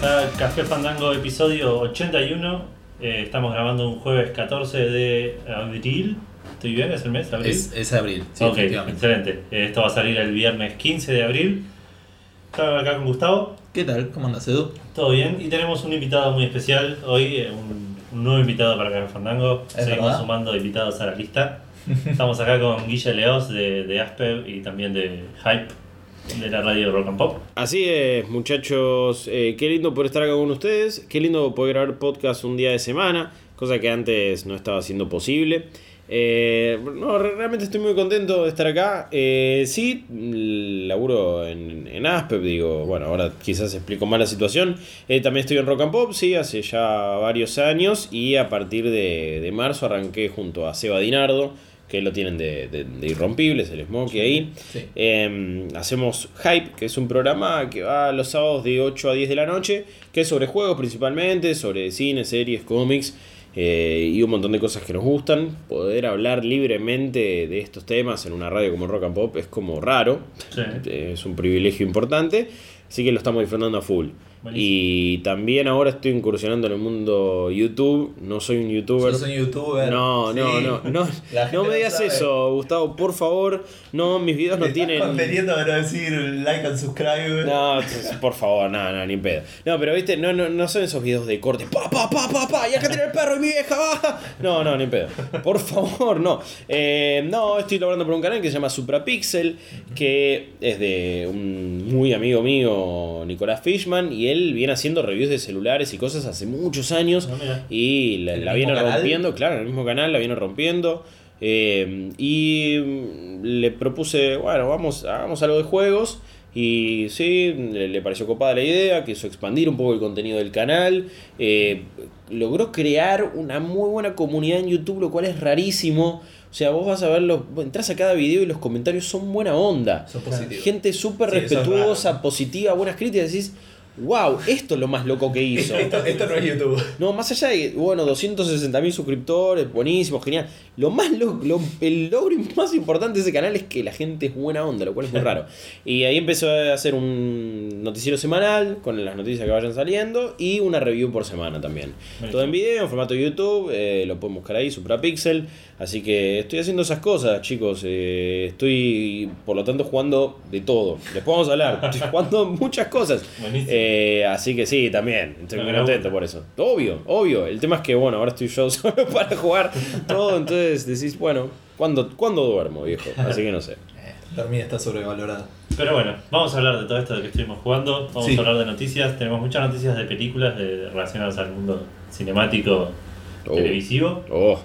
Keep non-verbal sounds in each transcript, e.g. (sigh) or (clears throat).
Bienvenidos, a Café Fandango, episodio 81. Eh, estamos grabando un jueves 14 de abril. ¿Estoy bien? ¿Es el mes? ¿Abril? Es, es abril, sí, ok, efectivamente. excelente. Eh, esto va a salir el viernes 15 de abril. Estamos acá con Gustavo. ¿Qué tal? ¿Cómo andas, Edu? Todo bien. Y tenemos un invitado muy especial hoy, eh, un, un nuevo invitado para Café Fandango. ¿Es Seguimos verdad? sumando invitados a la lista. Estamos acá con Guille Leos de, de Asper y también de Hype, de la radio Rock and Pop. Así es, muchachos. eh, qué lindo poder estar acá con ustedes. Qué lindo poder grabar podcast un día de semana, cosa que antes no estaba siendo posible. Eh, no, re- realmente estoy muy contento de estar acá. Eh, sí, mm, laburo en, en Aspep, digo, bueno, ahora quizás explico más la situación. Eh, también estoy en Rock and Pop, sí, hace ya varios años. Y a partir de, de marzo arranqué junto a Seba Dinardo, que lo tienen de, de- de Irrompibles, el Smokey ahí. Sí. Eh, hacemos Hype, que es un programa que va los sábados de 8 a 10 de la noche, que es sobre juegos principalmente, sobre cine, series, cómics eh, y un montón de cosas que nos gustan. Poder hablar libremente de estos temas en una radio como Rock and Pop es como raro, Sí. es un privilegio importante, así que lo estamos disfrutando a full. Buenísimo. Y también ahora estoy incursionando en el mundo YouTube, no soy un youtuber. Youtuber. No, no, Sí. no, no, (laughs) gente no me digas sabe. eso, Gustavo, por favor. No, mis videos no estás tienen. de no decir like and subscribe. No, pues, por favor, no, no, ni pedo. No, pero viste, no, no, no son esos videos de corte. Pa, pa, pa, pa, pa, y acá tiene el perro y mi vieja, va. No, no, ni pedo. Por favor, no. Eh, no, estoy laborando por un canal que se llama Suprapixel, que es de un muy amigo mío, Nicolás Fishman, y él viene haciendo reviews de celulares y cosas hace muchos años. Ah. Y la, ¿En el la viene canal? rompiendo, claro, en el mismo canal la viene rompiendo. Eh, y mm, le propuse, bueno, vamos, hagamos algo de juegos. Y sí, le, le pareció copada la idea, quiso expandir un poco el contenido del canal. eh, logró crear una muy buena comunidad en YouTube, lo cual es rarísimo. O sea, vos vas a verlo, entras a cada video y los comentarios son buena onda. Son positivos. Gente súper Sí, eso es respetuosa, positiva, buenas críticas. Decís, wow, esto es lo más loco que hizo. Esto, esto no es YouTube. No, más allá de, bueno, 260.000 suscriptores, buenísimo, genial. Lo más lo- lo- el logro más importante de ese canal es que la gente es buena onda, lo cual es muy raro. Y ahí empezó a hacer un noticiero semanal con las noticias que vayan saliendo y una review por semana también. Todo en video, en formato YouTube, eh, lo pueden buscar ahí, Suprapixel. Así que estoy haciendo esas cosas, chicos. eh, estoy, por lo tanto, jugando de todo. Después vamos a hablar. (laughs) Estoy jugando muchas cosas. Buenísimo. Eh, así que sí, también. Estoy muy contento por eso. Obvio, obvio. El tema es que, bueno, ahora estoy yo (laughs) solo para jugar todo. Entonces decís, bueno, ¿cuándo, ¿cuándo duermo, viejo? Así que no sé. (laughs) Eh, dormir está sobrevalorado. Pero bueno, vamos a hablar de todo esto de que estuvimos jugando. Vamos Sí. a hablar de noticias. Tenemos muchas noticias de películas de- relacionadas al mundo cinemático Oh. televisivo. Oh,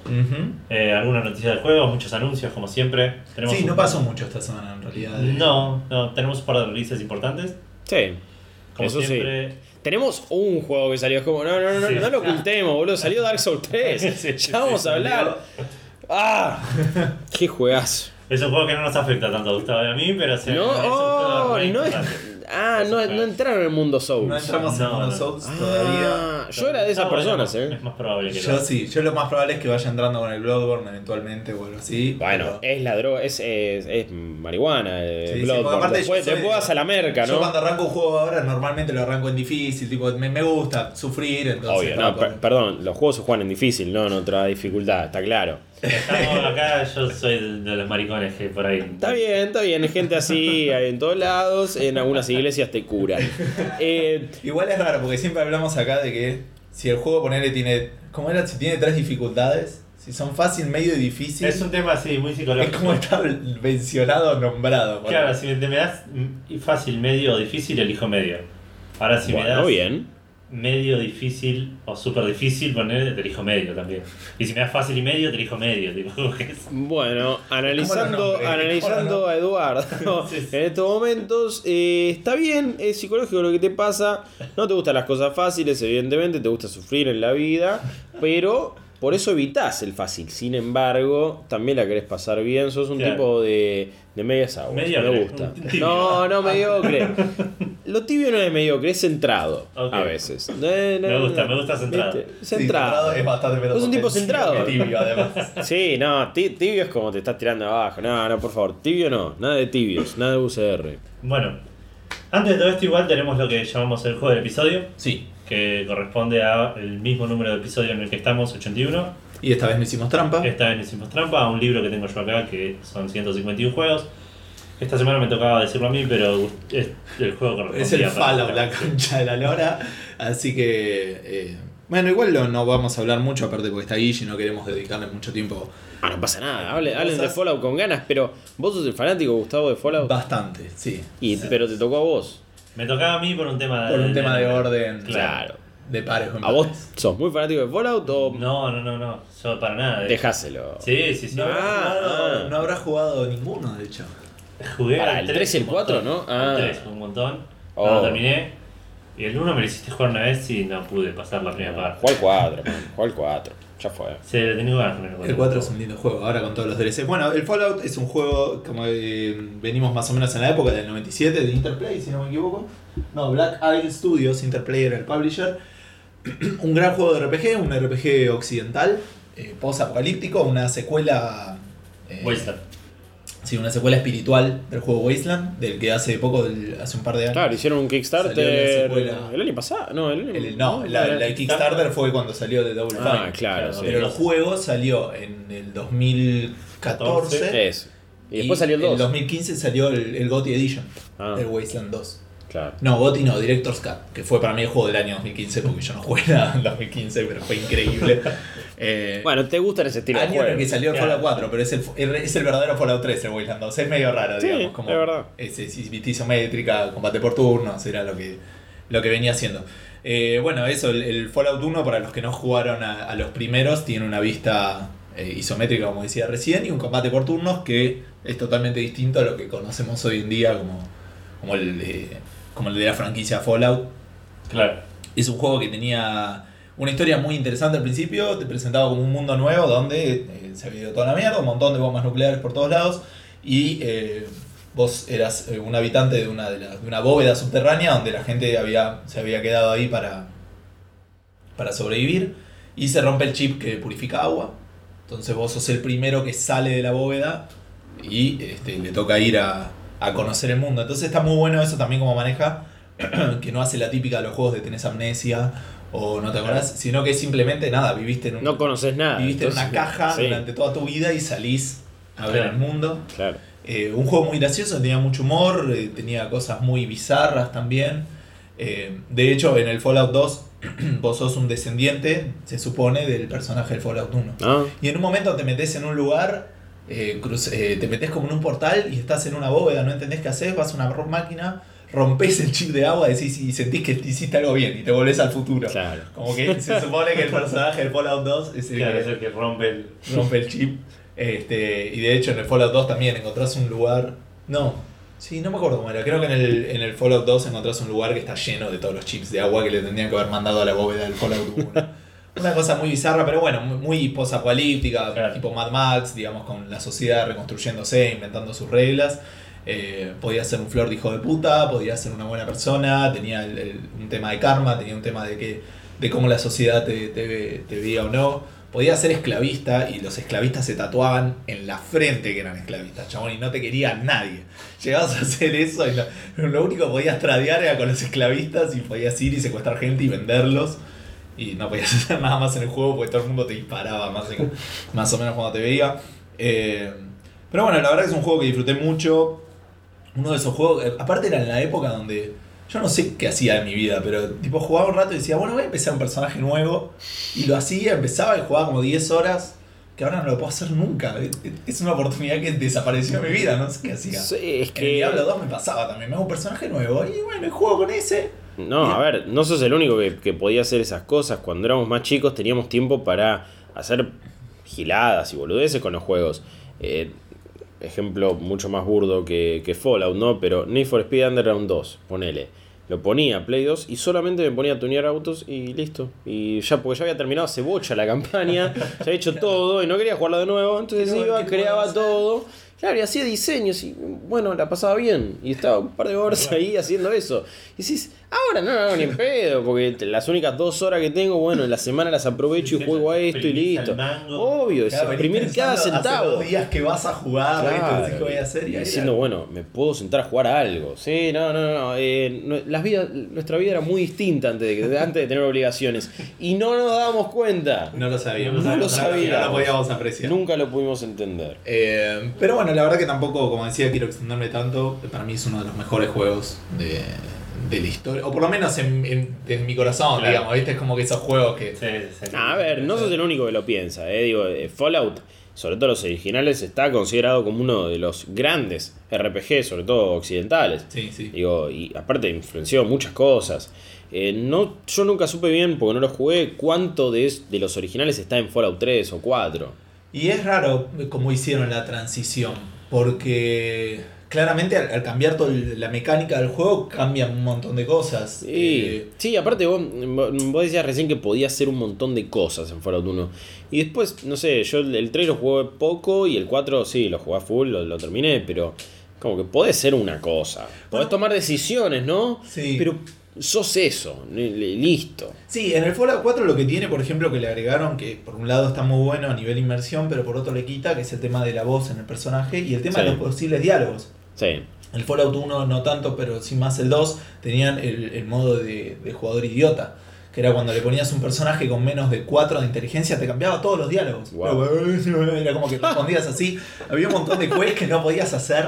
Eh, algunas noticias de juegos, muchos anuncios, como siempre. Tenemos Sí, un- no pasó mucho esta semana en realidad. No, no, tenemos un par de releases importantes. sí. Como Eso siempre. sí. Tenemos un juego que salió. Es como, no, no, no, no, Sí. no lo ocultemos, boludo. Salió Dark Souls 3. (laughs) Sí, ya vamos sí, a hablar. ¡Ah! ¡Qué juegazo! Es un juego que no nos afecta tanto a Gustavo y a mí, pero se No, juego oh, no es-. Ah, no, no entraron en el mundo Souls. No entramos en Mono no. Souls todavía. Ah, yo era de esas Ah, bueno, personas, eh. Es más probable que Yo lo- sí, yo lo más probable es que vaya entrando con el Bloodborne eventualmente o algo así. Bueno, pero- es la droga, es, es, es marihuana, eh, Sí, sí, Bloodborne. porque aparte después, yo soy- después vas a la merca, Yo ¿no? cuando arranco un juego ahora normalmente lo arranco en difícil, tipo, me, me gusta sufrir, entonces... Obvio, no, no, per- perdón, los juegos se juegan en difícil, no en otra dificultad, está claro. Estamos acá, yo soy de, los maricones que por ahí. Está bien, está bien, hay gente así hay en todos lados, en algunas iglesias te curan. Eh, Igual es raro, porque siempre hablamos acá de que si el juego, ponele, tiene... ¿Cómo era? Si tiene tres dificultades, si son fácil, medio y difícil, Es un tema así, muy es psicológico. como está mencionado, nombrado. Claro, si me, me das fácil, medio o difícil, elijo medio. Ahora si me das bien. Medio difícil o súper difícil, poner, te elijo medio también. Y si me das fácil y medio, te elijo medio. Tipo, (laughs) es- Bueno, analizando, analizando ¿Cómo a Eduardo (laughs) Sí, sí. en estos momentos, eh, está bien, es psicológico lo que te pasa, no te gustan las cosas fáciles, evidentemente, te gusta sufrir en la vida, pero por eso evitas el fácil. Sin embargo, también la querés pasar bien, sos un Claro. tipo de, de medias aguas, Mediocre, me gusta. No, no mediocre. (laughs) Lo tibio no es mediocre, es centrado a veces. No, no, Me gusta, no. me gusta centrado. Centrado. es bastante menos Sos un tipo centrado. tibio, además. (laughs) Sí, no, ti- tibio es como te estás tirando abajo. No, no, por favor, tibio no, nada de tibios, nada de UCR. Bueno, Antes de todo esto, igual tenemos lo que llamamos el juego del episodio, Sí. Que corresponde al mismo número de episodio en el que estamos, 81. Y esta vez no hicimos trampa. Esta vez hicimos trampa a un libro que tengo yo acá, que son 151 juegos. Esta semana me tocaba decirlo a mí, pero es el juego correspondía Es el Fallout, la concha de la lora. Así que. eh, bueno, igual lo- no vamos a hablar mucho, aparte porque está ahí y no queremos dedicarle mucho tiempo. Ah, no pasa nada, hablen, hablen de. Fallout con ganas, pero vos sos el fanático, Gustavo, de Fallout. Bastante, sí. Y, Pero te tocó a vos. Me tocaba a mí por un tema Por un tema de orden. Claro. De pares ¿A vos sos muy fanático de Fallout o No, no, no, no, yo para nada. de- dejáselo? Sí, sí, sí. No, habrá Ah, jugado, ah. no habrá jugado ninguno, de hecho. Jugué Para, al el 3 3 y el un 4, montón. ¿no? Ah. El 3 un montón. Oh. No terminé. Y el 1 me lo hiciste jugar una vez y no pude pasar la primera parte. Juega al 4, man. Juega al 4. Ya fue. Sí, le tengo ganas también. El 4 es un lindo juego, ahora con todos los DLCs. Bueno, el Fallout es un juego, como eh, venimos más o menos en la época del 97 de Interplay, si no me equivoco. No, Black Isle Studios, Interplay era el publisher. (clears throat) un gran juego de RPG, un RPG occidental, eh, post-apocalíptico, una secuela... eh. Sí, una secuela espiritual del juego Wasteland, del que hace poco, del- hace un par de años. Claro, hicieron un Kickstarter. El año pasado, no, el año El- no, la, la Kickstarter fue cuando salió de Double Ah, Fine. claro, Claro, sí. Pero el juego salió en el 2014. Eso. Y después salió el En 2. 2015 salió el, el GOTY Edition Ah. del Wasteland 2. Claro. No, GOTY no, Director's Cut, que fue para mí el juego del año 2015, porque yo no jugué (laughs) nada en 2015, pero fue increíble. (laughs) Eh, Bueno, te gustan ese estilo de en el que salió el. Fallout 4, pero es el, es el verdadero Fallout 3 el Wasteland 2. Es medio raro, Sí, digamos. Como es verdad. Es, es, es isométrica, combate por turnos, era lo que, lo que venía haciendo. Eh, bueno, eso, el, el Fallout 1, para los que no jugaron a, a los primeros, tiene una vista eh, isométrica, como decía recién, y un combate por turnos que es totalmente distinto a lo que conocemos hoy en día como, como, el, de, como el de la franquicia Fallout. Claro. Es un juego que tenía una historia muy interesante al principio, te presentaba como un mundo nuevo donde eh, se ido toda la mierda, un montón de bombas nucleares por todos lados y eh, vos eras eh, un habitante de una, de, la- de una bóveda subterránea donde la gente había, se había quedado ahí para, para sobrevivir y se rompe el chip que purifica agua. Entonces vos sos el primero que sale de la bóveda y este, le toca ir a, a conocer el mundo. Entonces está muy bueno eso también como maneja, (clears throat) que no hace la típica de los juegos de tenés amnesia o no te acordás, sino que simplemente nada, viviste en, un- No conoces nada. viviste en una caja sí, durante toda tu vida y salís a ver Claro. el mundo. Claro. Eh, un juego muy gracioso, tenía mucho humor, eh, tenía cosas muy bizarras también. Eh, de hecho, en el Fallout 2, (clears throat) vos sos un descendiente, se supone, del personaje del Fallout 1. Ah, Y en un momento te metes en un lugar, te metes como en un portal y estás en una bóveda, no entendés qué haces, vas a una máquina, rompes el chip de agua decís, y sentís que hiciste algo bien y te volvés al futuro. claro. Como que se supone que el personaje del Fallout 2 es el Claro, que es el que rompe el. rompe el chip. Este, y de hecho en el Fallout 2 también encontrás un lugar. No, sí, no me acuerdo cómo era. Creo que en el, en el Fallout 2 encontrás un lugar que está lleno de todos los chips de agua que le tendrían que haber mandado a la bóveda del Fallout 1. (laughs) Una cosa muy bizarra, pero bueno, muy- muy posapocalíptica, Claro. tipo Mad Max, digamos, con la sociedad reconstruyéndose, inventando sus reglas. Eh, podía ser un flor de hijo de puta, podía ser una buena persona, tenía el- un tema de karma, tenía un tema de que de cómo la sociedad te, te, te veía o no. Podía ser esclavista y los esclavistas se tatuaban en la frente que eran esclavistas, chabón, y no te quería nadie. Llegabas a hacer eso y lo, único que podías tradear era con los esclavistas y podías ir y secuestrar gente y venderlos. Y no podías (laughs) hacer nada más en el juego porque todo el mundo te disparaba más, más o menos cuando te veía. Eh, pero bueno, la verdad es un juego que disfruté mucho. Uno de esos juegos, eh, aparte era en la época donde yo no sé qué hacía en mi vida, pero tipo jugaba un rato y decía, bueno, voy a empezar un personaje nuevo. Y lo hacía, empezaba y jugaba como 10 horas, que ahora no lo puedo hacer nunca. Es- Es una oportunidad que desapareció de mi vida, no sé qué hacía. Sí, es En que. Diablo 2 me pasaba también, me hago un personaje nuevo y bueno, juego con ese. No, a ver, no sos el único que, que podía hacer esas cosas. Cuando éramos más chicos teníamos tiempo para hacer giladas y boludeces con los juegos. Eh, ejemplo mucho más burdo que, que Fallout, ¿no? Pero Need for Speed Underground 2, ponele. Lo ponía Play 2 y solamente me ponía a tunear autos y listo. Y ya, porque ya había terminado hace bocha la campaña, (laughs) ya había hecho todo y no quería jugarlo de nuevo. Entonces iba, ¿qué puedo creaba todo. Claro, y hacía diseños y bueno, la pasaba bien. Y estaba un par de horas ahí haciendo eso. Y decís, Ahora no lo hago ni en pedo, porque las únicas dos horas que tengo, bueno, en la semana las aprovecho y juego a esto y listo. Obvio, es Claro, exprimir cada pensando hace centavo. dos días que vas a jugar. Claro, ¿qué voy a hacer? Y diciendo, bueno, me puedo sentar a jugar a algo. Sí, no, no, no. eh, no, las vidas, nuestra vida era muy distinta antes de, que- antes de tener obligaciones. Y no nos dábamos cuenta. No lo sabíamos. No lo No sabíamos. lo podíamos apreciar. Nunca lo pudimos entender. Eh, pero bueno, la verdad que tampoco, como decía, quiero extenderme tanto. Para mí es uno de los mejores juegos de, de la historia. O por lo menos en, en- en mi corazón, Claro. digamos. ¿Viste? Es como que esos juegos que. Sí, sí, sí. A ver, no sos el único que lo piensa. Eh. Digo, eh, Fallout, sobre todo los originales, está considerado como uno de los grandes RPG, sobre todo occidentales. Sí, sí. Digo, y aparte influenció muchas cosas. Eh, no, yo nunca supe bien, porque no lo jugué, cuánto de, de los originales está en Fallout 3 o 4. Y es raro cómo hicieron la transición, porque claramente al, al cambiar toda la mecánica del juego cambian un montón de cosas. Sí, Eh, sí, aparte vos, vos decías recién que podía hacer un montón de cosas en Fallout 1. Y después, no sé, yo el el 3 lo jugué poco y el 4 sí, lo jugué full, lo, lo terminé, pero como que podés ser una cosa. Podés Bueno. tomar decisiones, ¿no? Sí. Pero sos eso, li- li- listo. Sí, en el Fallout 4 lo que tiene, por ejemplo, que le agregaron, que por un lado está muy bueno a nivel inmersión, pero por otro le quita, que es el tema de la voz en el personaje y el tema Sí. de los posibles diálogos. Sí. El Fallout 1 no tanto, pero sí más el 2, tenían el, el modo de, de jugador idiota. Que era cuando le ponías un personaje con menos de 4 de inteligencia, te cambiaba todos los diálogos. Era como que respondías así. Había un montón de quests que no podías hacer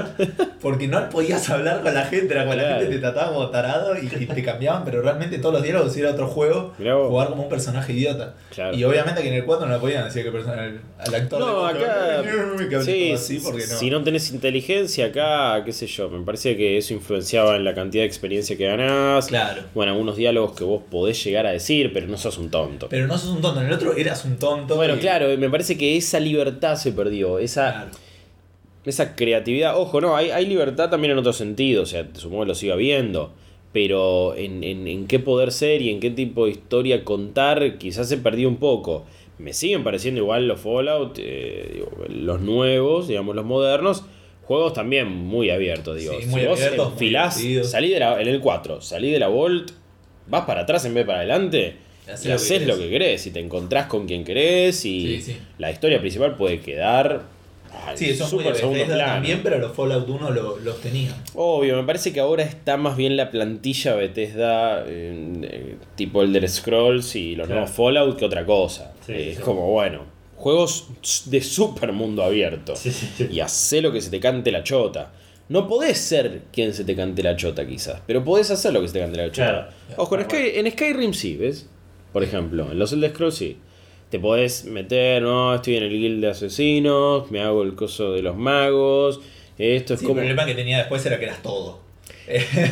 porque no podías hablar con la gente. Era como la gente te trataba como tarado y, y te cambiaban, pero realmente todos los diálogos era otro juego. Jugar como un personaje idiota. Claro. Y obviamente que en el 4 no lo podían decir que el person- al, actor No, acá. que Sí, así porque no. si no tenés inteligencia, acá, qué sé yo, me parece que eso influenciaba en la cantidad de experiencia que ganás. Claro. Bueno, algunos diálogos que vos podés llegar a decir, pero no sos un tonto. Pero no sos un tonto, en el otro eras un tonto. bueno, y- claro, me parece que esa libertad se perdió. Esa, Claro. esa creatividad. Ojo, no, hay, hay libertad también en otro sentido. O sea, supongo que lo siga viendo. Pero en, en, en qué poder ser y en qué tipo de historia contar, quizás se perdió un poco. Me siguen pareciendo igual los Fallout, eh, digo, los nuevos, digamos, los modernos. Juegos también muy abiertos, digo. Sí, muy si vos abiertos, muy enfilás, salí de la, en el 4, salí de la Volt, vas para atrás en vez de para adelante. Y haces lo que querés, y te encontrás con quien querés, y Sí, sí. la historia principal puede quedar Sí, súper de segundo plano. también, pero los Fallout 1 lo- los tenían. Obvio, me parece que ahora está más bien la plantilla Bethesda, eh, eh, tipo Elder Scrolls y los Claro. nuevos Fallout, que otra cosa. Sí, Eh, es como, bueno, juegos de super mundo abierto. Y hacé lo que se te cante la chota. No podés ser quien se te cante la chota, quizás, pero podés hacer lo que se te cante la chota. Claro. Ojo, en, Sky- en Skyrim sí, ¿ves? Por ejemplo, en los Elder Scrolls sí. Te podés meter, no, estoy en el guild de asesinos, me hago el coso de los magos. Esto es Sí, como. El problema que tenía después era que eras todo.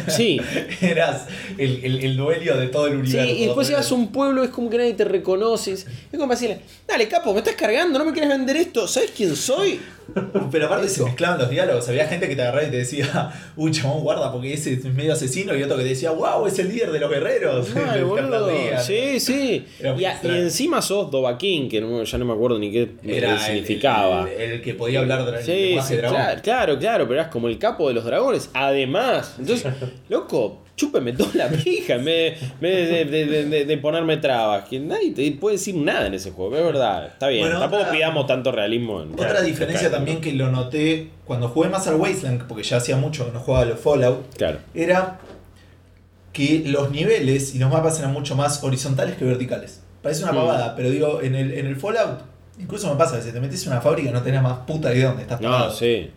Sí, (laughs) eras el, el, el dueño de todo el Sí, universo. y después llegas a un pueblo, es como que nadie te reconoce. Es como decirle, dale, capo, me estás cargando, no me quieres vender esto, ¿sabes quién soy? (laughs) Pero aparte se mezclaban los diálogos. Había gente que te agarraba y te decía, (laughs) uy, chabón, guarda, porque ese es medio asesino. Y otro que te decía, wow, es el líder de los guerreros. Boludo. Sí, sí. Y, a- y extraño. encima sos Dovahkiin, que no- ya no me acuerdo ni qué Era significaba. El, el que podía hablar de Sí, lenguaje sí, dragón. claro, claro, claro, pero eras como el capo de los dragones. Además, entonces, loco, chúpeme toda la pija en vez de, de- de- de- ponerme trabas. Que nadie te puede decir nada en ese juego, es verdad. Está bien, Bueno, tampoco otra- pidamos tanto realismo. En, Otra en diferencia también que lo noté cuando jugué más al Wasteland, porque ya hacía mucho que no jugaba a los Fallout, Claro. era que los niveles y los mapas eran mucho más horizontales que verticales. Parece una Mm. pavada, pero digo, en el, en el Fallout, incluso me pasa que si te metes en una fábrica no tenés más puta idea dónde estás parado. No, sí.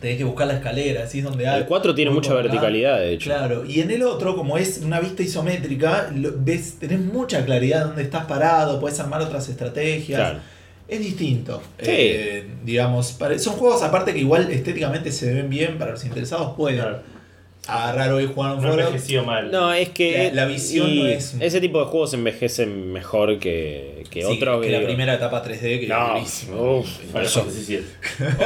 Tenés que buscar la escalera, así es donde hay. El 4 tiene mucha verticalidad, de hecho. Claro, y en el otro, como es una vista isométrica, lo- ves, tenés mucha claridad dónde estás parado, puedes armar otras estrategias. Claro. Es distinto. Sí. Eh, digamos, pare- son juegos aparte que igual estéticamente se ven bien para los interesados, pueden Claro. agarrar hoy jugar un No envejeció mal. No, es que. La- la visión no es- Ese tipo de juegos envejecen mejor que, que Sí, otros. que la primera etapa 3D que No, es durísimo. uf, Final eso-.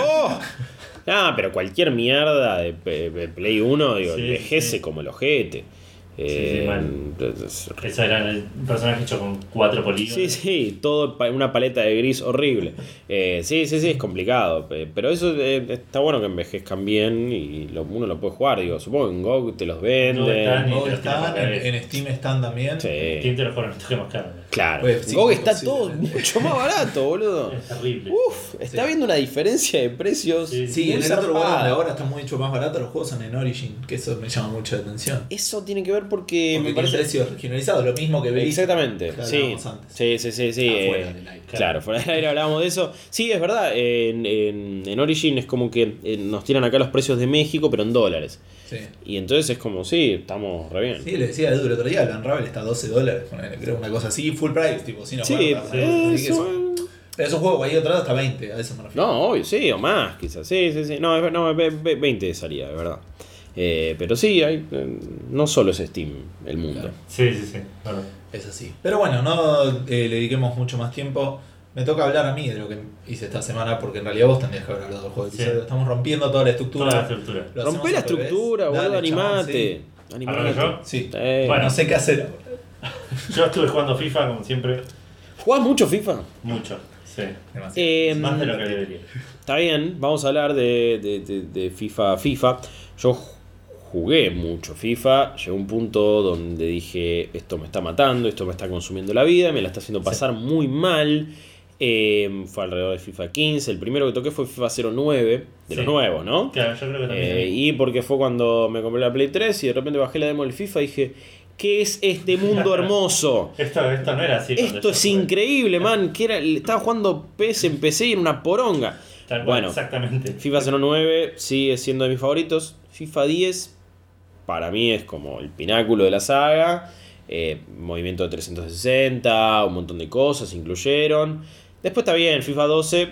¡Oh! (laughs) Ah, pero cualquier mierda de, de Play 1 digo, Sí, envejece sí. como el ojete. Eh, mal. entonces, Eso era el personaje hecho con cuatro polígonos. Sí, sí, todo una paleta de gris horrible. Eh, sí, sí, sí, es complicado. pe- Pero eso eh, está bueno que envejezcan bien y lo- uno lo puede jugar. Digo, supongo que en GOG te los venden. están. GOG te los están, en, en Steam están también. Sí, ¿Quién te lo juega? No más caro. claro. Pues, sí, GOG está todo mucho más barato, boludo. Es terrible. Uf, está viendo una diferencia de precios. Sí, Sí, en el otro lugar ahora están mucho más baratos los juegos son en Origin, que eso me llama mucho la atención. Eso tiene que ver porque, Porque me parece. precios regionalizados, lo mismo que veis. Exactamente, que sí. antes. Sí, sí, sí, sí. Afuera eh, del aire. Claro, fuera del aire hablábamos de eso. Sí, es verdad. En, en, en Origin es como que eh, nos tiran acá los precios de México, pero en dólares. Sí. Y entonces es como, sí, estamos re bien. Sí, le decía a el otro día, el Unravel está a 12 dólares, creo una cosa así, full price, tipo, Sí, oferta, sí, Pero es un juego ahí atrás hasta 20, a eso me refiero. No, obvio, sí, o más, quizás. Sí, sí, sí. No, no ve- ve- 20 de salida, de verdad. Eh, pero sí, hay, eh, no solo es Steam el mundo. Claro. Sí, sí, sí. Bueno, Es así. Pero bueno, no eh, le dediquemos mucho más tiempo. Me toca hablar a mí de lo que hice esta semana, porque en realidad vos tendrías que haber hablado del juego de Sí. episodio. Estamos rompiendo toda la estructura. toda la estructura. Rompe la estructura, boludo, Dale, chabón, animate. Animate. ¿Arranco yo? Sí. Sí. Eh, Bueno. no sé qué hacer. (laughs) Yo estuve jugando FIFA, como siempre, ¿Jugás mucho FIFA? mucho. Sí. Demasiado. Eh, Más de lo que debería. Está bien, vamos a hablar de, de- de- de FIFA FIFA. Yo jugué mucho FIFA, llegó un punto donde dije, esto me está matando, esto me está consumiendo la vida, me la está haciendo pasar muy mal. Eh, fue alrededor de FIFA 15, el primero que toqué fue FIFA 09, de los Sí. nuevos, ¿no? Claro, yo creo que también. Eh, y porque fue cuando me compré la Play 3 y de repente bajé la demo del FIFA y dije, ¿qué es este mundo (laughs) hermoso? Esto, esto no era así. Esto es increíble, man. Que era, estaba jugando PS en PC y en una poronga. Tal cual, Bueno, exactamente. FIFA 09 sigue siendo de mis favoritos. FIFA 10 para mí es como el pináculo de la saga. Eh, movimiento de 360, un montón de cosas incluyeron. Después está bien, FIFA 12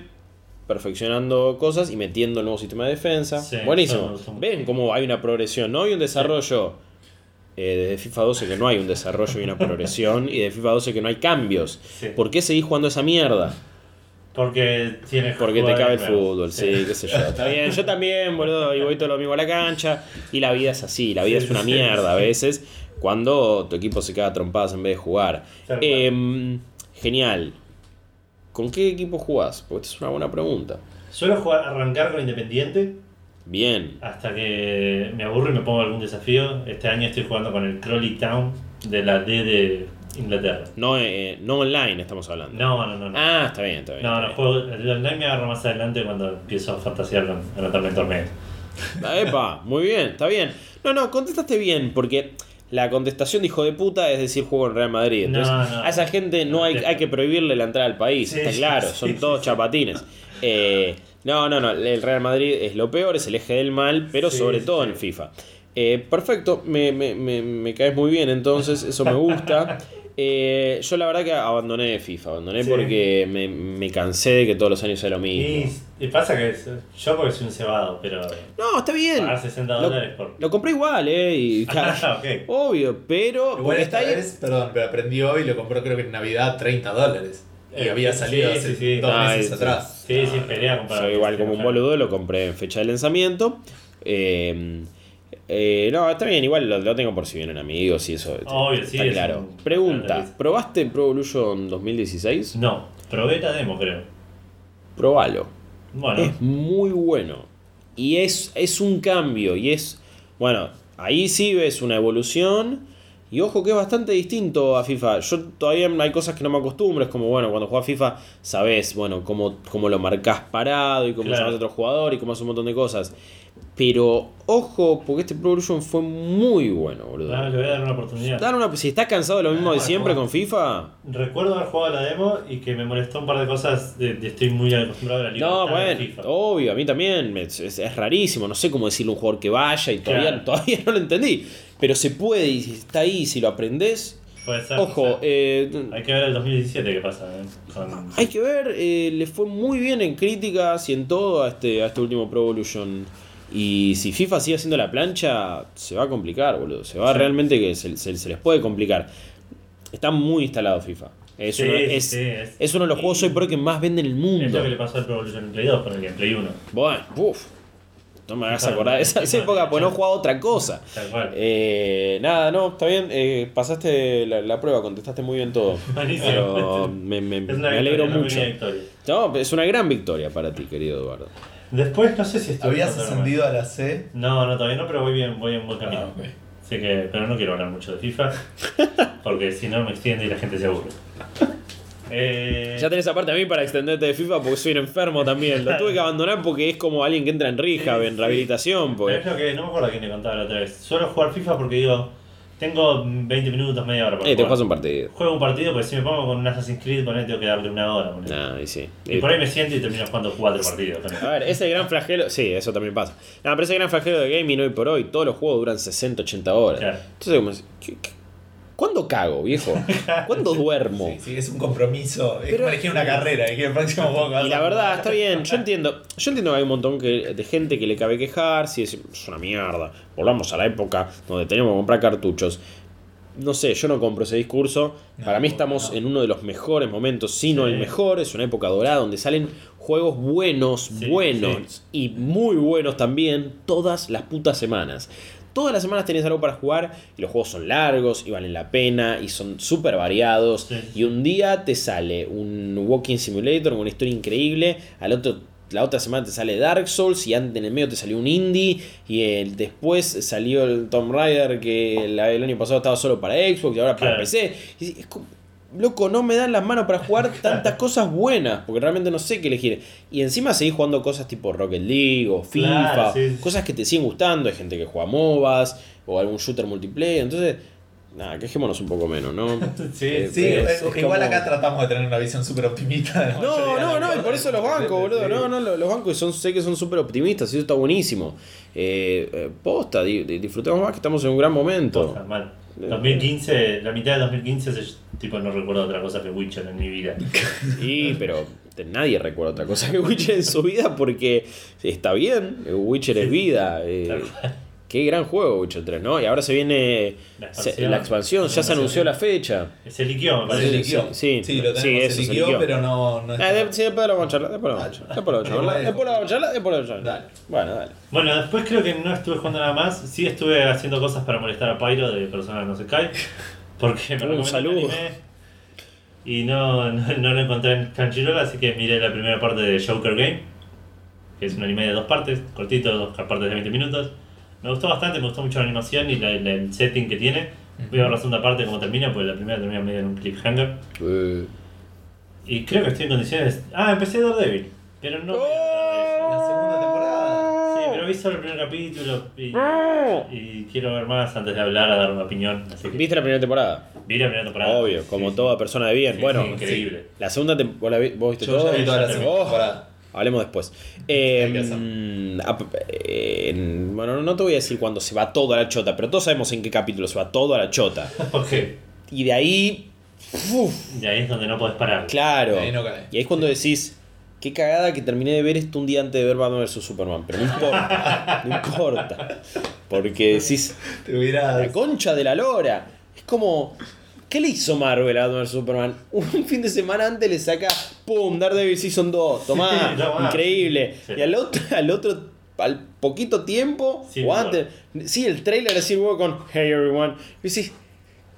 perfeccionando cosas y metiendo el nuevo sistema de defensa. Sí, Buenísimo. Ven cómo hay una progresión, no hay un desarrollo. eh, desde FIFA 12 que no hay un desarrollo y una progresión. y de FIFA 12 que no hay cambios. Sí. ¿Por qué seguís jugando esa mierda? Porque tienes Porque te cabe el fútbol, sí, qué sé yo. Está bien, yo también, boludo, y voy todo lo mismo a la cancha. Y la vida es así, la vida Sí, es una sí, mierda a veces cuando tu equipo se queda trompadas en vez de jugar. Em, genial. ¿Con qué equipo jugás? Porque esta es una buena pregunta. Suelo jugar, arrancar con Independiente Bien. hasta que me aburro y me pongo algún desafío. Este año estoy jugando con el Crawley Town de la D de Inglaterra. No, eh, no online estamos hablando. No, no, no. No, Ah, está bien, está bien. no, está no bien. juego, el online me agarro más adelante cuando empiezo a fantasear con anotarme en torneos. Ah, Epa, muy bien, está bien. No, no, contestaste bien, porque la contestación de hijo de puta es decir juego en Real Madrid. No, Entonces, no. a esa gente no hay, hay que prohibirle la entrada al país, Sí, está claro, sí, son sí, todos chapatines. Eh, no, no, no, el Real Madrid es lo peor, es el eje del mal, pero sobre todo en FIFA. Eh, perfecto, me, me, me, me caes muy bien, entonces eso me gusta. (laughs) Eh, yo la verdad que abandoné FIFA, abandoné Sí. porque me, me cansé de que todos los años sea lo mismo. Y, y pasa que yo porque soy un cebado, pero No, está bien. pagar 60 Lo- dólares por... Lo compré igual, eh. Y, (laughs) Ah. Obvio, pero. Igual esta está ahí. vez, perdón, pero aprendí hoy y lo compró creo que en Navidad 30 dólares. Y Eh, había salido sí, hace sí. dos Ah, meses atrás. Sí, sí, esperé a comprar. Soy igual como un boludo, lo compré en fecha de lanzamiento. Eh, eh, no, está bien, igual lo, lo tengo por si vienen amigos y eso. Obvio, sí, Está es claro. un- Pregunta: ¿probaste Pro Evolution 2016? No, probé la demo, creo. Probalo. Bueno, Es muy bueno. Y es, es un cambio. Y es. Bueno, ahí sí ves una evolución. Y ojo que es bastante distinto a FIFA. Yo todavía hay cosas que no me acostumbro. Es como, bueno, cuando juegas FIFA, sabes, bueno, cómo, cómo lo marcas parado y cómo Claro. llamas a otro jugador y cómo hace un montón de cosas. Pero, ojo, porque este Pro Evolution fue muy bueno, boludo. le voy a dar una oportunidad. Dar una- si estás cansado de lo mismo Ah, de siempre con FIFA, Recuerdo haber jugado la demo y que me molestó un par de cosas. De, de- estoy muy acostumbrado a la libertad No, de bueno, FIFA. obvio, a mí también es, es- es rarísimo, no sé cómo decirle a un jugador que vaya y todavía, Claro. (laughs) todavía no lo entendí, pero se puede y está ahí, si lo aprendes, Puede ser. ojo, eh, Hay que ver el 2017 qué pasa. eh, con- hay que ver, eh, le fue muy bien en críticas y en todo a este, a este último Pro Evolution. Y si FIFA sigue haciendo la plancha, se va a complicar, boludo. Se va Sí. realmente que se, se- se les puede complicar. Está muy instalado FIFA. Es, Sí, uno, es, sí, es- es uno de los juegos hoy por hoy que más venden en el Es mundo. lo que le pasó al Pro Evolution Play 2 con el Gameplay 1. Bueno, uff. no me hagas acordar de esa, época, pues no jugaba otra cosa. Tal cual. Eh, nada, no, está bien. eh, pasaste la, la prueba, contestaste muy bien todo. (laughs) Pero me, me- Es me alegro mucho. No, es una gran victoria para ti, querido Eduardo. Después no sé si estoy ¿Habías ascendido a la C? No, no, todavía no, pero voy bien, voy en buen camino. Ah, ok. Así que, pero no quiero hablar mucho de FIFA, (laughs) porque si no me extiende y la gente se aburre. (laughs) Eh, Ya tenés aparte a mí para extenderte de FIFA porque soy un enfermo también. Lo tuve que abandonar porque es como alguien que entra en rehab, Sí, en sí. rehabilitación. pero es Pues. lo que no me acuerdo a quién le contaba la otra vez. Suelo jugar FIFA porque digo, tengo 20 minutos, media hora para Eh, te juegas un partido. Juego un partido, porque si me pongo con un Assassin's Creed, ponele, tengo que darle una hora. ponele. Nah, y sí. Y por ahí me siento y termino jugando cuatro partidos. A ver, ese gran flagelo, sí, eso también pasa. No, pero ese gran flagelo de gaming hoy por hoy, todos los juegos duran 60, 80 horas. Claro. Entonces, como, ¿qué- qué- ¿cuándo cago, viejo? ¿Cuándo duermo? (laughs) Sí, sí, es un compromiso. Es Pero- como elegir una carrera. Que el próximo juego Y la verdad, está (laughs) bien, yo entiendo, yo entiendo que hay un montón que, de gente que le cabe quejar, si es, es una mierda, volvamos a la época donde teníamos que comprar cartuchos. No sé, yo no compro ese discurso. No, Para mí estamos no. en uno de los mejores momentos, si no Sí. el mejor, es una época dorada donde salen juegos buenos, Sí, buenos y muy buenos también todas las putas semanas. Todas las semanas tenés algo para jugar y los juegos son largos y valen la pena y son súper variados. Sí. Y un día te sale un Walking Simulator con una historia increíble, al otro la otra semana te sale Dark Souls y antes en el medio te salió un indie y el, después salió el Tomb Raider que el año pasado estaba solo para Xbox y ahora para Claro. PC. Y es como, loco, no me dan las manos para jugar (laughs) tantas cosas buenas porque realmente no sé qué elegir. Y encima seguís jugando cosas tipo Rocket League o FIFA, Claro, sí. cosas que te siguen gustando, hay gente que juega MOBAs o algún shooter multiplayer, entonces... Nada, quejémonos un poco menos, ¿no? (laughs) Sí, Eh, Sí, es- eh, es igual como- acá tratamos de tener una visión súper optimista. de No, no, no, y por eso los bancos, boludo. No, no, los los bancos son, sé que son súper optimistas y eso está buenísimo. Eh, eh, posta, di- di- disfrutemos más que estamos en un gran momento. Posta, mal. 2015, la mitad de 2015, se- tipo, no recuerdo otra cosa que Witcher en mi vida. (laughs) Sí, pero nadie recuerda otra cosa que Witcher en su vida porque está bien, Witcher es vida. eh. Qué gran juego Witcher 3, ¿no? Y ahora se viene La se- expansión. la expansión, ya se anunció la fecha. Se liqueó, me Se parece. liqueó. sí, Sí, lo sí, tenemos, eso, se se liqueó, pero no, no Ah, está- de- sí, después lo vamos a charlar, después lo vamos a charlar, después lo vamos a charlar, Dale. después lo vamos a charlar, después lo vamos a charlar. Dale. Bueno, dale. Bueno, después creo que no estuve jugando nada más. Sí estuve haciendo cosas para molestar a Pyro de Persona No Se Cae. Porque me (laughs) Un saludo. Y no, no, no lo encontré en Crunchyroll, así que miré la primera parte de Joker Game. Que es un anime de dos partes, cortito, dos partes de 20 minutos. Me gustó bastante, me gustó mucho la animación y la- la- el setting que tiene. Voy a ver la segunda parte cómo termina, porque la primera termina medio en un cliffhanger. Eh, Y creo que estoy en condiciones. Ah, empecé Daredevil. Pero no. Daredevil. La segunda temporada. Sí, pero vi solo el primer capítulo y, y quiero ver más antes de hablar, a dar una opinión. Así que ¿Viste la primera temporada? vi la primera temporada. Obvio, como Sí, sí. toda persona de bien. Sí, bueno, sí, increíble. la segunda temporada, ¿vos viste Yo todo? ya vi toda la segunda temporada. Hablemos después. Eh, ap- eh, en- bueno, no te voy a decir cuando se va todo a la chota, pero todos sabemos en qué capítulo se va todo a la chota. (laughs) Y de ahí, uf, Y ahí es donde no podés parar. claro. Ahí no cae. Y ahí es cuando decís, qué cagada que terminé de ver esto un día antes de ver Batman vs Superman. Pero no importa, (laughs) no importa. Porque decís, Te. La concha de la lora. Es como. ¿Qué le hizo Marvel a Batman Superman? Un fin de semana antes le saca. ¡Pum! Daredevil Season 2. Tomá. (laughs) Sí, tomá. increíble. Sí. Y al otro, al otro. Al poquito tiempo. Civil o antes. Sí, el trailer así luego con Hey everyone. Y decís.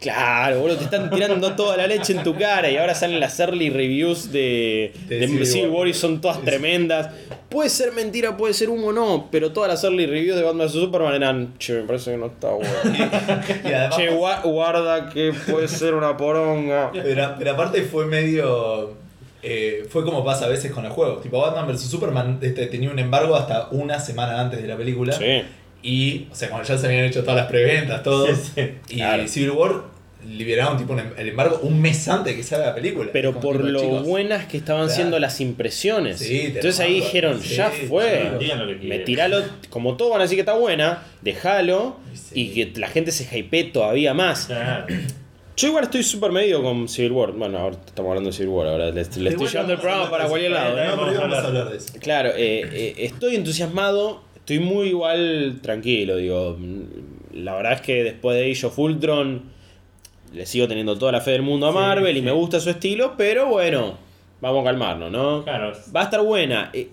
Claro, boludo, te están tirando toda la leche en tu cara y ahora salen las early reviews de, De de Civil Civil War. War y son todas tremendas. Puede ser mentira, puede ser humo, no, pero todas las early reviews de Batman vs Superman eran, che, me parece que no está bueno. (laughs) Además. Che, gua- guarda que puede ser una poronga. Pero, pero aparte fue medio. eh, fue como pasa a veces con los juegos. Tipo, Batman vs Superman este, tenía un embargo hasta una semana antes de la película. Sí. Y, o sea, cuando ya se habían hecho todas las preventas, todo. Sí, sí. Y Claro. Civil War liberaron tipo el embargo un mes antes de que salga la película. Pero Como por tipo, lo chicos, buenas que estaban Claro. siendo las impresiones. Sí, te Entonces ahí mando. dijeron, Sí, ya fue. claro. Me tiralo, como todos van a decir que está buena, déjalo Sí. y que la gente se hypee todavía más. Claro. (clears throat) Yo igual estoy súper medio con Civil War. Bueno, ahora estamos hablando de Civil War, ahora le, le estoy llevando el programa para cualquier lado. No, pero hoy vamos a hablar de eso. Claro, eh, eh, estoy entusiasmado, estoy muy igual tranquilo, digo. La verdad es que después de Age of Ultron le sigo teniendo toda la fe del mundo a Sí, Marvel y me gusta su estilo, pero bueno, vamos a calmarnos, ¿no? Claro. Va a estar buena. Eh,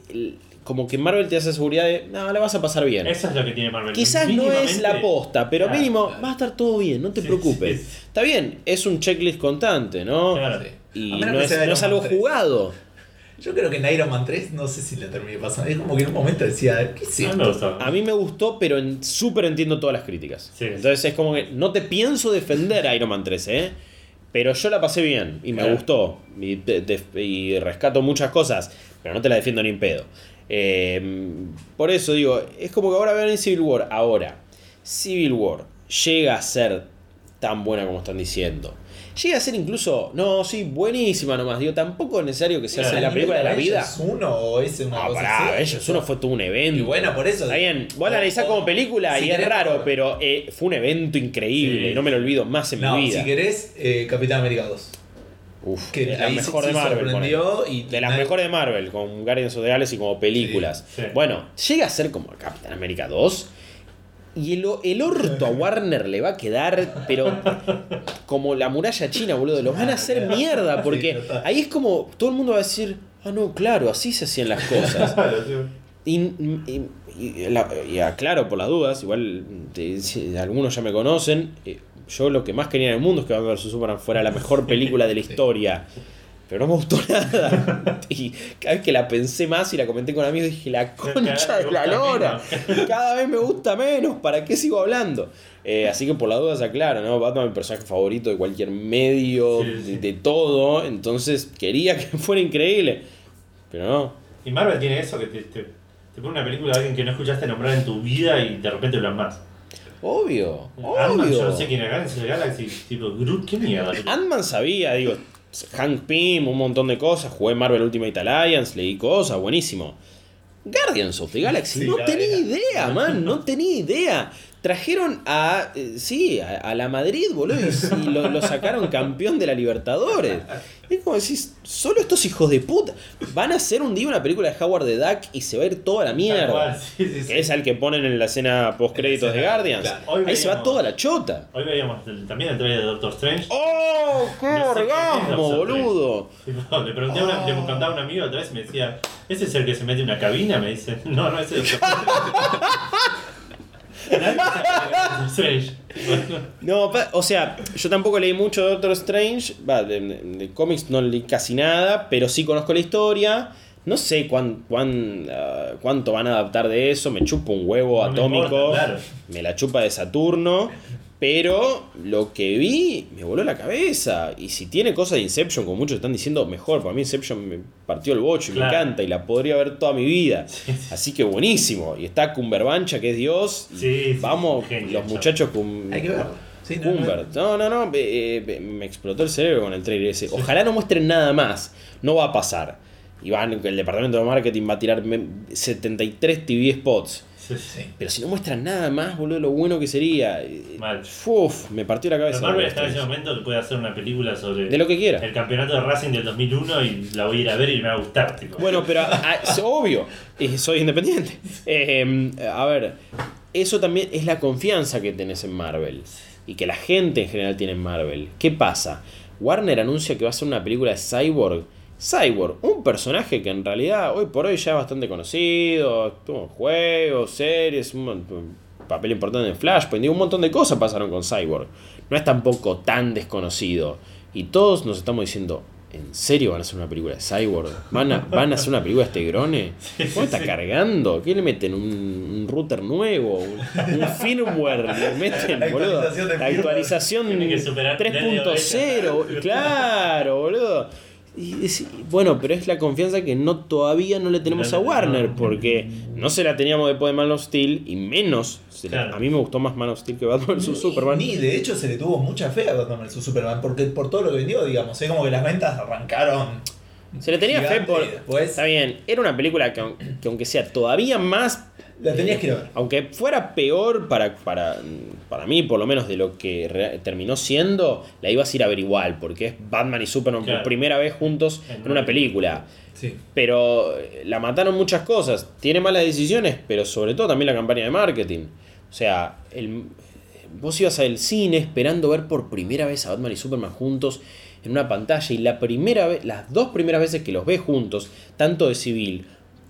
como que Marvel te hace seguridad de, no, la vas a pasar bien. Eso es lo que tiene Marvel. Quizás no es la posta, pero Claro, mínimo claro. va a estar todo bien, no te Sí, preocupes. sí, sí. Está bien, es un checklist constante, ¿no? Claro. Y no es, no es algo Man 3. jugado. Yo creo que en Iron Man 3 no sé si la terminé pasando. Es como que en un momento decía, ¿qué es A mí me esto? gustó. A mí me gustó, pero en- súper entiendo todas las críticas. Sí. Entonces es como que no te pienso defender a Iron Man 3, ¿eh? Pero yo la pasé bien y me Claro. gustó. Y, y rescato muchas cosas, pero no te la defiendo ni en pedo. Eh, por eso digo, es como que ahora vean en Civil War. Ahora, Civil War llega a ser tan buena como están diciendo. Llega a ser incluso, no, sí, buenísima nomás. Digo, tampoco es necesario que se Claro, hace la película de la vida. ¿Es uno o es una cosa pará, ellos uno fue todo un evento. Y bueno, por eso. Está bien, vos la analizás como película si y es querés, raro, mejor. pero eh, fue un evento increíble. Sí. No me lo olvido más en No, mi vida. si querés, eh, Capitán América 2. Uf, Que de la ahí mejor de Marvel. y de las mejores de Marvel, con Guardians of the Galaxy como películas. Sí, sí. Bueno, llega a ser como Capitán América 2. Y el, el orto a Warner le va a quedar, pero como la muralla china, boludo. Los van a hacer mierda, porque ahí es como todo el mundo va a decir, ah, no, claro, así se hacían las cosas. (laughs) Y, y- y la- y aclaro por las dudas, igual te- si algunos ya me conocen, eh, yo lo que más quería en el mundo es que Batman vs Superman fuera la mejor película de la (laughs) historia. Pero no me gustó (laughs) nada. Y cada vez que la pensé más y la comenté con amigos dije, la concha de la lora. Cada vez me gusta menos, ¿para qué sigo hablando? Eh, así que por las dudas aclaro, ¿no? Batman es mi personaje favorito de cualquier medio, Sí, sí. De, de todo. Entonces quería que (laughs) fuera increíble. Pero no. Y Marvel tiene eso, que te, te, te pone una película de alguien que no escuchaste nombrar en tu vida y de repente lo amas. Obvio, Ant-Man, yo no sé obvio. quién es Guardians of the Galaxy, tipo, Groot, ¿qué mierda? Ant-Man sabía, digo, Hank Pym, un montón de cosas, jugué Marvel Ultimate Alliance, leí cosas, buenísimo. Guardians of the Galaxy, Sí, no tenía idea, (laughs) man, no tenía idea. Trajeron a, eh, sí, a, a la Madrid, boludo, y, y lo, lo sacaron campeón de la Libertadores. Es como decís, solo estos hijos de puta van a hacer un día una película de Howard the Duck y se va a ir toda la cual, mierda. (laughs) sí, sí, sí. Que es al que ponen en la escena post créditos de Guardians. claro. Ahí se va toda la chota. Hoy veíamos el- también el trailer de Doctor Strange. ¡Oh! ¡Qué No orgasmo, boludo! Le pregunté a una, le contaba a un amigo otra vez y me decía, ¿ese es el que se mete en una cabina? Me dice, (laughs) no, no, ese es el Doctor Strange. (laughs) No, pa- o sea, yo tampoco leí mucho de Doctor Strange. Va, de, de- de cómics no leí casi nada, pero sí conozco la historia. No sé cuán, cuán, ah, cuánto van a adaptar de eso. Me chupa un huevo No me atómico. importa, claro. Me la chupa de Saturno. Pero lo que vi me voló la cabeza. Y si tiene cosas de Inception, como muchos están diciendo, mejor. Para mí Inception me partió el bocho y Claro. me encanta. Y la podría ver toda mi vida. (laughs) Así que buenísimo. Y está Cumberbancha, que es Dios. Sí, sí, vamos, los muchachos con. Hay que verlo. Sí, no, no. No, eh, eh, me explotó el cerebro con el trailer ese. Ojalá no muestren nada más. No va a pasar. Y van, el departamento de marketing va a tirar me- 73 TV spots. Sí, sí. Sí. Pero si no muestran nada más, boludo, lo bueno que sería. Mal. Uf, me partió la Pero cabeza. Marvel Doctor está en ese momento que puede hacer una película sobre De lo que quiera. el campeonato de Racing del 2001 y la voy a ir a ver y me va a gustar. Tipo. Bueno, pero (laughs) ah, es obvio, soy independiente. Eh, a ver, eso también es la confianza que tenés en Marvel y que la gente en general tiene en Marvel. ¿Qué pasa? Warner anuncia que va a hacer una película de Cyborg. Cyborg, un personaje que en realidad hoy por hoy ya es bastante conocido, tuvo juegos, series, un, papel importante en Flashpoint, digo, un montón de cosas pasaron con Cyborg. No es tampoco tan desconocido. Y todos nos estamos diciendo, ¿en serio van a hacer una película de Cyborg? ¿Van a, van a hacer una película de este grone? (laughs) ¿Cómo está cargando? ¿Qué le meten? ¿Un, un router nuevo? ¿Un, un firmware? ¿Le (laughs) meten, La boludo? La actualización Tiene que superar 3.0. Claro, boludo. Y es- bueno, pero es la confianza que no todavía no le tenemos a Warner, no. porque no se la teníamos después de Man of Steel y menos. se la- Claro. a mí me gustó más Man of Steel que Batman vs Superman. Ni, de hecho se le tuvo mucha fe a Batman vs Superman porque por todo lo que vendió, digamos, es como que las ventas arrancaron. Se le tenía fe por. y después Está bien, era una película que, que aunque sea todavía más. la tenías que ir a ver. Aunque fuera peor para, para, para mí, por lo menos, de lo que terminó siendo, la ibas a ir a ver igual, porque es Batman y Superman Claro. por primera vez juntos En en una una película. Sí. Pero eh, la mataron muchas cosas. Tiene malas decisiones, pero sobre todo también la campaña de marketing. O sea, el, vos ibas al cine esperando ver por primera vez a Batman y Superman juntos en una pantalla y la primera vez, las dos primeras veces que los ves juntos, tanto de civil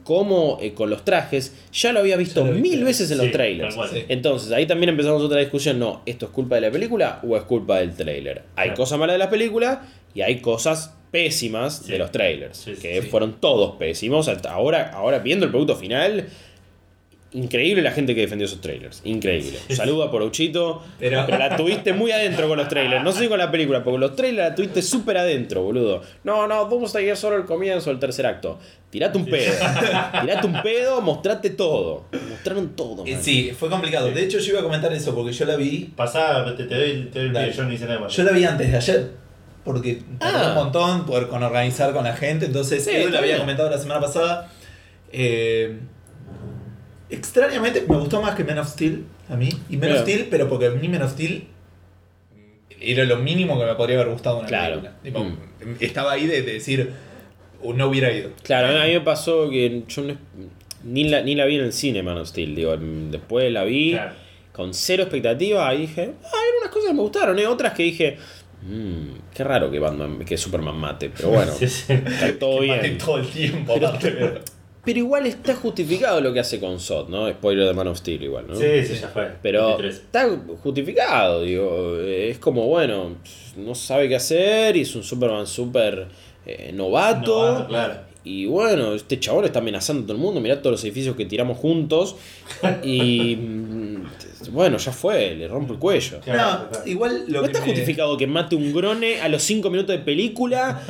como eh, con los trajes, ya lo había visto lo mil veces en los trailers. Sí. Entonces, ahí también empezamos otra discusión. No, ¿esto es culpa de la película o es culpa del trailer? Hay Claro. cosas malas de la película y hay cosas pésimas Sí. de los trailers. Que sí. fueron todos pésimos. Hasta ahora, ahora viendo el producto final, increíble la gente que defendió esos trailers. Increíble. Saluda a Poruchito. Pero- Pero la tuviste muy adentro con los trailers. No sé si con la película, porque los trailers la tuviste súper adentro, boludo. No, no, vamos a ir solo el comienzo del tercer acto. Tirate un pedo. (laughs) Tirate un pedo, mostrate todo. Mostraron todo. Eh, man. Sí, fue complicado. De hecho, yo iba a comentar eso porque yo la vi. Pasá, te, te doy, te doy el pie, yo no hice nada más. Yo la vi antes de ayer. Porque Ah. un montón poder con organizar con la gente. Entonces, Sí, Edu la había comentado la semana pasada. Eh, extrañamente, me gustó más que Men of Steel a mí. Y Men of Steel, pero porque a mí Men of Steel era lo mínimo que me podría haber gustado una Claro. película. Mm. Estaba ahí de, de decir, "Uh, no hubiera ido. Claro, a mí me pasó que yo no- ni, la, ni la vi en el cine, Man of Steel. Digo, después la vi Claro. con cero expectativa y dije, ah, hay unas cosas que me gustaron, hay otras que dije, "Mm, qué raro que Batman, que Superman mate, pero bueno, (laughs) Sí, sí. está todo Que mate bien. todo el tiempo. Pero- pero- igual está justificado lo que hace con Sod, ¿no? Spoiler de Man of Steel igual, ¿no? Sí, sí, ya fue. Pero 23. está justificado, digo, es como, bueno, no sabe qué hacer y es un Superman súper eh, novato. Novato, claro. Y bueno, este chabón está amenazando a todo el mundo, mirá todos los edificios que tiramos juntos. Y mm, bueno, ya fue, le rompo el cuello. Claro, no, igual lo No que está me- justificado que mate un grone a los 5 minutos de película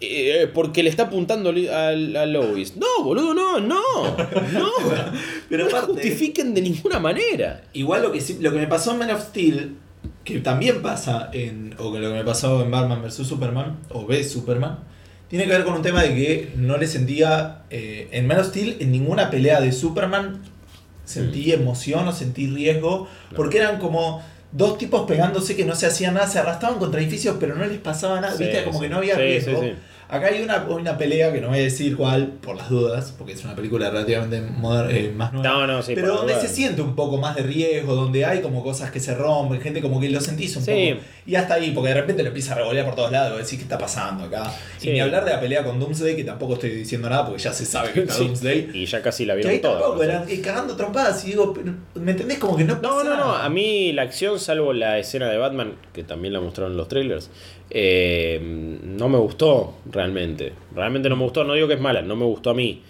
eh, porque le está apuntando li- a, a Lois. No, boludo, no, no, no. (laughs) Pero no aparte- justifiquen de ninguna manera. Igual lo que lo que me pasó en Man of Steel, que también pasa en. o que lo que me pasó en Batman vs Superman, o v Superman, tiene que ver con un tema de que no le sentía. eh, en Man of Steel, en ninguna pelea de Superman sentí Mm. emoción o sentí riesgo, porque eran como dos tipos pegándose que no se hacían nada, se arrastraban contra edificios, pero no les pasaba nada, Sí, viste, como sí. que no había riesgo. sí. Acá hay una, una pelea que no voy a decir cuál, por las dudas, porque es una película relativamente moder- eh, más nueva. No, no, sí. Pero donde se siente un poco más de riesgo, donde hay como cosas que se rompen, gente como que lo sentís un Sí. poco. Y hasta ahí, porque de repente lo empieza a revolear por todos lados, decís qué está pasando acá. Sí. Y ni hablar de la pelea con Doomsday, que tampoco estoy diciendo nada porque ya se sabe que está. Doomsday. Y ya casi la vieron toda. tampoco eran cagando trompadas y digo, ¿me entendés? Como que no No, pasa no, no. nada. A mí la acción, salvo la escena de Batman, que también la mostraron en los trailers, eh, no me gustó realmente. Realmente no me gustó. No digo que es mala, no me gustó a mí.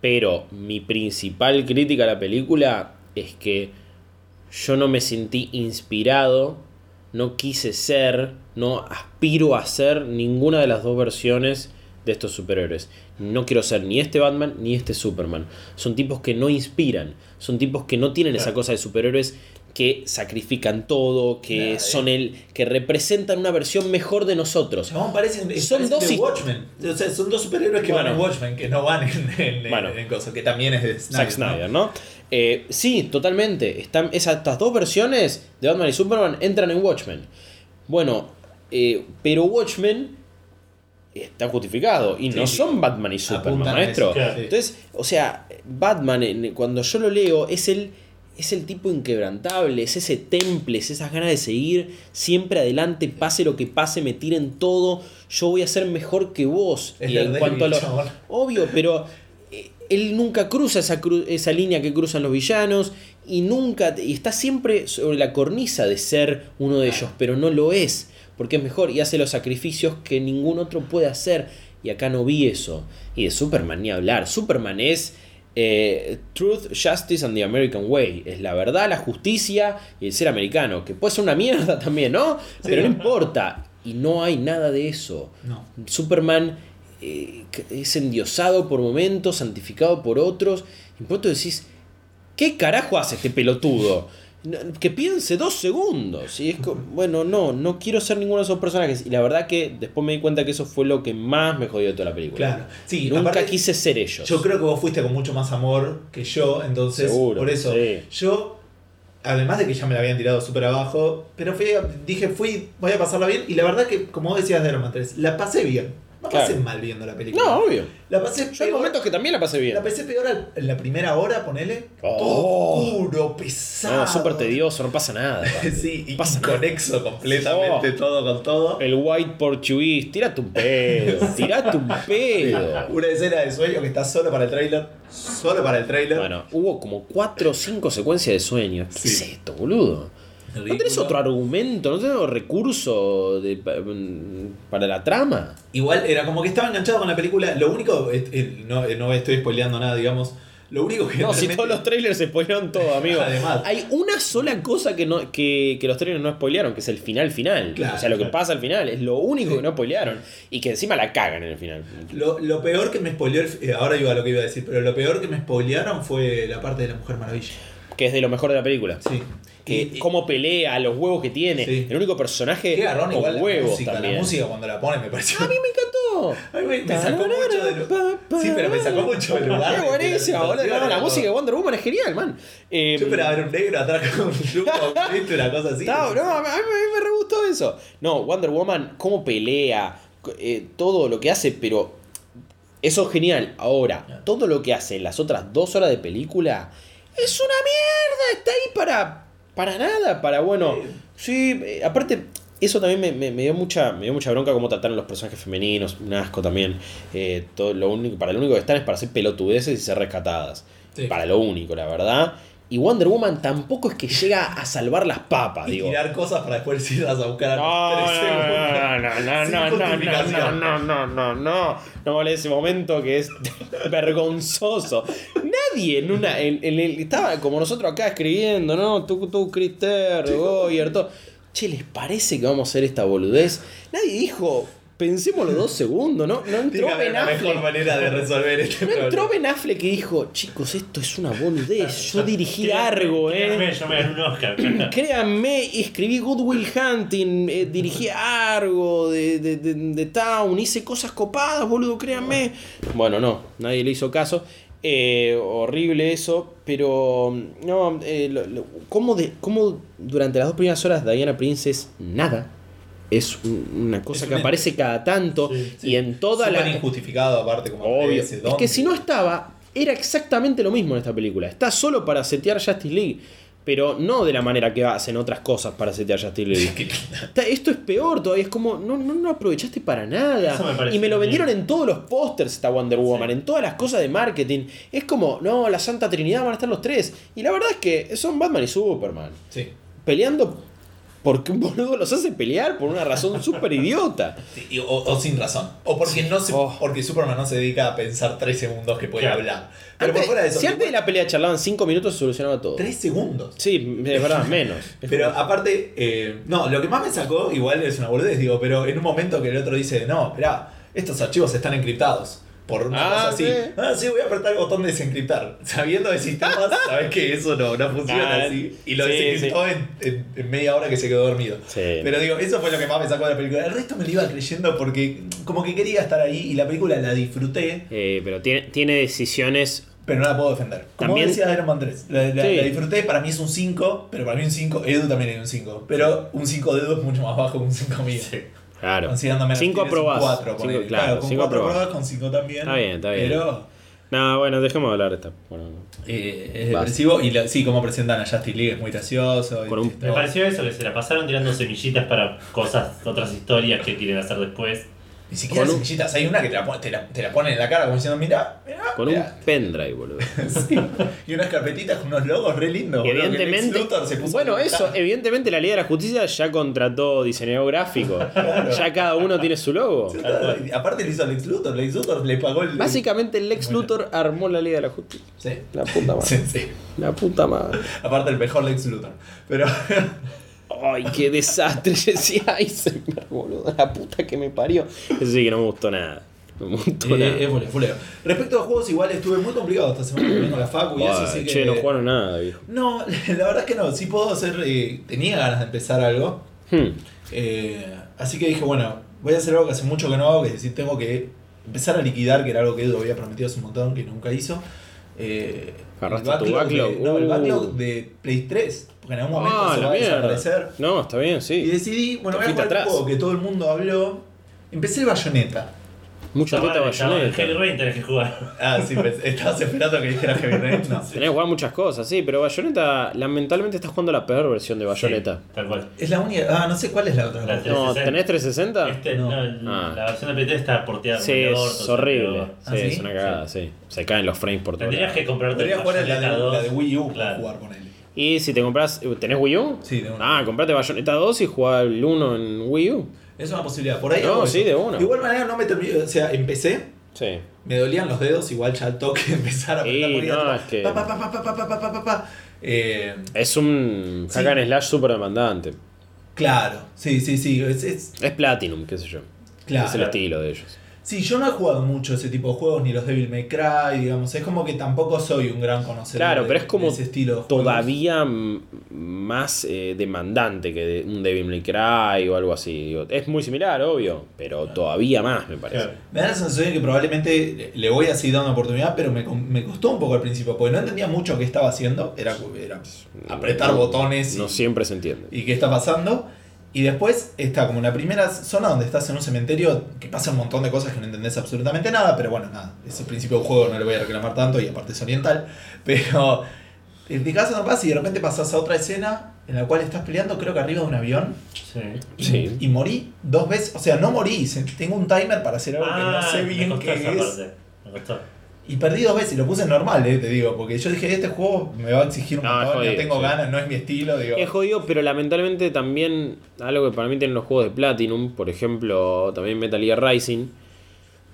Pero mi principal crítica a la película es que yo no me sentí inspirado, no quise ser, no aspiro a ser ninguna de las dos versiones de estos superhéroes. No quiero ser ni este Batman ni este Superman. Son tipos que no inspiran, son tipos que no tienen esa cosa de superhéroes que sacrifican todo, que eh. son el que representan una versión mejor de nosotros. Chabón, parecen, Son dos de Watchmen. O sea, son dos superhéroes que Bueno. van en Watchmen, que no van en, en, Bueno. en cosas, que también es de Snyder. Zack Snyder, ¿no? Eh, sí, totalmente. Están, esas, estas dos versiones de Batman y Superman entran en Watchmen. Bueno, eh, pero Watchmen está justificado y no son Batman y Superman, maestro. eso, Claro. sí. Entonces, o sea, Batman, cuando yo lo leo, es el, es el tipo inquebrantable, es ese temple, es esas ganas de seguir siempre adelante, pase lo que pase, me tiren todo, yo voy a ser mejor que vos. Es y en cuanto a lo. Obvio, pero eh, él nunca cruza esa, cru- esa línea que cruzan los villanos y nunca y está siempre sobre la cornisa de ser uno de ellos, pero no lo es, porque es mejor y hace los sacrificios que ningún otro puede hacer. Y acá no vi eso. Y de Superman ni hablar. Superman es eh, Truth, Justice and the American Way. Es la verdad, la justicia y el ser americano. Que puede ser una mierda (laughs) también, ¿no? Pero no importa. Y no hay nada de eso. No. Superman eh, es endiosado por momentos, santificado por otros. Y pronto decís, ¿qué carajo hace este pelotudo? Que piense dos segundos. Y es co- bueno, no, no quiero ser ninguno de esos personajes. Y la verdad que después me di cuenta que eso fue lo que más me jodió de toda la película. Claro. Sí, Nunca aparte- quise ser ellos. Yo creo que vos fuiste con mucho más amor que yo, entonces Seguro, por eso sí. yo, además de que ya me la habían tirado súper abajo, pero fui, dije, fui, voy a pasarla bien, y la verdad que, como vos decías de Iron Man 3, la pasé bien. No Claro. pasé mal viendo la película. No, obvio. La pasé Yo hay momentos que también la pasé bien. La pasé peor al- en la primera hora, ponele. Oh. Todo oscuro, pesado. No, súper tedioso, no pasa nada. (laughs) sí, y Pasa inconexo completamente Oh. todo con todo. El white portugués, tirate un pedo, (laughs) tirate un pedo. Una escena de sueño que está solo para el trailer. Solo para el trailer. Bueno, hubo como 4 o 5 secuencias de sueño. ¿Qué Sí. es esto, boludo? ¿No tenés otro argumento? ¿No tenés recurso de- mm, para la trama? Igual era como que estaba enganchado con la película. Lo único, no, eh, no estoy spoileando nada, digamos. Lo único que. No, si realmente- todos los trailers se spoilearon todo, amigo. Además. Hay una sola cosa que, no, que, que los trailers no spoilearon, que es el final final. Claro, o sea, lo que pasa al final. Es lo único que no spoilearon. Y que encima la cagan en el final. Lo, lo peor que me spoileó, el- eh, ahora iba a lo que iba a decir, pero lo peor que me spoilearon fue la parte de la Mujer Maravilla. Que es de lo mejor de la película. Sí. Que Y- y- cómo pelea, los huevos que tiene. Sí. El único personaje Qué garrón con igual la huevos música, también. la música cuando la pone me pareció... A mí me encantó. A mí me, me sacó mucho de lu- Sí, pero me sacó mucho del lugar. Qué boludo. No, la música de. Wonder Woman es genial, man. Eh, Yo esperaba ver un negro atrás con un look, (laughs) ¿viste? Una cosa así. No, no, a mí, a mí me re gustó eso. No, Wonder Woman, cómo pelea, eh, todo lo que hace, pero eso es genial. Ahora, todo lo que hace en las otras dos horas de película es una mierda. Está ahí para, para nada, para bueno. Sí, eh, aparte, eso también me, me- me dio mucha, me dio mucha bronca cómo trataron los personajes femeninos, un asco también. Eh, todo, lo único, para lo único que están es para hacer pelotudeces y ser rescatadas. Sí. Para lo único, la verdad. Y Wonder Woman tampoco es que llega a salvar las papas, Y digo. tirar cosas para después irlas a buscar a No, tres segundos. no, no, no, no, no, no, no, no, no, no, no, vale ese momento que es vergonzoso. Nadie en una, en, en el, estaba como nosotros acá escribiendo, ¿no? Tú, tú, Crister, Goyer, todo. Che, ¿les parece que vamos a hacer esta boludez? Nadie dijo, pensémoslo dos segundos, ¿no? No entró Ben una mejor Affleck. manera de resolver este No entró. Ben Affleck y dijo, chicos, esto es una boludez. (laughs) Yo dirigí Argo, ¿eh? Créanme, Yo me gané un Oscar. Créanme, escribí Good Will Hunting, eh, dirigí Argo de, de, de- de Town, hice cosas copadas, boludo, créanme. Bueno, no, nadie le hizo caso. Eh, horrible eso, pero no, eh, lo- lo- ¿cómo, de, cómo durante las dos primeras horas Diana Prince es nada? Es un- una cosa Es que un aparece cada tanto Sí, y en toda Súper la... injustificado aparte como Obvio. aparece, Es que si no estaba, era exactamente lo mismo en esta película. Está solo para setear Justice League. Pero no de la manera que hacen otras cosas para setear Justice League. (laughs) Está- esto es peor todavía. Es como, no, no, no aprovechaste para nada. Me y me lo bien. vendieron en todos los pósters esta Wonder Woman, en todas las cosas de marketing. Es como, no, la Santa Trinidad van a estar los tres. Y la verdad es que son Batman y Superman. Sí. Peleando porque un boludo los hace pelear por una razón súper idiota. Sí, o, o sin razón. O porque no se, Oh. porque Superman no se dedica a pensar tres segundos que puede Claro. hablar. Pero Antes- por fuera de eso. si antes de la pelea charlaban 5 minutos se solucionaba todo. Tres segundos. Sí, es verdad, menos. (laughs) Pero aparte, eh, no, lo que más me sacó, igual es una boludez, digo, pero en un momento que el otro dice, no, esperá, estos archivos están encriptados. Por una Ah, cosa así. sí. Ah, sí, voy a apretar el botón de desencriptar. Sabiendo de sistemas, (laughs) sabes que eso no, no funciona Ah, así. Y lo sí, desencriptó en, en- en media hora que se quedó dormido. Sí. Pero digo, eso fue lo que más me sacó de la película. El resto me lo iba creyendo porque como que quería estar ahí y la película la disfruté, Eh, pero tiene, tiene decisiones. pero no la puedo defender. Como También- decía Iron Man 3. La, la- Sí. la disfruté, para mí es un 5, pero para mí un 5, Edu también es un 5. Pero un 5 de Edu es mucho más bajo que un 5 mío. Claro. Considerando menos 5 aprobados. 4, Cinco- claro, con 5 4 aprobados. con 5 también. Está bien, está bien. Pero No, bueno, dejemos de hablar de esta. Bueno, eh, es depresivo y la- sí, como presentan a Justice League es muy gracioso. un-. Me pareció eso, que se la pasaron tirando semillitas para cosas, otras historias que quieren hacer después. Ni siquiera con un- semillitas, hay una que te la, te, la, te la ponen en la cara como diciendo, mira, mira, con un mira". pendrive, boludo. (laughs) Sí. Y unas carpetitas con unos logos re lindos. Boludo, evidentemente, Luthor se puso bueno, eso, evidentemente la Liga de la Justicia ya contrató diseñador gráfico. (laughs) Ya cada uno tiene su logo. Aparte le hizo a Lex Luthor, Lex Luthor le pagó el... Básicamente el Lex Bueno. Luthor armó la Liga de la Justicia. Sí. La puta madre. (laughs) Sí, sí. La puta madre. Aparte el mejor Lex Luthor. Pero Ay, qué desastre, (laughs) Jesse Eisenberg, boludo. La puta que me parió. Eso sí que no me gustó nada. No me gustó nada. Eh, es fulero, fulero. Respecto a juegos, igual estuve muy complicado esta semana con la Facu y eso, así que. che, no jugaron nada, viejo. No, (laughs) la verdad es que no. Sí puedo hacer. eh, tenía ganas de empezar algo. Hmm. eh, así que dije, bueno, voy a hacer algo que hace mucho que no hago, que es decir, tengo que empezar a liquidar, que era algo que Edu había prometido hace un montón, que nunca hizo. Eh, tu backlog. De, no, el Uh. backlog de Play 3. Porque en algún momento Ah, se la va a mierda. desaparecer. No, está bien, Y sí. decidí, bueno, voy a jugar atrás. juego que todo el mundo habló. Empecé el Bayonetta. Mucha teta el Heavy bayoneta. Rain tenés que jugar. Ah, sí, pues, estabas esperando que dijera Heavy Rain. (laughs) No. Tenés que jugar muchas cosas, sí, pero Bayonetta, lamentablemente estás jugando la peor versión de Bayonetta. Sí, tal cual. Es la única. Ah, no sé cuál es la otra. La No, 360. ¿tenés 360? Este, No. Ah. la versión de PT está porteada Sí, es orto, o sea, horrible. pero- Sí, ¿Ah, sí? es una cagada, sí. Se caen los frames por todo. Tendrías que comprarte Podría el jugar la de, Bayonetta 2. la de Wii U para Claro. jugar con él. Y si te compras. Eh, ¿Tenés Wii U? Sí, de una. Ah, comprate Bayonetta 2 y jugá el 1 en Wii U. Es una posibilidad. Por ahí. No, sí, eso. de una. De igual manera no me terminé. O sea, empecé. Sí. Me dolían los dedos, igual ya al toque (laughs) empezar a apretar y no, es que... pa, pa, pa, eh... Es un hack sí. and slash súper demandante. Claro, sí, sí, sí. Es, es... es Platinum, qué sé yo. Claro. Es el estilo de ellos. Sí, yo no he jugado mucho ese tipo de juegos, ni los Devil May Cry, digamos. Es como que tampoco soy un gran conocedor Claro, de- pero es como ese estilo todavía más eh, demandante que de- un Devil May Cry o algo así. Digo, Es muy similar, obvio, pero todavía más, me parece. Claro. Me da la sensación de que probablemente le voy a seguir dando una oportunidad, pero me, me costó un poco al principio, porque no entendía mucho qué estaba haciendo. Era, era apretar No- botones y, No siempre se entiende. y qué está pasando. Y después está como la primera zona donde estás en un cementerio que pasa un montón de cosas que no entendés absolutamente nada, pero bueno, nada, es el principio del juego, no le voy a reclamar tanto y aparte es oriental. (laughs) Pero en mi caso no pasa y de repente pasas a otra escena en la cual estás peleando, creo que arriba de un avión. Sí. Y, Sí. y morí dos veces, o sea, no morí, tengo un timer para hacer algo que no sé Ah, me bien qué es. parte. Me costó. Y perdí dos veces y lo puse en normal, eh, te digo, porque yo dije, este juego me va a exigir un No, montón, no tengo sí. ganas, no es mi estilo, digo. Es jodido, pero lamentablemente también algo que para mí tienen los juegos de Platinum, por ejemplo, también Metal Gear Rising,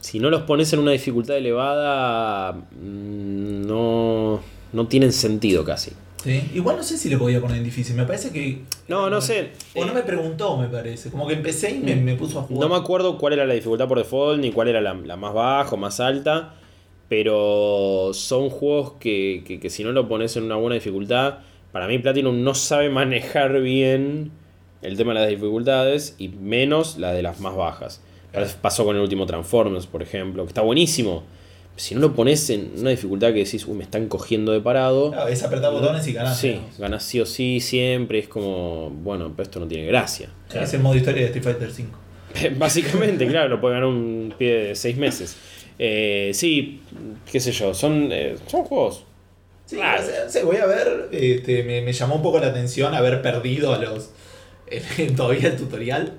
si no los pones en una dificultad elevada, mm, no, no tienen sentido casi. Sí, Igual no sé si le podía poner en difícil, me parece que... No, no sé. O no me preguntó, me parece, como que empecé y me, me puso a jugar. No me acuerdo cuál era la dificultad por default, ni cuál era la, la más baja o más alta, pero son juegos que, que- que si no lo pones en una buena dificultad, para mí Platinum no sabe (laughs) manejar bien el tema de las dificultades y menos la de las más bajas. Pasó con el último Transformers, por ejemplo, que está buenísimo. Si no lo pones en una dificultad que decís, uy, me están cogiendo de parado. Claro, es apretar botones y ganar. Sí, ganas sí o sí siempre. Es como, bueno, pero esto no tiene gracia. Es el modo historia de Street Fighter 5. (laughs) Básicamente, claro, lo puede ganar un pie de seis meses. Eh, sí, qué sé yo, son, eh, son juegos. Sí, Claro. o sea, no sé, voy a ver, este, me, me llamó un poco la atención haber perdido a los en- (laughs) en todavía el tutorial.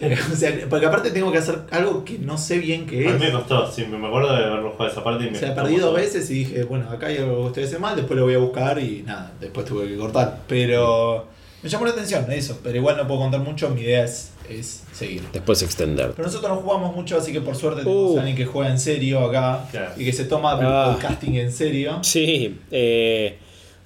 (laughs) o sea, porque aparte tengo que hacer algo que no sé bien qué A mí me es. costó, sí, me acuerdo de haberlo jugado esa parte y me O sea, perdí dos veces y dije, bueno, acá hay algo que estoy haciendo mal, después lo voy a buscar y nada, después tuve que cortar. Pero me llamó la atención eso, pero igual no puedo contar mucho, mi idea es, es seguir. Después extender. Pero nosotros no jugamos mucho, así que por suerte tenemos Uh. a alguien que juega en serio acá Claro. y que se toma Ah. el podcasting en serio. Sí, eh,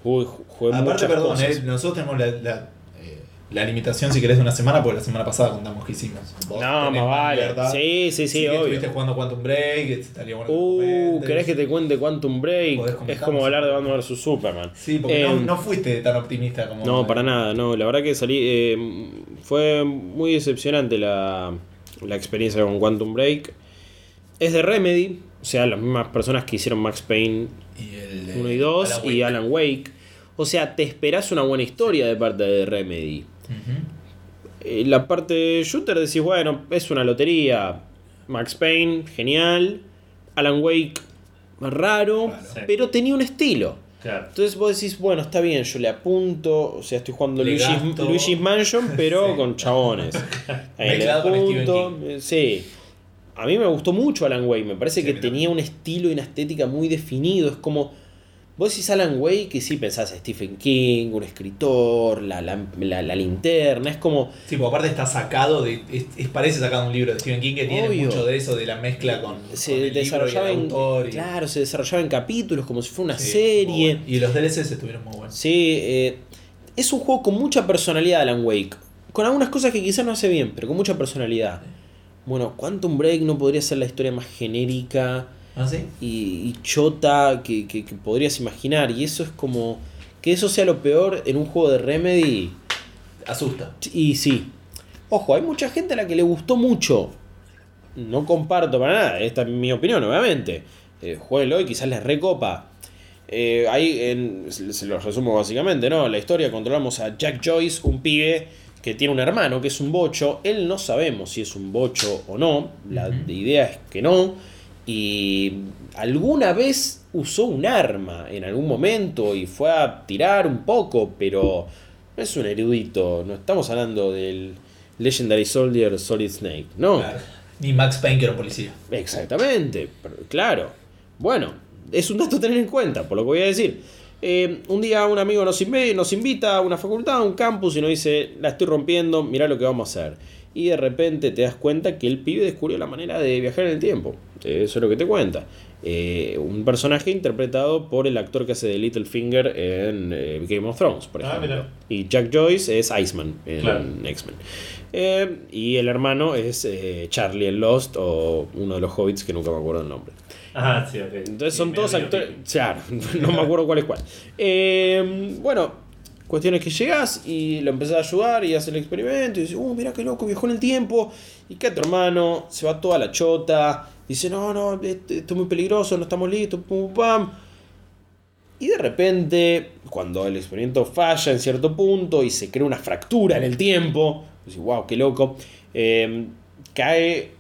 uy, jugué Aparte, muchas perdón, cosas. eh, nosotros tenemos la, la, eh, la limitación, si querés, de una semana, porque la semana pasada contamos que hicimos. Vos No, más vale. libertad. Sí, sí, sí, obvio. estuviste jugando Quantum Break, estaría bueno que Uh, comentes. ¿querés que te cuente Quantum Break? Podés Es como hablar de Batman vs Superman. Sí, porque no, no fuiste tan optimista como. No, para nada, no. La verdad que salí. eh, fue muy decepcionante la, la experiencia con Quantum Break. Es de Remedy, o sea, las mismas personas que hicieron Max Payne Y el, eh, 1 y 2 Alan y Wake. Alan Wake. O sea, te esperás una buena historia de parte de Remedy. Eh, La parte de shooter decís, bueno, es una lotería. Max Payne, genial. Alan Wake, raro, Claro. Pero tenía un estilo. Claro. Entonces vos decís, bueno, está bien, yo le apunto, o sea, estoy jugando Le Luigi's, gasto. Luigi's Mansion, pero (laughs) Sí. con chabones. (laughs) Ahí le apunto, eh, sí. A mí me gustó mucho Alan Wake, me parece Sí, que tenía un estilo y una estética muy definido, es como... Vos decís Alan Wake y sí pensás Stephen King, un escritor, la, la, la- la linterna, es como... Sí, porque aparte está sacado de. Es, es- parece sacado de un libro de Stephen King que tiene mucho de eso, de la mezcla con. Se con el libro y el desarrollaba en... autor y- Claro, se desarrollaba en capítulos, como si fuera una Sí, serie. bueno. Y los DLCs estuvieron muy buenos. Sí, eh, es un juego con mucha personalidad Alan Wake. Con algunas cosas que quizás no hace bien, pero con mucha personalidad. Bueno, Quantum Break no podría ser la historia más genérica ¿Ah, sí? y, y chota que, que- que podrías imaginar. Y eso es como... Que eso sea lo peor en un juego de Remedy. Asusta. Y sí. Ojo, hay mucha gente a la que le gustó mucho. No comparto para nada, esta es mi opinión, obviamente. Eh, jueguenlo y quizás les recopa. Eh, ahí en- se los resumo básicamente, ¿no? La historia controlamos a Jack Joyce, un pibe que tiene un hermano que es un bocho. Él no sabemos si es un bocho o no. La idea es que no. Y alguna vez usó un arma en algún momento y fue a tirar un poco, pero no es un erudito. No estamos hablando del Legendary Soldier Solid Snake, no. Claro. Ni Max Payne que era un policía. Exactamente, pero claro. Bueno, es un dato a tener en cuenta, por lo que voy a decir. Eh, un día un amigo nos, nos invita a una facultad, a un campus, y nos dice, la estoy rompiendo, mirá lo que vamos a hacer. Y de repente te das cuenta que el pibe descubrió la manera de viajar en el tiempo. Eso es lo que te cuenta. Eh, un personaje interpretado por el actor que hace de Littlefinger en eh, Game of Thrones, por Ah, ejemplo. mira. y Jack Joyce es Iceman en Claro. X-Men. Eh, y el hermano es Charlie en Lost o uno de los hobbits que nunca me acuerdo el nombre. Ah, sí, ok. Entonces Sí, son todos actores. Claro, (laughs) no me acuerdo cuál es cuál. Bueno, cuestiones que llegas y lo empezás a ayudar y haces el experimento y dices, uh, mira qué loco, viajó en el tiempo. Y que tu hermano se va toda la chota. Dice, no, no, esto esto es muy peligroso, no estamos listos, pum, pam. Y de repente, cuando el experimento falla en cierto punto y se crea una fractura en el tiempo, dices, wow, qué loco, eh, cae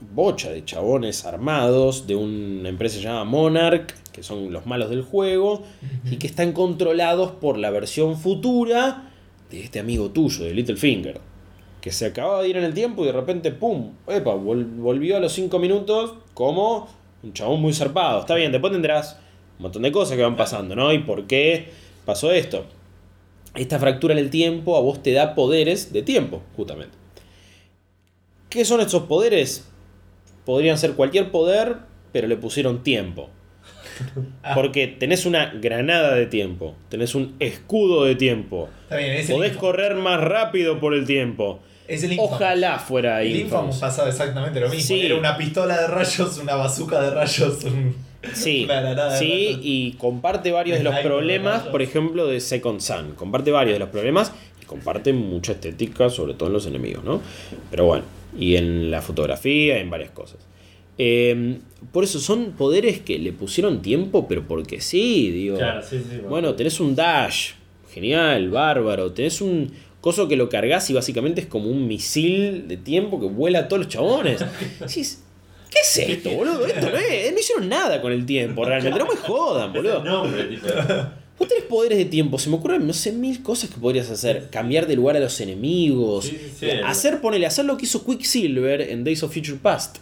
bocha de chabones armados de una empresa llamada Monarch, que son los malos del juego, y que están controlados por la versión futura de este amigo tuyo, de Littlefinger. Que se acababa de ir en el tiempo y de repente, ¡pum! Epa, vol- volvió a los 5 minutos como un chabón muy zarpado. Está bien, después tendrás un montón de cosas que van pasando, ¿no? ¿Y por qué pasó esto? Esta fractura en el tiempo a vos te da poderes de tiempo, justamente. ¿Qué son estos poderes? Podrían ser cualquier poder, pero le pusieron tiempo. (laughs) Porque tenés una granada de tiempo, tenés un escudo de tiempo, Está bien, es el podés correr más rápido por el tiempo. Es el. Ojalá fuera El Infamous Infamous. pasaba exactamente lo mismo. Sí. Era una pistola de rayos, una bazooka de rayos, un- (laughs) Sí, una granada de sí, rayos. y comparte varios de los de problemas, por ejemplo, de Second Sun. Comparte varios de los problemas y comparte mucha estética, sobre todo en los enemigos, ¿no? Pero bueno, y en la fotografía, en varias cosas. Eh, por eso son poderes que le pusieron tiempo, pero porque sí, digo. Claro, sí, sí. Bueno, tenés un dash, genial, bárbaro. Tenés un coso que lo cargas y básicamente es como un misil de tiempo que vuela a todos los chabones. (laughs) Decís, ¿Qué es esto, boludo? Esto no es. No hicieron nada con el tiempo, realmente. No me jodan, boludo. Vos tenés poderes de tiempo. Se me ocurren, no sé, mil cosas que podrías hacer. Cambiar de lugar a los enemigos. Sí, sí, sí. Hacer, ponele, hacer lo que hizo Quicksilver en Days of Future Past.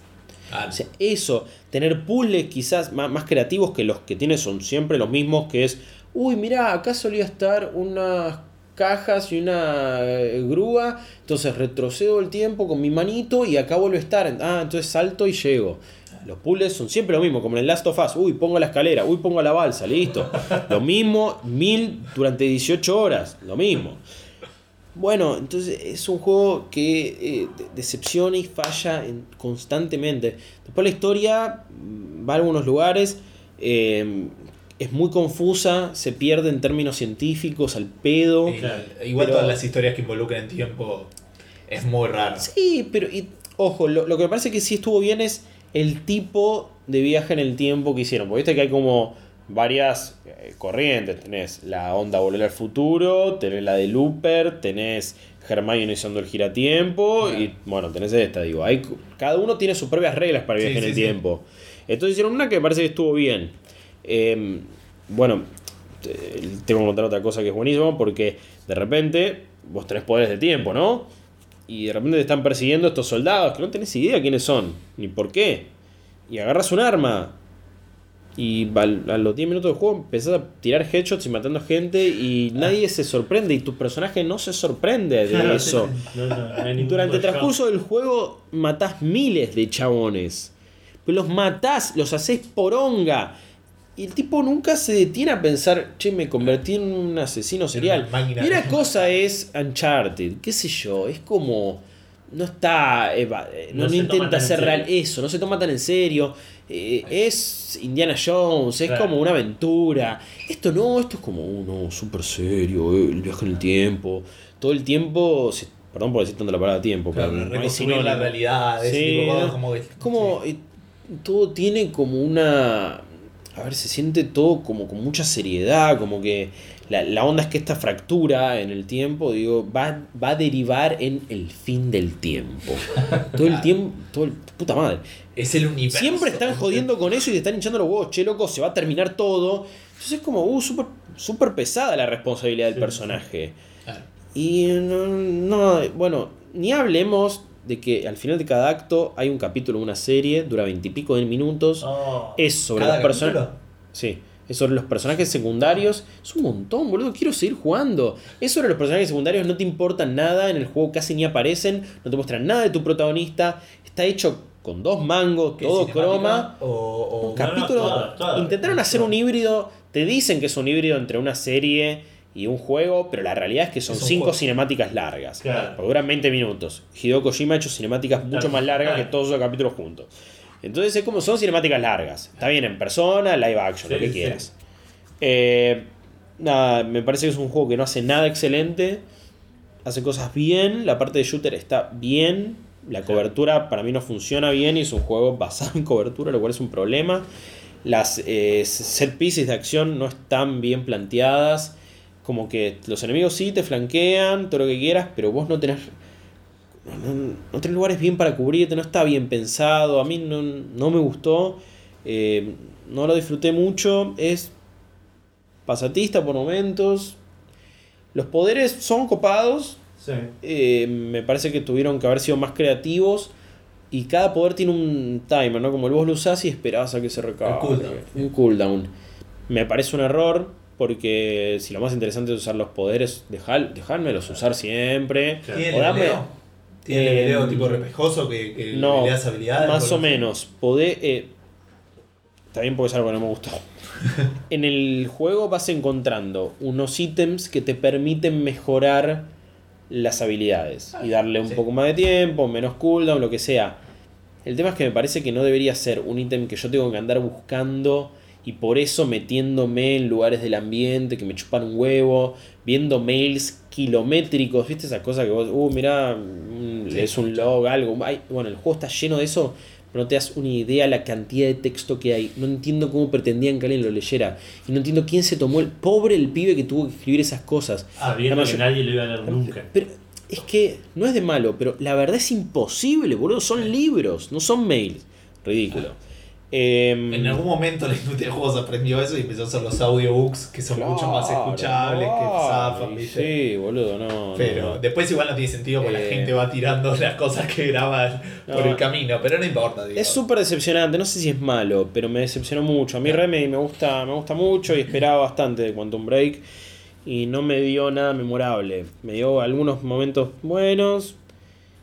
Ah, O sea, eso, tener puzzles quizás más, más creativos que los que tienes son siempre los mismos, que es, uy, mirá, acá solía estar unas cajas y una eh, grúa, entonces retrocedo el tiempo con mi manito y acá vuelve a estar, ah, entonces salto y llego. Los puzzles son siempre lo mismo, como en el Last of Us, uy, pongo la escalera, uy, pongo la balsa, listo. Lo mismo, mil durante 18 horas, lo mismo. Bueno, entonces es un juego que eh, de- decepciona y falla en- constantemente. Después la historia mm, va a algunos lugares, eh, es muy confusa, se pierde en términos científicos al pedo. Claro. igual Pero- todas las historias que involucran tiempo es muy raro. Sí, pero y- ojo, lo, lo que me parece que sí estuvo bien es el tipo de viaje en el tiempo que hicieron. Porque viste que hay como varias eh, corrientes. Tenés la onda volver al futuro, tenés la de Looper, tenés Hermione usando el giratiempo y bueno, tenés esta, digo. Hay, cada uno tiene sus propias reglas para Sí, viajar en sí, el sí. tiempo. Entonces hicieron una que me parece que estuvo bien. Eh, bueno, te- tengo que contar otra cosa que es buenísimo porque de repente vos tenés poderes de tiempo, ¿no? Y de repente te están persiguiendo estos soldados que no tenés idea quiénes son, ni por qué. Y agarras un arma. Y al- a los 10 minutos del juego empezás a tirar headshots y matando gente y nadie se sorprende y tu personaje no se sorprende de (laughs) eso. no, no, Durante el transcurso del juego matás miles de chabones. Pero los matás, los haces poronga. Y el tipo nunca se detiene a pensar, che, me convertí en un asesino serial. una Y una (laughs) cosa es Uncharted, qué sé yo, es como. No está. eva- eh, no, No intenta ser real eso, no se toma tan en serio. Eh, es Indiana Jones, es Claro. como una aventura. Esto no, esto es como uno súper serio, eh, el viaje en el tiempo. Todo el tiempo. se- perdón por decir tanto la palabra tiempo, Claro, pero no reconstruir la sinónimo. realidad, Sí, tipo ¿no? que- como. eh, todo tiene como una. A ver, se siente todo como con mucha seriedad, como que la, la onda es que esta fractura en el tiempo, digo, va, va a derivar en el fin del tiempo. Todo el tiempo, todo el, puta madre. Es el universo. Siempre están jodiendo con eso y te están hinchando los huevos, che, loco, se va a terminar todo. Entonces es como, uh, súper súper pesada la responsabilidad del Sí, personaje. Claro. Y no, no, bueno, ni hablemos de que al final de cada acto hay un capítulo, una serie, dura veintipico de minutos. Oh. Es sobre ¿Cada los personajes. Sí. Es sobre los personajes secundarios. Es un montón, boludo. Quiero seguir jugando. Es sobre los personajes secundarios. No te importan nada. En el juego casi ni aparecen. No te muestran nada de tu protagonista. Está hecho con dos mangos, ¿Qué, todo croma. O, o- no, Capítulo. intentaron hacer un híbrido. Te dicen que es un híbrido entre una serie y un juego. Pero la realidad es que son Es cinco juego. cinemáticas largas. Claro. Porque duran 20 minutos. Hideo Kojima ha hecho cinemáticas mucho Claro. más largas que todos esos capítulos juntos. Entonces es como son cinemáticas largas. Está bien en persona, live action, lo que sí. quieras. Eh, nada, me parece que es un juego que no hace nada excelente. Hace cosas bien. La parte de shooter está bien. La cobertura para mí no funciona bien y es un juego basado en cobertura, lo cual es un problema. Las eh, set pieces de acción no están bien planteadas. Como que los enemigos sí te flanquean, todo lo que quieras, pero vos no tenés. No, no tenés lugares bien para cubrirte, no está bien pensado. A mí no, no me gustó. eh, no lo disfruté mucho. Es pasatista por momentos. Los poderes son copados. Sí. eh, me parece que tuvieron que haber sido más creativos. Y cada poder tiene un timer, ¿no? Como el vos lo usás y esperás a que se recargue. Un cooldown. Un cooldown. Me parece un error. Porque si lo más interesante es usar los poderes, dejar, dejármelos usar siempre. Claro. ¿Tiene O dame-? ¿Tiene el Eh, video tipo repejoso que, que No, le das habilidades? más o menos. Podé, eh, también porque es algo que no me gustó. (laughs) en el juego vas encontrando unos ítems que te permiten mejorar las habilidades y darle un sí. poco más de tiempo, menos cooldown, lo que sea. El tema es que me parece que no debería ser un ítem que yo tengo que andar buscando y por eso metiéndome en lugares del ambiente que me chupan un huevo, viendo mails kilométricos, ¿viste esa cosa que vos, uh, mirá, mm, Sí. es un log, algo? Ay, bueno, el juego está lleno de eso, pero no te das una idea la cantidad de texto que hay. No entiendo cómo pretendían que alguien lo leyera. Y no entiendo quién se tomó el pobre el pibe que tuvo que escribir esas cosas. Sabiendo que nadie lo iba a leer nunca. pero es que no es de malo, pero la verdad es imposible, boludo. Son libros, no son mails. Ridículo. Em, En algún momento la industria de juegos aprendió eso y empezó a hacer los audiobooks que son mucho más claro, escuchables, que zafan, ¿viste? Sí, boludo, no. Pero no. después igual no tiene sentido porque Eh. la gente va tirando las cosas que graban por el camino, pero no importa. digo. Es súper decepcionante, no sé si es malo, pero me decepcionó mucho. A mí Remedy me gusta, me gusta mucho y esperaba bastante de Quantum Break y no me dio nada memorable. Me dio algunos momentos buenos,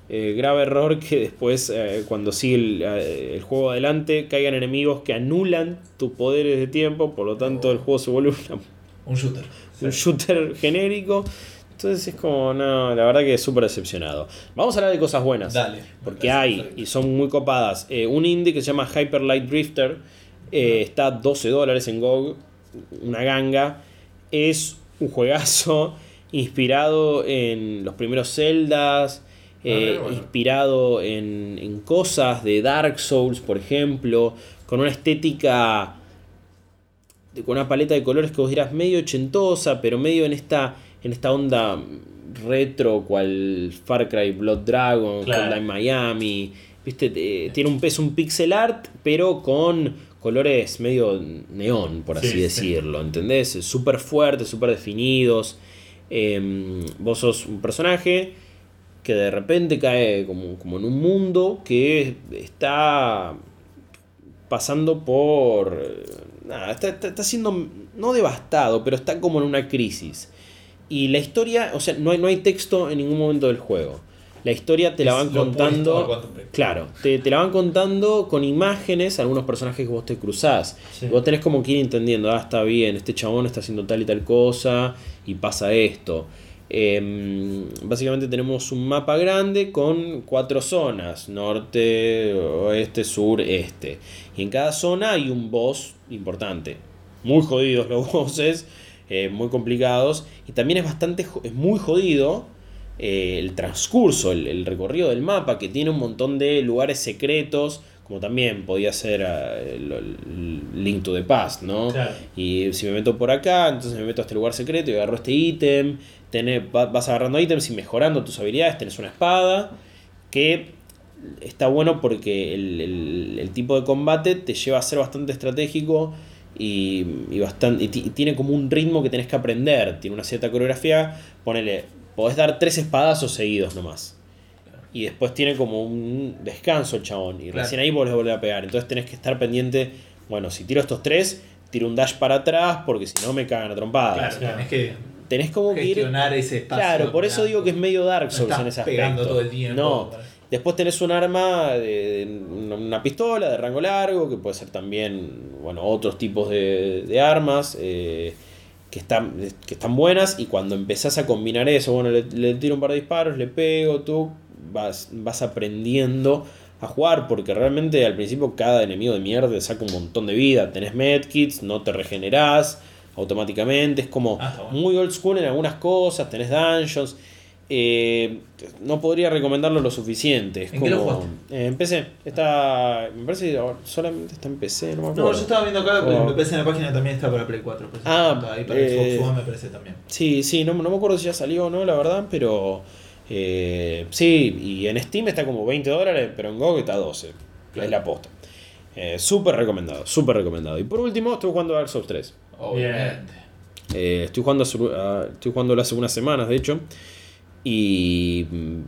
eh, grave error que (laughs) después eh, cuando sigue el, eh, el juego adelante caigan enemigos que anulan tus poderes de tiempo, por lo tanto el juego se vuelve una (laughs) Un shooter. un shooter genérico. Entonces es como, no, la verdad que es súper decepcionado. Vamos a hablar de cosas buenas. Dale. Porque hay, perfecto. y son muy copadas. Eh, un indie que se llama Hyper Light Drifter. eh, está a 12 dólares en GOG. Una ganga. Es un juegazo (laughs) inspirado en los primeros Zeldas. Eh, Ah, bueno. Inspirado en, en cosas de Dark Souls, por ejemplo. Con una estética de- con una paleta de colores que vos dirás medio ochentosa, pero medio en esta, en esta onda retro, cual Far Cry Blood Dragon, Claro. Hotline Miami. ¿Viste? Eh, tiene un, es un pixel art, pero con colores medio neón, por así Sí, sí. decirlo. ¿Entendés? Súper fuertes, súper definidos. Em, vos sos un personaje que de repente cae como, como en un mundo que está pasando por... Nada, está, está- está siendo no devastado, pero está como en una crisis. Y la historia, o sea, no hay, no hay texto en ningún momento del juego. La historia te la van contando... Claro, te, te la van contando con imágenes, algunos personajes que vos te cruzás. Sí. Y vos tenés como que ir entendiendo, ah, está bien, este chabón está haciendo tal y tal cosa y pasa esto. Em, básicamente tenemos un mapa grande con cuatro zonas, norte, oeste, sur, este. Y en cada zona hay un boss importante. Muy jodidos los (laughs) bosses, eh, muy complicados. Y también es bastante, es muy jodido eh, el transcurso, el recorrido del mapa, que tiene un montón de lugares secretos como también podía ser el, el Link to the Past, ¿no? Claro. Y si me meto por acá, entonces me meto a este lugar secreto y agarro este ítem. tenés- va- Vas agarrando ítems y mejorando tus habilidades. Tenés una espada que está bueno porque el, el- el tipo de combate te lleva a ser bastante estratégico y, y bastante, y y tiene como un ritmo que tenés que aprender. Tiene una cierta coreografía. Ponele, podés dar tres espadazos seguidos nomás. Y después tiene como un descanso el chabón. Y Claro. recién ahí volvés a volver a pegar. Entonces tenés que estar pendiente. Bueno, si tiro estos tres, tiro un dash para atrás porque si no me cagan a trompadas. Claro, Claro. tenés que Tenés como que ir. gestionar ese espacio. Claro, por eso digo que es medio Dark no Souls estás en ese pegando aspecto. todo el tiempo. No, Después tenés un arma, de, de una- una pistola de rango largo, que puede ser también, bueno, otros tipos de, de armas eh, que, están, que están buenas. Y cuando empezás a combinar eso, bueno, le, le tiro un par de disparos, le pego, tú vas, vas aprendiendo a jugar, porque realmente al principio cada enemigo de mierda te saca un montón de vida. Tenés medkits, no te regenerás automáticamente, es como Ah, bueno. muy old school en algunas cosas, tenés dungeons. Eh, no podría recomendarlo lo suficiente. Es ¿En qué lo como- eh, en PC. Está. Me parece que solamente está en PC, no me acuerdo. No, yo estaba viendo acá, Oh. me parece en la página también está para Play 4. por eso Ah, está ahí para eh, Xbox One me parece también. Sí, sí, no, no me acuerdo si ya salió o no, la verdad, pero. Eh, sí, y en Steam está como 20 dólares, pero en GOG está 12. Claro. Es la posta. Eh, súper recomendado, súper recomendado. Y por último, estoy jugando Dark Souls 3. Obviamente. Eh, estoy, jugando hace, ah, estoy jugando hace unas semanas, de hecho. Y mm,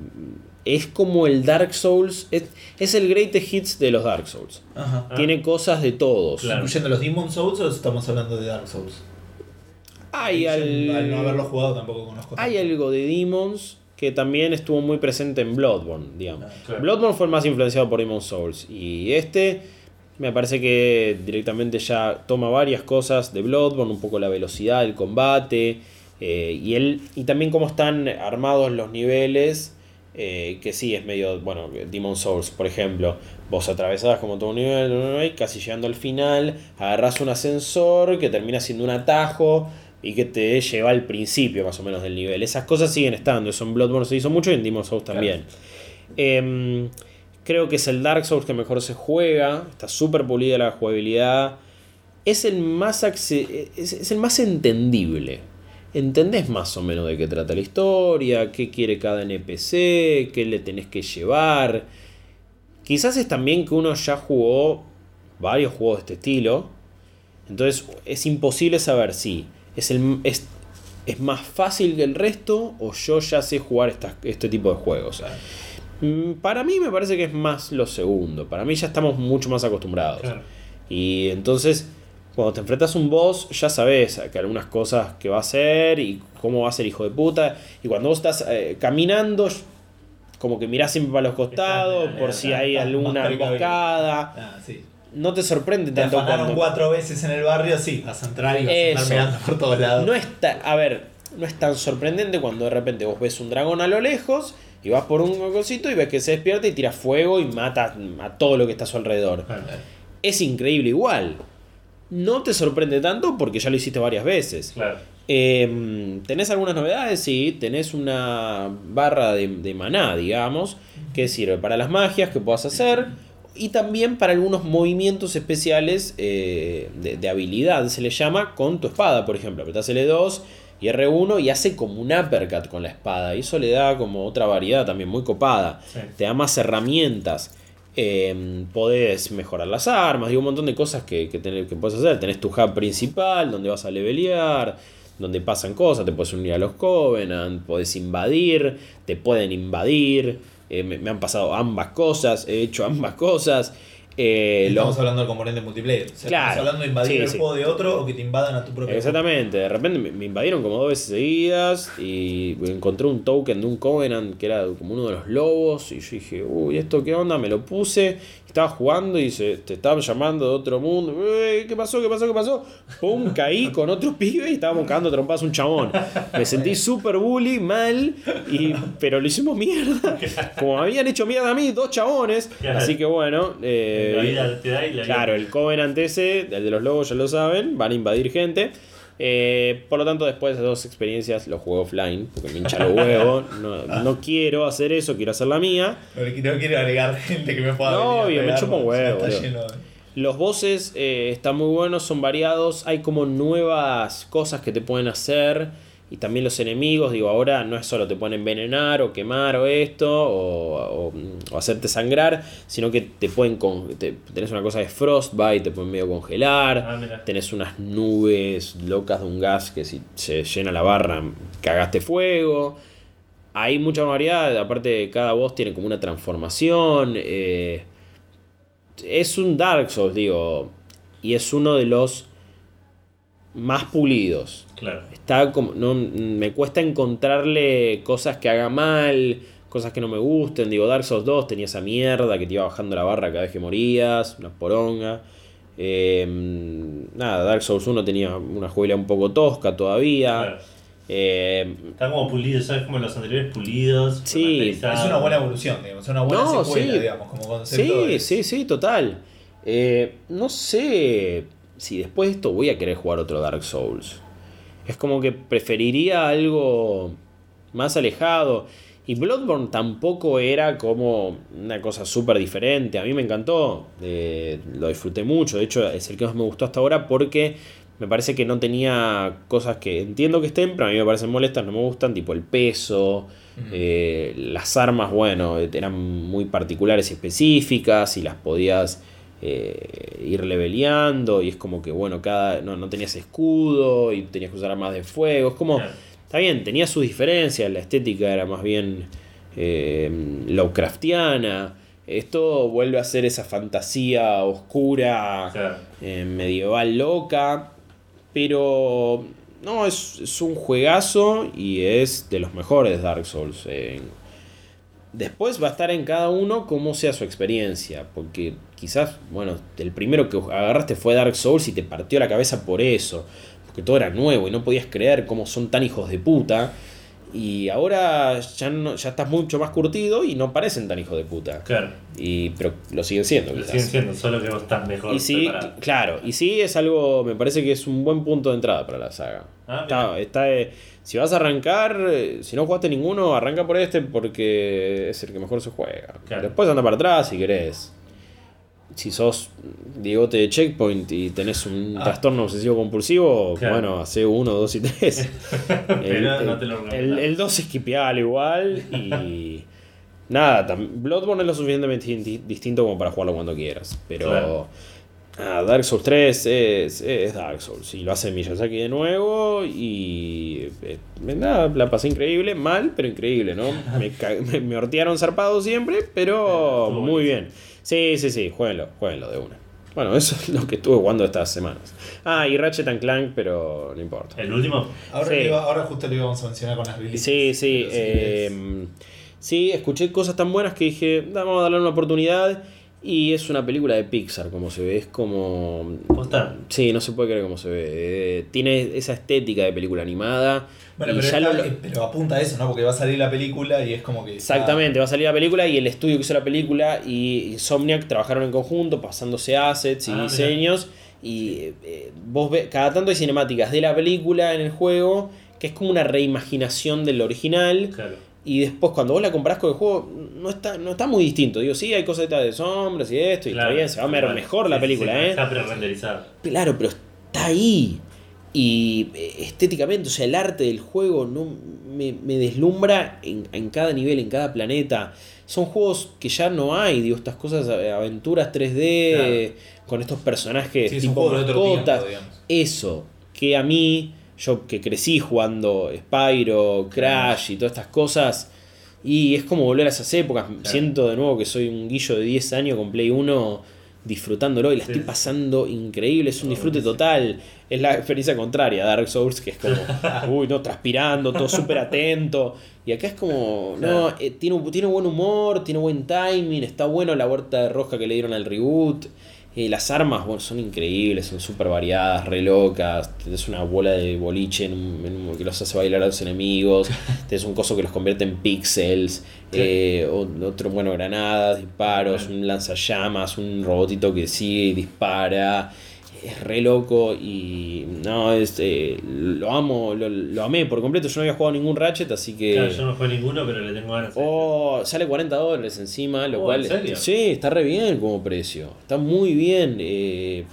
es como el Dark Souls. Es, es el greatest hits de los Dark Souls. Ajá. Ah. Tiene cosas de todos. Claro. ¿Incluyendo los Demon Souls o estamos hablando de Dark Souls? Hay, al- al no haberlo jugado tampoco conozco. hay tanto. algo de Demons que también estuvo muy presente en Bloodborne, digamos. Ah, claro. Bloodborne fue el más influenciado por Demon Souls. Y este me parece que directamente ya toma varias cosas de Bloodborne, un poco la velocidad del combate. eh, y, él, y también cómo están armados los niveles. eh, que sí, es medio, bueno, Demon Souls, por ejemplo. Vos atravesás como todo un nivel, y casi llegando al final, agarrás un ascensor que termina siendo un atajo y que te lleva al principio más o menos del nivel. Esas cosas siguen estando, eso en Bloodborne se hizo mucho y en Demon Souls también. Em, creo que es el Dark Souls que mejor se juega, está súper pulida la jugabilidad. Es el más es, es el más entendible. Entendés más o menos de qué trata la historia, qué quiere cada NPC, qué le tenés que llevar. Quizás es también que uno ya jugó varios juegos de este estilo. Entonces es imposible saber si es, el, es, es más fácil que el resto o yo ya sé jugar estas- este tipo de juegos. Claro. Mm, Para mí me parece que es más lo segundo. Para mí ya estamos mucho más acostumbrados. Claro. Y entonces, cuando te enfrentas a un boss, ya sabes que algunas cosas que va a hacer y cómo va a ser hijo de puta. Y cuando vos estás eh, caminando, como que mirás siempre para los costados por si hay alguna emboscada. Ah, sí. No te sorprende Te tanto afanaron cuando... cuatro veces en el barrio, sí, vas a entrar y vas a Eso. andar mirando por todos lados. No es ta- a ver, no es tan sorprendente cuando de repente vos ves un dragón a lo lejos y vas por un cosito y ves que se despierta y tira fuego y mata a todo lo que está a su alrededor. Es increíble igual. No te sorprende tanto porque ya lo hiciste varias veces. Claro. Eh, ¿Tenés algunas novedades? Sí, tenés una barra de, de maná, digamos, que sirve para las magias que puedas hacer y también para algunos movimientos especiales eh, de, de habilidad, se le llama, con tu espada, por ejemplo. Apretás L2 y R1 y hace como un uppercut con la espada y eso le da como otra variedad también muy copada. Sí. Te da más herramientas. Eh, podés mejorar las armas y un montón de cosas que, que, tenés- que puedes hacer. Tenés tu hub principal donde vas a levelear, donde pasan cosas, te puedes unir a los Covenant, podés invadir, te pueden invadir. Eh, me, me han pasado ambas cosas, he hecho ambas cosas. Eh, Estamos hablando del componente multiplayer. O sea, Claro. Estamos hablando de invadir Sí, el sí. juego de otro o que te invadan a tu propio Exactamente, de repente me, me invadieron como dos veces seguidas y encontré un token de un Covenant que era como uno de los lobos y yo dije, uy, ¿esto qué onda? Me lo puse, estaba jugando y se, te estaban llamando de otro mundo, "Ey, ¿qué pasó? ¿Qué pasó? ¿Qué pasó? Pum, caí con otro (laughs) pibe y estábamos cagando trompadas a un chabón. Me sentí súper bully, mal, y, pero lo hicimos mierda. Como habían hecho mierda a mí, dos chabones. Así que bueno, eh, La vida te da y la vida Claro, el Covenant ese, el de los lobos ya lo saben, van a invadir gente. Eh, por lo tanto, después de dos experiencias lo juego offline, porque me hincha los huevos. (laughs) No, no quiero hacer eso, quiero hacer la mía. No, quiero agregar (laughs) gente que me pueda No, obvio, me chupa un huevo, de... Los bosses eh, están muy buenos, son variados, hay como nuevas cosas que te pueden hacer y también los enemigos, digo, ahora no es solo te pueden envenenar o quemar o esto o, o- o hacerte sangrar, sino que te pueden, con, te- tenés una cosa de frostbite, te pueden medio congelar, Ah, tenés unas nubes locas de un gas que si se llena la barra cagaste fuego. Hay mucha variedad, aparte cada boss tiene como una transformación. eh, es un Dark Souls, digo, y es uno de los más pulidos. Claro. Está como, no, me cuesta encontrarle cosas que haga mal, cosas que no me gusten. Digo, Dark Souls 2 tenía esa mierda que te iba bajando la barra cada vez que morías, una poronga. Eh, nada, Dark Souls 1 tenía una jugabilidad un poco tosca todavía. Claro. Eh, Está como pulido, ¿sabes? Como los anteriores pulidos. Sí. Es una buena evolución, digamos, es una buena No, secuela, sí. digamos, como concepto. Sí, de- sí, sí, total. Eh, no sé si después de esto voy a querer jugar otro Dark Souls. Es como que preferiría algo más alejado. Y Bloodborne tampoco era como una cosa súper diferente. A mí me encantó. eh, lo disfruté mucho. De hecho, es el que más me gustó hasta ahora porque me parece que no tenía cosas que entiendo que estén, pero a mí me parecen molestas, no me gustan, tipo el peso. eh, las armas, bueno, eran muy particulares y específicas y las podías eh, ir leveleando y es como que, bueno, cada no, no tenías escudo y tenías que usar armas de fuego. Es como, está bien, tenía sus diferencias, la estética era más bien eh, Lovecraftiana. Esto vuelve a ser esa fantasía oscura, Claro. eh, medieval loca, pero no, es, es un juegazo y es de los mejores Dark Souls. eh. Después va a estar en cada uno cómo sea su experiencia, porque quizás, bueno, el primero que agarraste fue Dark Souls y te partió la cabeza por eso, porque todo era nuevo y no podías creer cómo son tan hijos de puta. Y ahora ya, no, ya estás mucho más curtido y no parecen tan hijos de puta. Claro. Y, pero lo siguen siendo, Lo quizás. siguen siendo, solo que vos estás mejor Y sí, preparado. claro, y sí es algo, me parece que es un buen punto de entrada para la saga. Ah, está, está, eh, si vas a arrancar, eh, si no jugaste ninguno, arranca por este porque es el que mejor se juega. Claro. Después anda para atrás si querés. Si sos Diegote de Checkpoint y tenés un Ah. trastorno obsesivo compulsivo, Claro. bueno, hace 1, 2 y 3. (laughs) Pero no te lo el, el 2 es skipeable igual y nada, Bloodborne es lo suficientemente di- distinto como para jugarlo cuando quieras, pero Claro. Nada, Dark Souls 3 es, es Dark Souls y lo hace Miyazaki de nuevo y eh, nada, la pasé increíble, mal, pero increíble, ¿no? (laughs) Me, me, me hortearon zarpado siempre, pero muy bien. Sí, sí, sí, jueguenlo, jueguenlo de una. Bueno, eso es lo que estuve jugando estas semanas. Ah, y Ratchet and Clank, pero no importa. El último. Ahora, Sí. le iba- ahora justo lo íbamos a mencionar con las releases. Sí, sí. Eh, sí, escuché cosas tan buenas que dije, "Da, vamos a darle una oportunidad. Y es una película de Pixar, como se ve. Es como. Posta. Sí, no se puede creer cómo se ve. Eh, tiene esa estética de película animada. Bueno, y pero, ya está- lo- pero apunta a eso, ¿no? Porque va a salir la película y es como que. Exactamente, va a salir la película y el estudio que hizo la película y Insomniac trabajaron en conjunto, pasándose assets y Ah, mira. diseños. Y eh, vos ves, cada tanto hay cinemáticas de la película en el juego, que es como una reimaginación del original. Claro. Y después cuando vos la comparás con el juego, no está, no está muy distinto. Digo, sí, hay cosas de sombras y esto, y Claro. está bien, se va a ver Claro. mejor la película, sí, ¿eh? Está pre-renderizado. Claro, pero está ahí. Y eh, estéticamente, o sea, el arte del juego no me, me deslumbra en, en cada nivel, en cada planeta. Son juegos que ya no hay, digo, estas cosas, eh, aventuras 3D, con estos personajes Sí, tipo mascotas. Eso, que a mí, yo que crecí jugando Spyro, Crash y todas estas cosas, y es como volver a esas épocas. Siento de nuevo que soy un guillo de 10 años con Play 1 disfrutándolo y la Sí, estoy pasando increíble, es un disfrute total. Es la experiencia contraria a Dark Souls, que es como, (laughs) uy, no, transpirando, todo súper atento. Y acá es como, no, eh, tiene, tiene buen humor, tiene buen timing, está bueno la vuelta de rosca que le dieron al reboot. Eh, las armas bueno, son increíbles, son súper variadas, re locas. Tenés una bola de boliche en un- en un- que los hace bailar a los enemigos. (laughs) Tenés un coso que los convierte en pixels. eh, otro, bueno, granadas, disparos, un lanzallamas, un robotito que sigue y dispara. Es re loco y no, es, eh, lo amo, lo, lo amé por completo. Yo no había jugado ningún Ratchet, así que... Claro, yo no jugué ninguno, pero le tengo ganas. Oh, sale 40 dólares encima, lo Oh, cual... ¿en serio? Sí, está re bien como precio. Está muy bien. Eh,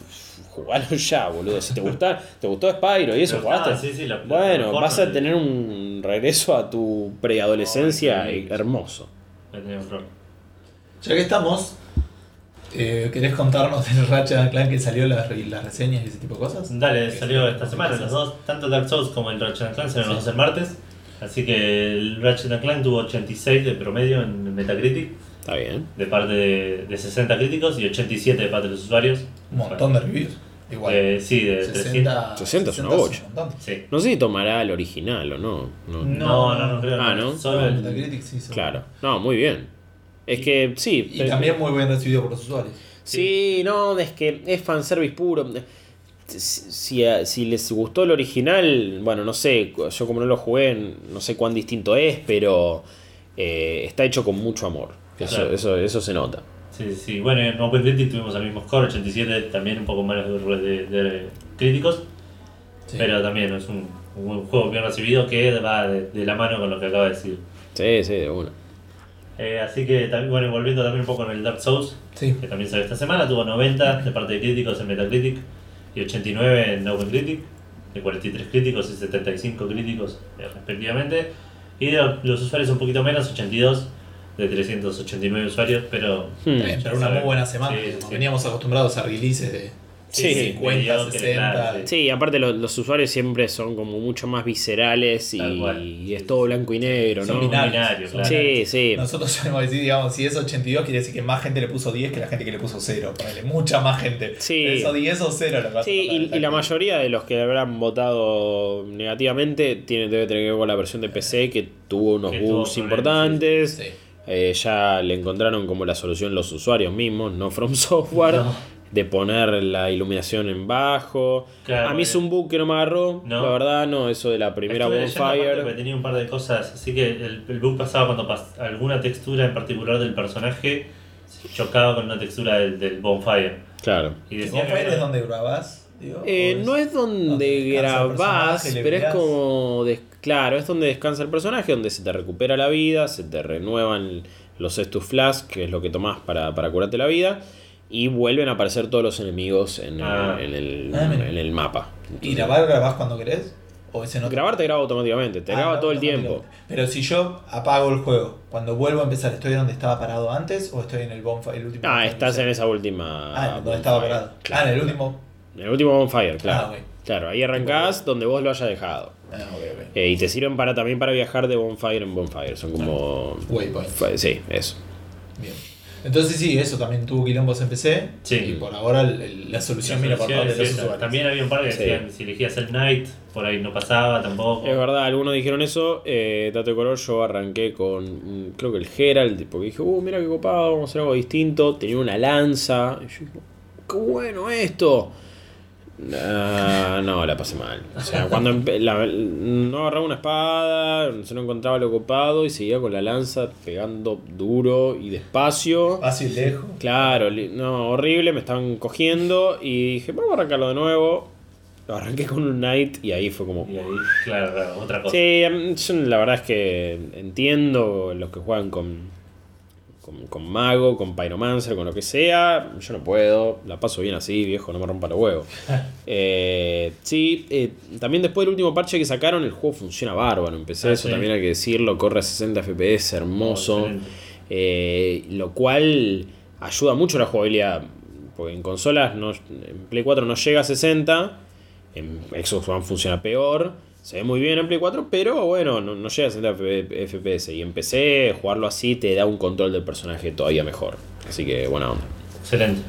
jugalo (laughs) ya, boludo. Si te gusta, te gustó Spyro y eso, Pero, jugaste. ah, sí, sí, la- bueno, vas a de- tener un regreso a tu preadolescencia Oh, eh, hermoso. Ya que estamos, eh, ¿querés contarnos del Ratchet and Clank que salió las, las reseñas y ese tipo de cosas? Dale, salió esta semana, los dos, tanto Dark Souls como el Ratchet Clank salieron los Sí. dos el martes. Así que el Ratchet Clank tuvo 86 de promedio en Metacritic, Está bien. de parte de, de 60 críticos y 87 de parte de los usuarios. Un montón de reviews. Igual. Eh, sí, de 300. 60, 60 es una un bocha. montón. Sí. No sé si tomará el original o no. no. No, no, no creo. Ah, ¿no? Solo No, el- Metacritic sí, seguro. Claro. No, muy bien. Es que sí. Y eh, también muy bien recibido por los usuarios. Sí, no, es que es fanservice puro. Si, si, les gustó el original, bueno, no sé, yo como no lo jugué, no sé cuán distinto es, pero eh, está hecho con mucho amor. Eso, Claro. eso, eso se nota. Sí, sí. Bueno, en OpenCritic tuvimos el mismo score, 87, también un poco menos de, de- de críticos, Sí. pero también es un, un juego bien recibido que va de, de la mano con lo que acaba de decir. Sí, sí, de una. Eh, así que, también, bueno, volviendo también un poco en el Dark Souls, Sí. que también salió esta semana, tuvo 90 de parte de críticos en Metacritic y 89 en OpenCritic, de 43 críticos y 75 críticos eh, respectivamente, y de los usuarios un poquito menos, 82 de 389 usuarios, pero Hmm. Bien, pero una muy buena semana. Sí, digamos. sí. Veníamos acostumbrados a releases de Sí, 50, mediocre, 60. claro, sí. Sí, aparte lo- los usuarios siempre son como mucho más viscerales y, y es todo blanco y negro, Son ¿no? binarios. Claro. Sí, sí. Nosotros solemos decir, digamos, si es 82, quiere decir que más gente le puso 10 que la gente que le puso 0. Ponele, mucha más gente. Sí. Eso 10 o 0 lo que Sí, y, y la mayoría de los que habrán votado negativamente tiene, debe tener que ver con la versión de PC que tuvo unos Que bugs importantes. Sí. Eh, ya le encontraron como la solución los usuarios mismos, no From Software, No. De poner la iluminación en bajo. Claro, a mí es un bug que no me agarró, No. la verdad, no, eso de la primera Bonfire. tenía un par de cosas, así que el, el bug pasaba cuando pas- alguna textura en particular del personaje chocaba con una textura del, del Bonfire. Claro. Y ¿El decía que Bonfire era- es donde grabás? digo? Eh, ¿O no es donde donde grabás, pero es como. claro, es donde descansa el personaje, donde se te recupera la vida, se te renuevan los Estus Flask, que es lo que tomás para, para curarte la vida, y vuelven a aparecer todos los enemigos en el, Ah. en el, Ah, en el mapa. ¿Y grabar grabás cuando querés? ¿O ese no te- Grabar te graba automáticamente, te Ah, graba todo el tiempo. Pero si yo apago el juego, cuando vuelvo a empezar, ¿estoy donde estaba parado antes o estoy en el bonfire? El último Ah, bonfire estás en esa última. Ah, donde estaba parado. Claro. Ah, en el último. En el último bonfire, claro. Ah. Claro, ahí arrancás donde vos lo hayas dejado. Ah, ok, ok. Eh, y te sirven para también para viajar de bonfire en bonfire. Son como. Waypoint. Fue- Sí, eso. Bien. Entonces sí, eso también tuvo quilombos en PC. Sí. Y por ahora el- el- la solución vino por parte de los usuarios. También había un par que Sí. decían si elegías el Knight, por ahí no pasaba tampoco. Es verdad, algunos dijeron eso. Eh, dato de color, yo arranqué con. mm, Creo que el Herald, porque dije, uh, mira qué copado, vamos a hacer algo distinto. Tenía una lanza. Y yo dije, qué bueno esto. Ah, no, la pasé mal. O sea, cuando la- no agarraba una espada, se no encontraba lo copado y seguía con la lanza pegando duro y despacio. Fácil, lejos. Claro, no, horrible, me estaban cogiendo y dije, vamos a arrancarlo de nuevo. Lo arranqué con un Knight y ahí fue como, Y ahí, claro, claro, otra cosa. Sí, em, yo la verdad es que entiendo los que juegan con, con, con Mago, con Pyromancer, con lo que sea. Yo no puedo, la paso bien así, viejo, no me rompa los huevos. (laughs) Eh, sí, eh, también después del último parche que sacaron, el juego funciona bárbaro. Empecé Ah, eso, sí. también hay que decirlo, corre a 60 FPS, hermoso. Excelente. Eh, lo cual ayuda mucho a la jugabilidad. Porque en consolas, no, en Play 4 no llega a 60. En Xbox One funciona peor. Se ve muy bien en Play 4, pero bueno, no, no llega a 60 F- FPS. Y en PC, jugarlo así te da un control del personaje todavía mejor. Así que buena onda. Excelente.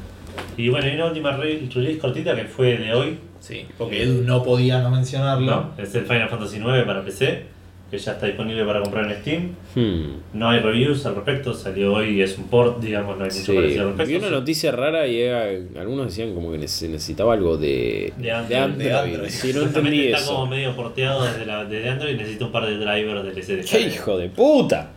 Y bueno, hay una última re- release cortita que fue de hoy. Sí, porque Edu no podía no mencionarlo. No, es el Final Fantasy IX para PC, que ya está disponible para comprar en Steam. Hmm. No hay reviews al respecto, salió hoy y es un port, digamos, no hay mucho Sí, parecido al vi respecto. una noticia rara y era- algunos decían como que se necesitaba algo de, De Android. De Android. Sí, no Supuestamente entendí está eso. como medio porteado desde, la, desde Android y necesita un par de drivers del SD. ¡Qué hijo de puta!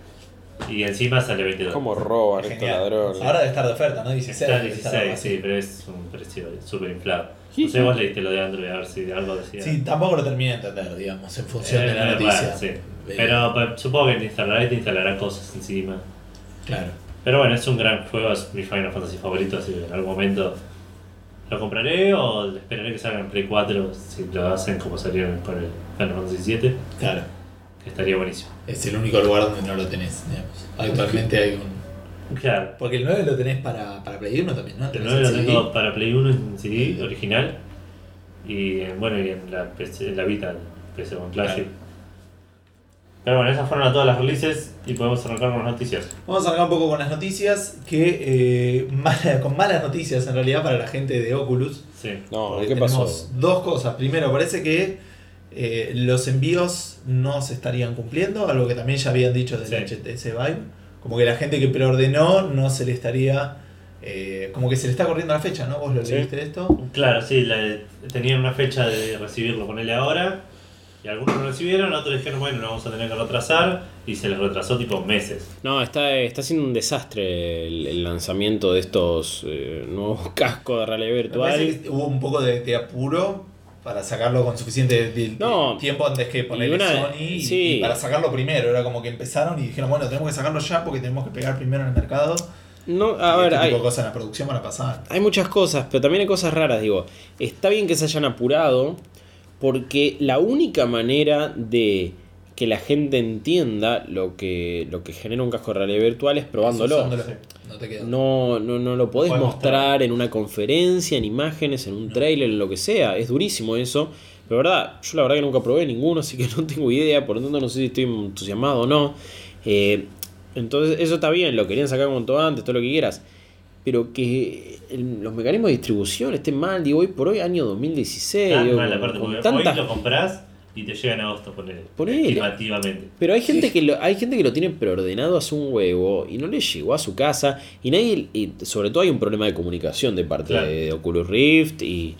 Y encima sale 20 dólares. ¿Cómo roban estos ladrones? Ahora debe estar de oferta, ¿no? 16. Está debe estar 16, algo así. sí, pero es un precio súper inflado. No sé, vos leíste lo de Android, a ver si algo decía. Sí, tampoco lo terminé de entender, digamos, en función Eh, de la noticia. bueno, sí. Pero pues, supongo que te instalará y te instalará cosas encima. Claro. Pero bueno, es un gran juego, es mi Final Fantasy favorito, así que en algún momento lo compraré o esperaré que salga en Play 4 si lo hacen como salieron con el Final Fantasy 7, Claro. que estaría buenísimo. Es el único lugar donde no lo tenés, digamos. Actualmente hay un. Claro, Porque el 9 lo tenés para, para Play 1 también, ¿no? el Tenés 9 lo tengo para Play 1 en CD original y en, bueno, y en la, PC, en la Vita, el PC con Classic. Claro. Pero bueno, esas fueron a todas las releases y podemos arrancar con las noticias. Vamos a arrancar un poco con las noticias, que eh, (laughs) mala- con malas noticias en realidad para la gente de Oculus. Sí. No, ¿qué pasó? Dos cosas. Primero, parece que eh, los envíos no se estarían cumpliendo, algo que también ya habían dicho del Sí. HTC Vive. Como que la gente que preordenó no se le estaría. eh, como que se le está corriendo la fecha, ¿no? ¿Vos lo Sí. leíste esto? Claro, sí, la- tenían una fecha de recibirlo, ponele ahora. Y algunos lo recibieron, otros dijeron, bueno, lo vamos a tener que retrasar. Y se les retrasó tipo meses. No, está, está siendo un desastre el, el lanzamiento de estos eh, nuevos (laughs) cascos de realidad Me virtual. que hubo un poco de, de apuro para sacarlo con suficiente No. tiempo antes que ponerle Sony y- sí. y para sacarlo primero. Era como que empezaron y dijeron, bueno, tenemos que sacarlo ya porque tenemos que pegar primero en el mercado. No, a Y ver, este hay, tipo de cosas en la producción van a pasar. hay muchas cosas, pero también hay cosas raras, digo. Está bien que se hayan apurado, porque la única manera de que la gente entienda lo que, lo que genera un casco de realidad virtual es probándolo. No te. No, no, no lo podés mostrar, mostrar. en una conferencia, en imágenes, en un trailer, en lo que sea. Es durísimo eso. Pero verdad, yo la verdad que nunca probé ninguno, así que (laughs) no tengo idea. Por lo tanto, no sé si estoy entusiasmado o no. Eh, entonces, eso está bien, lo querían sacar como todo antes, todo lo que quieras. Pero que el- los mecanismos de distribución estén mal, digo, hoy por hoy, año 2016. Tan digo, mal, con- aparte, con hoy lo compras y te llega en agosto, ponele. Ponele. Estimativamente. Pero hay gente que lo, hay gente que lo tiene preordenado hace un huevo y no le llegó a su casa y nadie y sobre todo hay un problema de comunicación de parte Claro. de Oculus Rift y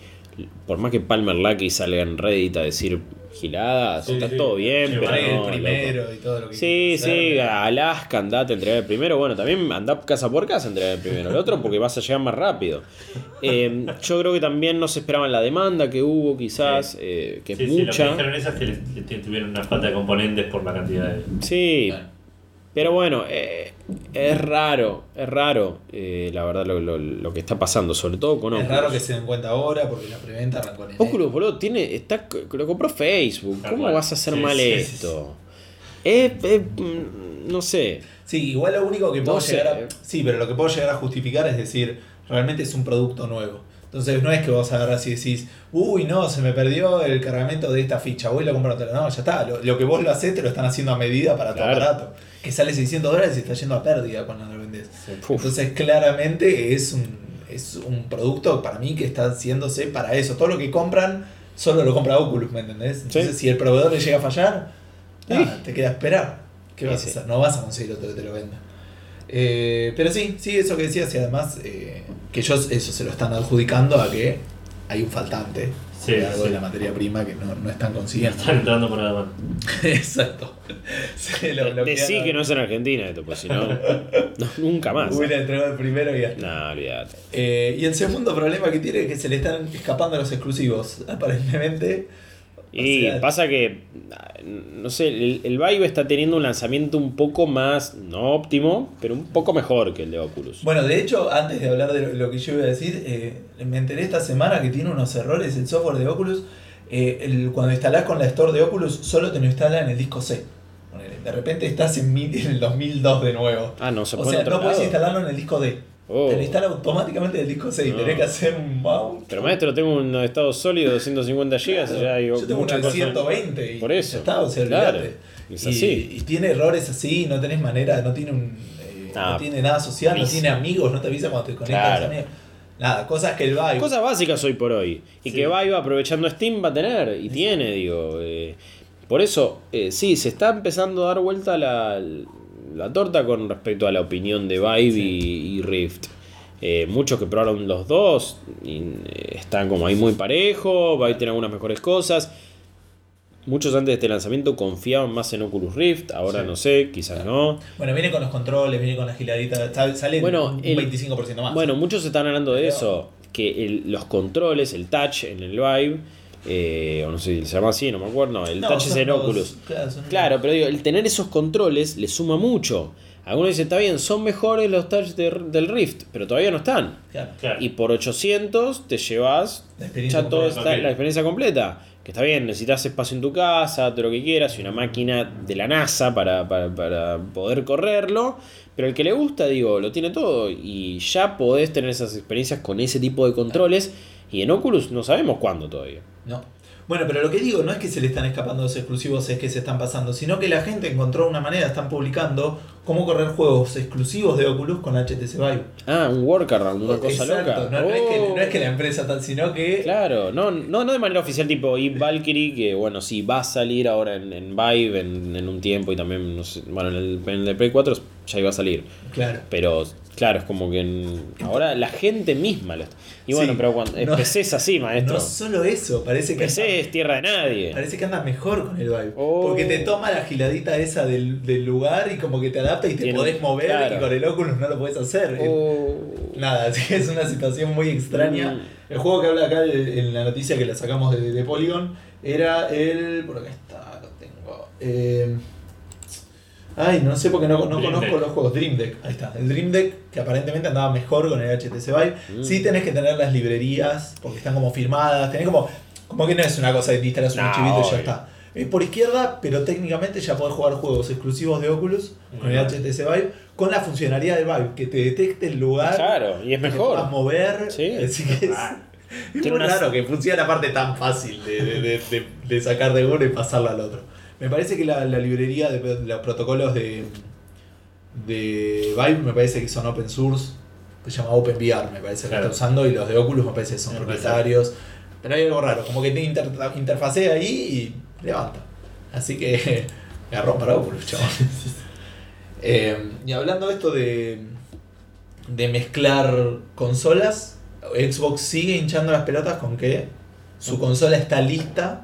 por más que Palmer Lucky salga en Reddit a decir giladas, Sí, está sí. todo bien, Sí, pero no, el primero y todo lo que Sí, sí, hacer. a Alaska andate a entregar el primero. Bueno, también anda casa por casa a entregar el primero. El otro porque vas a llegar más rápido. Eh, yo creo que también no se esperaban la demanda que hubo, quizás, eh, que sí, es sí, lo que mucha. dijeron esas es que les- les tuvieron una falta de componentes por la cantidad de. Sí, Claro. Pero bueno, eh, es raro, es raro, eh, la verdad, lo, lo- lo que está pasando, sobre todo con Es Oculus. raro que se den cuenta ahora porque la preventa arrancó en enero. Oculus, boludo, tiene, está, lo compró Facebook. ¿Cómo vas a hacer Sí, mal sí, sí, esto? Eh, eh, mm, no sé. Sí, igual lo único que No puedo sé. llegar a. Sí, pero lo que puedo llegar a justificar es decir, realmente es un producto nuevo. Entonces no es que vos agarras y decís, uy, no, se me perdió el cargamento de esta ficha, voy y lo compro otra. No, ya está. Lo, lo que vos lo haces te lo están haciendo a medida para tu Claro. aparato. Que sale 600 dólares y está yendo a pérdida cuando lo vendes. Uf. Entonces claramente es un, es un producto para mí que está haciéndose para eso. Todo lo que compran solo lo compra Oculus, ¿me entendés? Entonces Sí. si el proveedor le llega a fallar, nada, te queda esperar. ¿Qué vas sí. a hacer? No vas a conseguir otro que te lo venda. Eh, pero sí, sí, eso que decías y además eh, que ellos eso se lo están adjudicando a que hay un faltante Sí, de algo sí. de la materia prima que no, no están consiguiendo. Están entrando por la (laughs) demanda. Exacto. Se lo Decí que no es en Argentina esto, pues si no, (laughs) no, nunca más. Hubiera entregado el primero y ya está. No, olvídate. Eh, y el segundo problema que tiene es que se le están escapando los exclusivos, aparentemente. O Y sea, pasa que, no sé, el, el Vive está teniendo un lanzamiento un poco más, no óptimo, pero un poco mejor que el de Oculus. Bueno, de hecho, antes de hablar de lo, que yo iba a decir, eh, me enteré esta semana que tiene unos errores el software de Oculus. Eh, el- cuando instalás con la Store de Oculus, solo te lo instala en el disco C. De repente estás en, mil- en el 2002 de nuevo. Ah, no, se O puede sea, en otro no puedes instalarlo en el disco D. Oh. Te lo instala automáticamente en el disco C y No. tenés que hacer un mount. Pero maestro, tengo un estado sólido de 150 GB, ya hay Yo tengo uno de cosas. 120 y Por eso, ya está, o sea, claro, es y, así. y tiene errores así, no tenés manera, no tiene un eh, Ah, no tiene nada social, no buenísimo. tiene amigos, no te avisa cuando te conectas Claro. a los amigos. Nada, cosas que el Vive. Cosas básicas hoy por hoy. Y Sí. que Vive aprovechando Steam va a tener, y tiene, digo. eh, por eso, eh, sí, se está empezando a dar vuelta la, la torta con respecto a la opinión de Vive y, y Rift. Eh, muchos que probaron los dos y, eh, están como ahí muy parejo, Vive tiene algunas mejores cosas. Muchos antes de este lanzamiento confiaban más en Oculus Rift, ahora Sí. no sé, quizás no. Bueno, viene con los controles, viene con la giladita, sale Bueno, un el- 25% más. Bueno, muchos están hablando de Pero- eso, que el- los controles, el touch en el Vive, eh, o no sé si se llama así, no me acuerdo, no, el No, touch en Oculus. Claro, son- Claro, pero digo, el tener esos controles le suma mucho. Algunos dicen, está bien, son mejores los touch de- del Rift, pero todavía no están. claro. Claro. Y por 800 te llevas La experiencia ya toda completa. esta- Ok. la experiencia completa. Que está bien, necesitas espacio en tu casa, todo lo que quieras, y una máquina de la NASA para, para, para poder correrlo. Pero el que le gusta, digo, lo tiene todo. Y ya podés tener esas experiencias con ese tipo de controles. Y en Oculus no sabemos cuándo todavía. No. Bueno, pero lo que digo no es que se le están escapando los exclusivos, es que se están pasando, sino que la gente encontró una manera, están publicando cómo correr juegos exclusivos de Oculus con HTC Vive. Ah, un workaround, una cosa Exacto, loca. No, no es que, Oh. no es que la empresa tal, sino que Claro, no, no, no de manera oficial tipo Eve Valkyrie, que bueno, sí, va a salir ahora en, en Vive en, en un tiempo y también, no sé, bueno, en el, en el Play 4 ya iba a salir. Claro. Pero claro, es como que en- ahora la gente misma lo está. Y bueno, Sí, pero cuando no- PC es así, maestro. No solo eso, parece que PC anda, es tierra de nadie. parece que anda mejor con el Vive. Oh. Porque te toma la giladita esa del, del lugar y como que te adapta y te Tiene- podés mover claro. y con el Oculus no lo podés hacer. Oh. Nada, (laughs) así que es una situación muy extraña. Mm. El juego que habla acá en la noticia que la sacamos de, de Polygon era el. Por acá está, lo tengo. Eh, ay, no sé porque no, no conozco Deck. los juegos. Dream Deck, ahí está. El Dream Deck que aparentemente andaba mejor con el HTC Vive. Mm. Sí tenés que tener las librerías porque están como firmadas. Tenés como. Como que no es una cosa te instalas un No, archivito y ya está. Es por izquierda, pero técnicamente ya podés jugar juegos exclusivos de Oculus con el Ujú. HTC Vive, con la funcionalidad del Vive, que te detecte el lugar. Claro, y es que te mejor. mover. Sí. Así que es, Ah, es muy raro que funcione la parte tan fácil de, de- de- de- de sacar de uno y pasarlo al otro. Me parece que la, la librería de, de los protocolos de, de Vive me parece que son open source, se llama OpenVR, me parece que está usando, y los de Oculus me parece que son Me parece. propietarios. Pero hay algo raro, como que te inter, interfacea ahí y levanta. Así que (laughs) agarró para Oculus, chaval. Eh, y hablando de esto de, de mezclar consolas, Xbox sigue hinchando las pelotas con que su consola está lista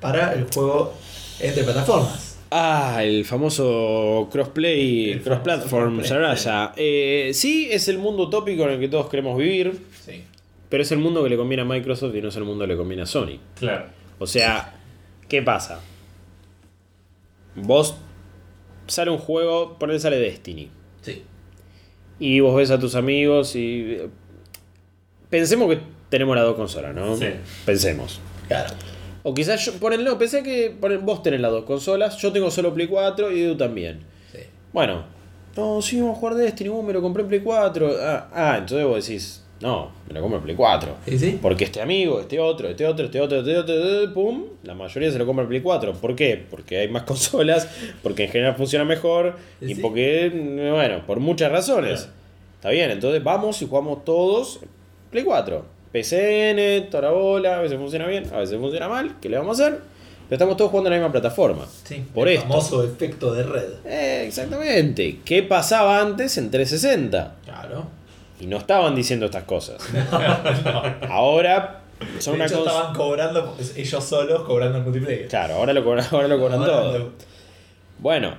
para el juego entre plataformas. Ah, el famoso crossplay, El cross-platform. Saraya. Eh, sí, es el mundo utópico en el que todos queremos vivir, Sí. pero es el mundo que le conviene a Microsoft y no es el mundo que le conviene a Sony. claro. O sea, ¿qué pasa? Vos sale un juego, por él sale Destiny. Sí. Y vos ves a tus amigos y. eh, Pensemos que tenemos las dos consolas, ¿no? Sí. Pensemos. Claro. O quizás yo. Ponen, no, pensé que ponen- vos tenés las dos consolas, yo tengo solo Play 4 y Edu también. Sí. Bueno, no, sí, vamos a jugar Destiny, uh, me lo compré en Play 4. Ah, ah, entonces vos decís, no, me lo compro en Play 4. ¿Sí? sí? Porque este amigo, este otro, este otro, este otro, este otro, eh, pum, la mayoría se lo compra en Play 4. ¿Por qué? Porque hay más (laughs) consolas, porque en general funciona mejor y porque, eh, bueno, por muchas razones. Claro. Está bien, entonces vamos y jugamos todos Play 4. PCN, toda la bola, a veces funciona bien, a veces funciona mal, ¿qué le vamos a hacer? Pero estamos todos jugando en la misma plataforma. Sí. Por el esto. famoso efecto de red. Eh, exactamente. ¿Qué pasaba antes en 360? Claro. Y no estaban diciendo estas cosas. (laughs) Ahora son de una hecho, cosa. estaban cobrando ellos solos cobrando el multiplayer. Claro, ahora lo cobran, ahora lo cobran Ahora todo. lo- Bueno,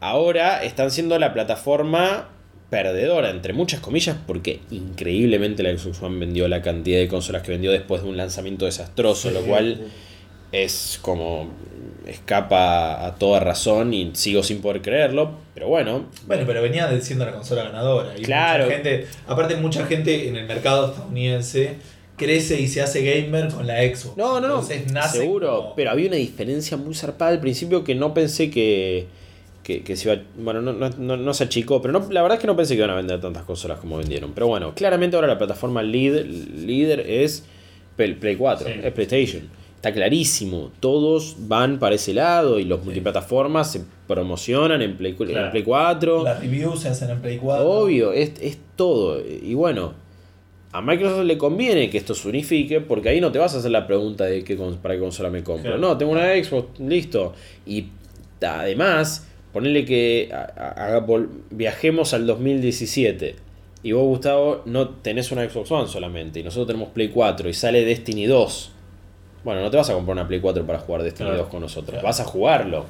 ahora están siendo la plataforma perdedora, entre muchas comillas, porque increíblemente la Xbox One vendió la cantidad de consolas que vendió después de un lanzamiento desastroso, lo cual es como escapa a toda razón y sigo sin poder creerlo, pero bueno, Bueno, pero venía siendo la consola ganadora. Y Claro. Mucha gente, aparte, mucha gente en el mercado estadounidense crece y se hace gamer con la Xbox. No, no, no. Seguro, como- pero había una diferencia muy zarpada al principio que no pensé que, que, que se iba. Bueno, no, no, no, no se achicó, pero no, la verdad es que no pensé que iban a vender tantas consolas como vendieron. Pero bueno, claramente ahora la plataforma líder, líder es Play Play 4, Sí. es PlayStation. Está clarísimo, todos van para ese lado y los multiplataformas se promocionan en Play, en Claro. Play 4. Las reviews se hacen en Play 4. Obvio, es, es todo. Y bueno, a Microsoft le conviene que esto se unifique porque ahí no te vas a hacer la pregunta de qué, para qué consola me compro. Claro. No, tengo una Xbox, listo. Y además, ponerle que a- a- viajemos al 2017 y vos, Gustavo, no tenés una Xbox One solamente y nosotros tenemos Play 4 y sale Destiny 2. Bueno, no te vas a comprar una Play 4 para jugar Destiny Claro. 2 con nosotros, Claro. vas a jugarlo.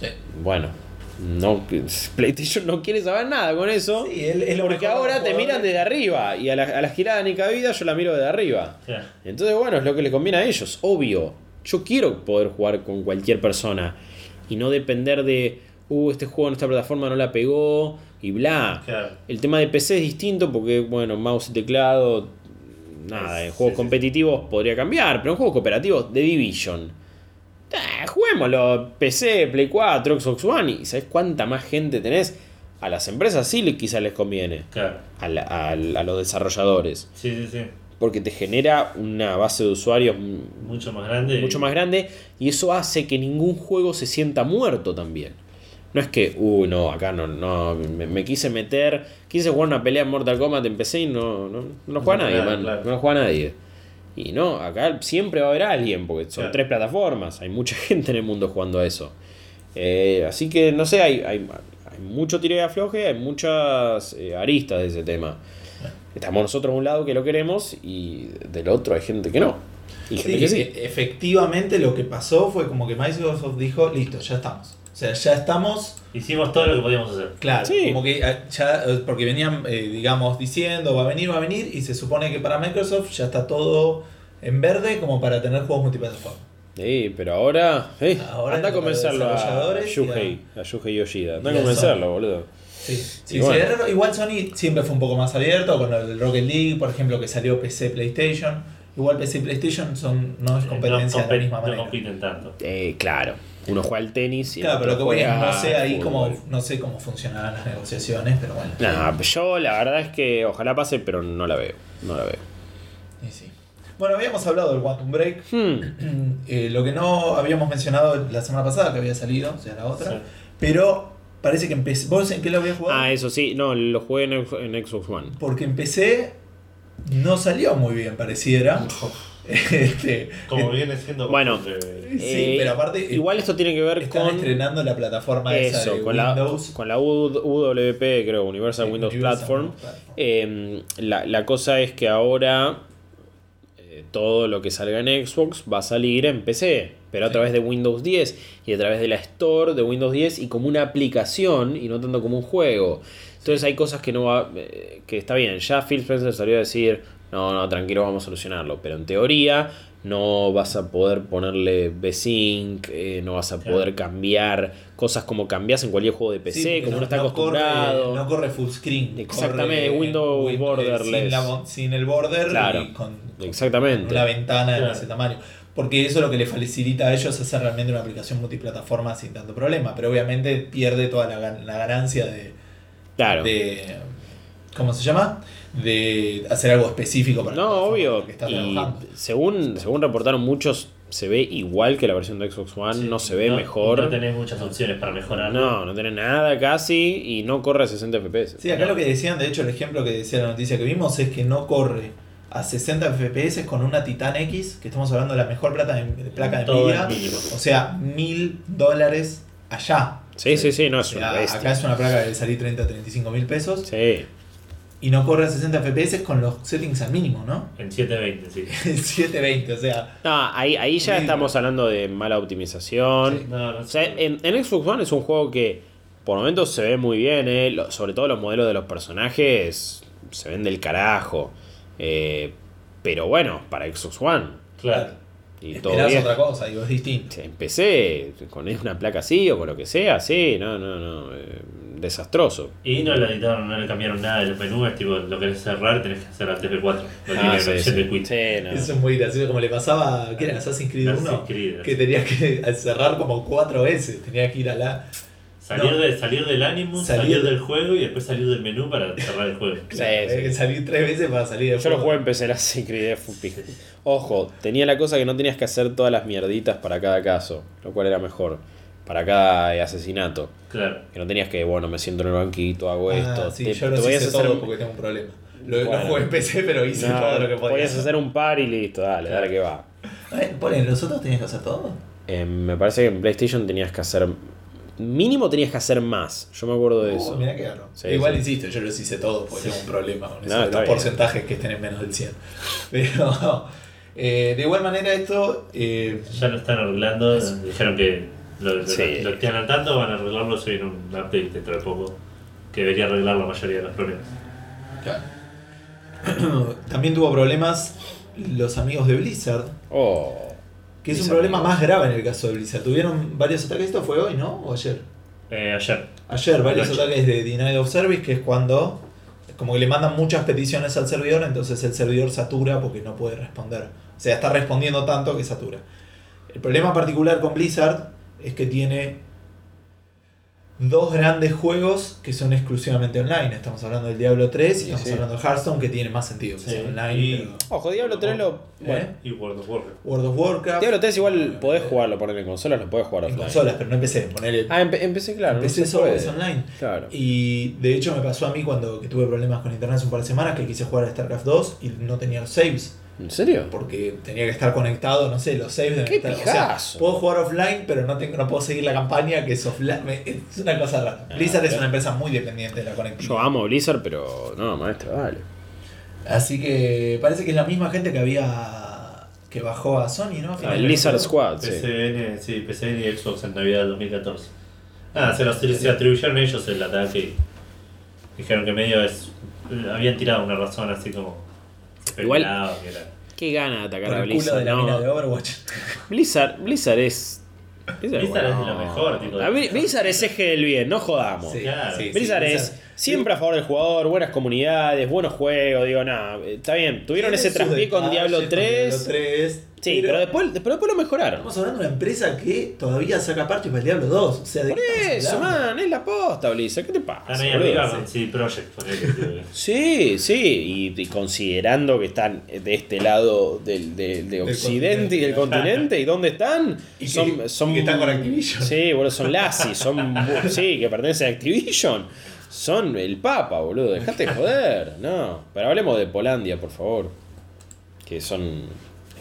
Sí. Bueno, no, PlayStation no quiere saber nada con eso. Sí, porque ahora te miran jugadores. desde arriba. Y a la, a la girada ni cabida yo la miro desde arriba. Entonces, bueno, es lo que les conviene a ellos, obvio. Yo quiero poder jugar con cualquier persona y no depender de, uh, este juego en esta plataforma no la pegó y bla. Claro. El tema de PC es distinto porque, bueno, mouse y teclado, nada, en juegos sí, competitivos podría cambiar, pero en juegos cooperativos, The Division. Eh, juguémoslo, PC, Play 4, Xbox One, y ¿sabes cuánta más gente tenés? A las empresas sí quizás les conviene, Claro. a, la- a- a los desarrolladores Sí, sí, sí. porque te genera una base de usuarios Mucho más grande. mucho y- más grande y eso hace que ningún juego se sienta muerto también. No es que, uy, no, acá no, no, me, me quise meter, quise jugar una pelea en Mortal Kombat en PC y no, no, no lo juega No, nadie, claro, man, claro. no lo juega nadie. Y no, acá siempre va a haber alguien, porque son Claro. tres plataformas, hay mucha (laughs) gente en el mundo jugando a eso. Eh, así que, no sé, hay, hay, hay mucho tiro y afloje, hay muchas eh, aristas de ese tema. Estamos nosotros de un lado que lo queremos y del otro hay gente que no. Y gente Sí, que sí. e- efectivamente lo que pasó fue como que Microsoft dijo, listo, ya estamos. O sea, ya estamos, Hicimos todo lo que podíamos hacer. claro, Sí. como que ah, ya, eh, porque venían, eh, digamos, diciendo, va a venir, va a venir, y se supone que para Microsoft ya está todo en verde como para tener juegos multiplataforma. Sí, pero ahora. eh, Ahora anda a convencerlo a Yuhei, a Yuhei Yoshida. Anda a y a convencerlo, boludo. Sí, sí, bueno. sí, igual Sony siempre fue un poco más abierto con el Rocket League, por ejemplo, que salió PC PlayStation. Igual PC y PlayStation son, no es competencia no, de la misma no manera. compiten tanto. Eh, claro, uno juega al tenis y. Claro, pero lo que voy juega no sé ahí cómo, no sé cómo funcionarán las negociaciones, pero bueno. Nah, yo la verdad es que ojalá pase, pero no la veo. No la veo. Y sí. Bueno, habíamos hablado del Quantum Break. Hmm, (clears throat) Eh, lo que no habíamos mencionado la semana pasada, que había salido, o sea, la otra. Sí. Pero parece que empecé. ¿Vos en qué lo habías jugado? Ah, eso sí, no, lo jugué en, en Xbox One. Porque empecé. No salió muy bien, pareciera. (laughs) este, Como viene siendo. Bueno. Sí, Eh, pero aparte. Igual esto tiene que ver Están con. estrenando la plataforma esa Eso, de con la, Windows. con la UWP, creo, Universal Sí, Windows Universal Platform. Eh, la, la cosa es que ahora eh, todo lo que salga en Xbox va a salir en PC, pero a Sí. través de Windows 10 y a través de la Store de Windows 10 y como una aplicación y no tanto como un juego. Entonces hay cosas que no va, eh, que está bien. Ya Phil Spencer salió a decir, no, no, tranquilo, vamos a solucionarlo. Pero en teoría no vas a poder ponerle V-Sync, eh, no vas a Claro. poder cambiar cosas como cambias en cualquier juego de PC, Sí, como no, está corre- acostumbrado. no corre full screen. Exactamente, corre, Windows eh, borderless. Sin, la sin el border Claro, y con, con Exactamente. una ventana de ese tamaño. Porque eso es lo que le facilita a ellos hacer realmente una aplicación multiplataforma sin tanto problema. Pero obviamente pierde toda la, la ganancia de, Claro. de. ¿Cómo se llama? De hacer algo específico para No, obvio. que estás Y trabajando. según, según reportaron muchos, se ve igual que la versión de Xbox One, Sí, no se ve no- mejor. No tenés muchas opciones para mejorar. No, no tiene nada casi y no corre a 60 FPS. Sí, acá lo que decían, de hecho, el ejemplo que decía la noticia que vimos es que no corre a 60 FPS con una Titan X, que estamos hablando de la mejor plata de, de placa de Todo Nvidia. O sea, mil dólares allá. Sí, sí, sí, no es una bestia. acá es una placa que debe salir 30 a 35 mil pesos. Sí. Y no corre a 60 FPS con los settings al mínimo, ¿no? En 720, sí. (laughs) El 720, o sea. No, ahí, ahí ya estamos hablando de mala optimización. Sí. No, no O sea, sé. en, en Xbox One es un juego que por momentos se ve muy bien, eh, lo- sobre todo los modelos de los personajes se ven del carajo. Eh, pero bueno, para Xbox One. Claro. Y todo Esperás bien. otra cosa, digo, es distinto. Empecé con una placa así o con lo que sea, sí, no, no, no. eh, desastroso. Y no le editaron, no le cambiaron nada de los menús, tipo, lo querés cerrar, tenés que hacer al TP4. No Ah, sí, sí. Sí, no. Eso es muy gracioso, como le pasaba, ¿qué era? Assassin's Creed 1? Assassin's Creed, Que tenías que (laughs) cerrar como cuatro veces, tenías que ir a la... Salir, No. de, salir del Animus, Salir- salir, del juego y después salir del menú para cerrar el juego. Sí. Hay que salir tres veces para salir del Yo lo juego. jugué en PC, la Secret Fupi. Ojo, tenía la cosa que no tenías que hacer todas las mierditas para cada caso, lo cual era mejor. Para cada eh, asesinato. Claro. Que no tenías que, bueno, me siento en el banquito, hago Ah, esto. sí, te, yo te lo podías hice hacer todo porque tengo un problema. Lo, lo Bueno. jugué en PC, pero hice No, todo lo que podía. podías hacer un par y listo, dale, dale que va. A ver, Ponen, ¿los otros tenías que hacer todo? Eh, me parece que en PlayStation tenías que hacer. Mínimo tenías que hacer más. Yo me acuerdo de Uh, eso. mirá qué raro. Sí, Igual sí. insisto, yo los hice todos porque Sí. tengo un problema con No, eso, de está los bien. porcentajes que estén en menos del 100. (laughs) Pero eh, de igual manera esto... eh, Ya lo están arreglando, dijeron que Lo, lo- Sí. lo estén al tanto, van a arreglarlo soy en un update dentro de poco. Que debería arreglar la mayoría de los problemas. (clears throat) También tuvo problemas los amigos de Blizzard, Oh. Que es un problema más grave en el caso de Blizzard. Tuvieron varios ataques, esto fue hoy, ¿no? ¿O ayer? Eh, ayer. Ayer, varios Anoche. ataques de Denied of Service, que es cuando como que le mandan muchas peticiones al servidor, entonces el servidor satura porque no puede responder. O sea, está respondiendo tanto que satura. El problema particular con Blizzard es que tiene dos grandes juegos que son exclusivamente online. Estamos hablando del Diablo 3 y Sí, estamos sí. hablando de Hearththone, que tiene más sentido que Sí, sea online. y- pero- Ojo, Diablo 3 lo. Bueno. ¿Eh? Y World of Warcraft. World of Warcraft. Diablo 3 igual podés jugarlo, poner en consolas, lo podés jugar en offline. consolas, pero no empecé. Ponerle Ah, empe- empecé, claro. empecé no solo es online. Claro. Y de hecho me pasó a mí cuando que tuve problemas con internet hace un par de semanas que quise jugar a StarCraft 2 y no tenía los saves. ¿En serio? Porque tenía que estar conectado, no sé, los saves de ¡Qué estar, pijazo! puedo jugar offline, pero no tengo, no puedo seguir la campaña que es offline. Es una cosa rara. Blizzard es una empresa muy dependiente de la Yo conectividad. amo Blizzard, pero no, maestro, dale. Así que parece que es la misma gente que había que bajó a Sony, ¿no? A Ah, el Blizzard. Squad, sí. PCN, sí, PCN y Xbox en Navidad del 2014. Nada, se, los, se atribuyeron ellos el ataque dijeron que medio es. Habían tirado una razón así como. Igual- que Qué gana de atacar Por a el culo Blizzard. de la no. mina de Overwatch. Blizzard, Blizzard es. Blizzard es de lo mejor, tipo de- Blizzard es eje del bien, no jodamos. Sí, Claro. sí, sí, Blizzard es siempre a favor del jugador, buenas comunidades, buenos juegos, digo, nada, está bien. Tuvieron ese traspié con Diablo con 3. Diablo 3, Sí, pero después, pero después lo mejoraron. Estamos hablando de una empresa que todavía saca parches para el Diablo 2. O sea, ¿de Por eso, man, es la posta, Blizzard, ¿qué te pasa? (laughs) Sí, sí, y, y considerando que están de este lado del, del- de Occidente y del continente, ¿y dónde están? (laughs) Y que- son, son, y que están con Activision. Sí, boludo, son Lassie, son, sí, que pertenecen a Activision. Son el Papa, boludo, dejate de joder, no. Pero hablemos de Polandia, por favor. Que son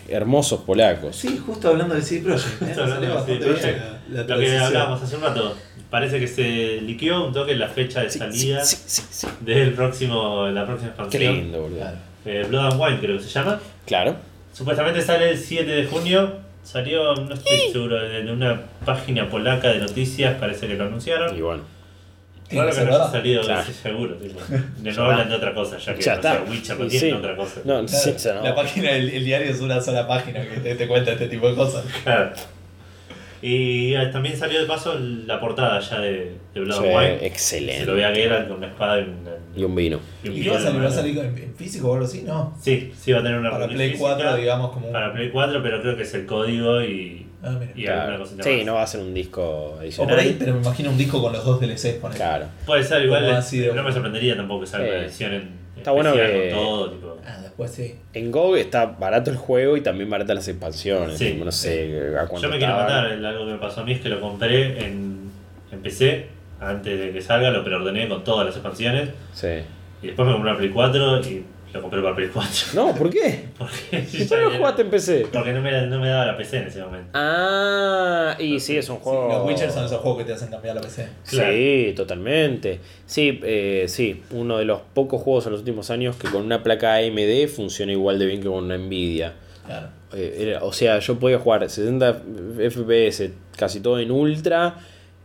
hermosos polacos. Sí, justo hablando de CD Projekt. ¿eh? Justo hablando de CD bastante bien Projekt. la- la Lo que hablábamos hace un rato. Parece que se liqueó un toque la fecha de Sí, salida sí, sí, sí, sí. del próximo, la próxima Qué expansión. lindo, boludo. Claro. Eh, Blood and Wine creo que se llama. Claro. Supuestamente sale el 7 de junio. Salió, no estoy seguro, de de una página polaca de noticias, parece que lo anunciaron. Y bueno. Tiene Claro que no haya verdad. salido, Claro. sí, seguro. Tipo. (laughs) De no hablan de otra cosa, ya que Ya no está. Witcher no sí. otra cosa. No, sí, Claro, ya no. La página del el diario es una sola página que te, te cuenta este tipo de cosas. Claro. Y eh, también salió de paso la portada ya de, de Blood Sí, and Wine. Se lo ve excelente. a Geralt con una espada y, una- Y un vino. y un ¿Y qué va a salir? en ¿Va a salir en, en físico o algo así? No. Sí, sí va a tener una Para Play física, 4, digamos, como un. Para Play 4, pero creo que es el código y, Ah, mira. y Claro. alguna Sí, más. no va a ser un disco O por adicional. ahí, pero me imagino un disco con los dos DLCs. Ponele. Claro. Puede ser igual, eh, no me sorprendería tampoco que salga Sí. una edición en Está bueno que- con todo, tipo. Ah, después sí. En GOG está barato el juego y también baratas las expansiones. Sí. tipo, no sé a cuánto Yo me quiero matar, el- algo que me pasó a mí es que lo compré en, en PC antes de que salga, lo preordené con todas las expansiones Sí. y después me compré una Play 4 y lo compré para Play 4. No, ¿por qué? (laughs) Porque, ¿Por qué no jugaste en PC? porque no, me, no me daba la PC en ese momento. Ah, y sí, es un Sí, juego. los Witcher son esos juegos que te hacen cambiar la PC. Claro. Sí, totalmente. Sí, eh, sí, uno de los pocos juegos en los últimos años que con una placa AMD funciona igual de bien que con una Nvidia. Claro. Eh, era- o sea, yo podía jugar 60 FPS, casi todo en ultra,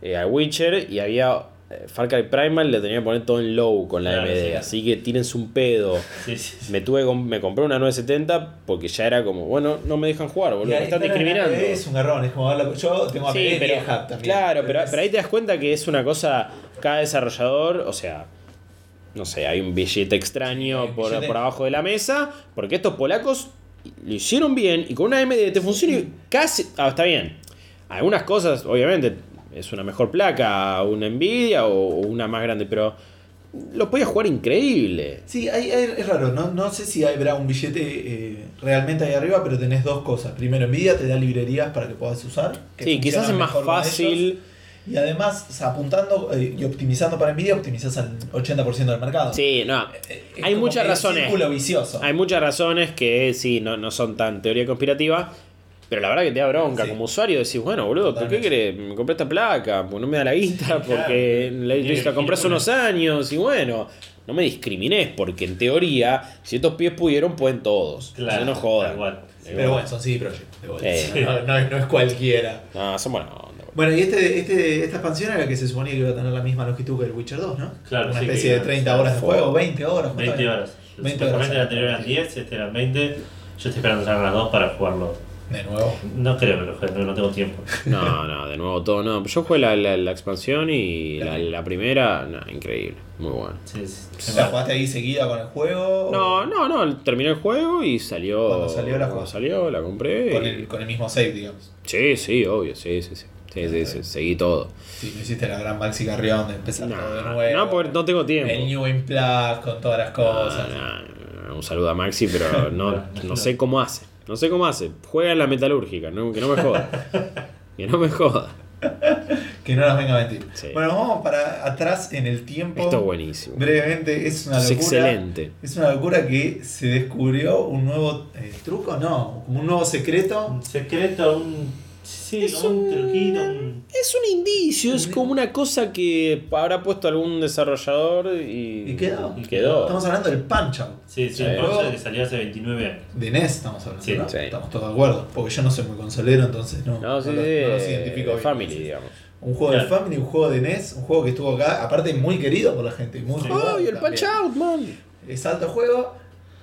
eh, a Witcher, y había Far Cry Primal, le tenía que poner todo en low con la Claro, sí. Así que tírense un pedo. (laughs) Sí, sí, sí. Me tuve me compré una 970 porque ya era como, bueno, no me dejan jugar, boludo, me están discriminando. Es un garrón, es como Yo tengo Sí, y pero, también. claro, pero, ahí te das cuenta que es una cosa, cada desarrollador, o sea, no sé, hay un billete extraño Sí, por, billete. por abajo de la mesa, porque estos polacos lo hicieron bien y con una AMD te funciona y casi, ah, está bien. Algunas cosas, obviamente, es una mejor placa, una Nvidia o, o una más grande, pero lo podías jugar increíble. Sí, hay- hay- es raro, no, no sé si habrá un billete eh, realmente ahí arriba, pero tenés dos cosas. Primero, Nvidia te da librerías para que puedas usar. que Sí, quizás es más fácil. Y además, o sea, apuntando eh, y optimizando para Nvidia, optimizas al 80% del mercado. Sí, no. Eh, Hay muchas razones. vicioso. Hay muchas razones que sí, no, no son tan teoría conspirativa. Pero la verdad que te da bronca Sí. como usuario. Decís, bueno, boludo, ¿por qué Totalmente. querés? Me compré esta placa, porque no me da la guita, porque la, Tiene la compré hace unos años. Y bueno, no me discrimines, porque en teoría, si estos pies pudieron, pueden todos. Claro, no jodan. Sí, Pero bueno, son CD Projekt. Eh, (laughs) no, no es, no es cualquiera. No, son buena onda, Bueno, y este, este, esta expansión era que se suponía que iba a tener la misma longitud que el Witcher 2, ¿no? Claro, Una sí, especie que de iba- 30 horas de Fue- juego, 20 horas. 20 ¿cuánto era? horas. 20 Supuestamente horas. la anterior eran 10, este eran 20. Yo estoy esperando sacar las dos para jugarlo. De nuevo. No creo que lo juegue, no, no tengo tiempo. No, no, de nuevo todo, no. Yo jugué la, la, la expansión y la, la primera, no, increíble, muy bueno. Sí, sí. ¿La jugaste ahí seguida con el juego? No, no, no, terminé el juego y salió. Cuando salió la cuando salió, la compré. Con y- el, con el mismo save, digamos. Sí, sí, obvio, sí, sí, sí. Sí, sí, sí, seguí todo. Sí, no hiciste la gran Maxi Carrión de empezar todo de No, nuevo. no, porque no tengo tiempo. El New Game Plus con todas las cosas. No, no, un saludo a Maxi, pero no, (laughs) No, no sé cómo hace. No sé cómo hace. Juega en la metalúrgica, no, que no me joda. (laughs) Que no me joda. Que no nos venga a mentir. Sí. Bueno, vamos para atrás en el tiempo. Esto es buenísimo. Brevemente, es una Es locura. excelente. Es una locura que se descubrió un nuevo eh, truco, no, como un nuevo secreto. Un secreto, un. Sí, Es un un- truquito, un. Es un indicio, es como una cosa que habrá puesto algún desarrollador y. Y quedó. y quedó. Estamos hablando del Punch Out. Sí, sí, Juego- concept que salió hace 29 años. De NES estamos hablando, Sí, ¿no? sí. Estamos todos de acuerdo. Porque yo no soy muy consolero, entonces no, No, sí, no, lo- sí, no los identifico bien. Family, digamos. Un juego de. Family, un juego de NES, un juego que estuvo acá, aparte muy querido por la gente. y Muy Sí. ¡Ay, el también. Punch Out, man! Es alto juego.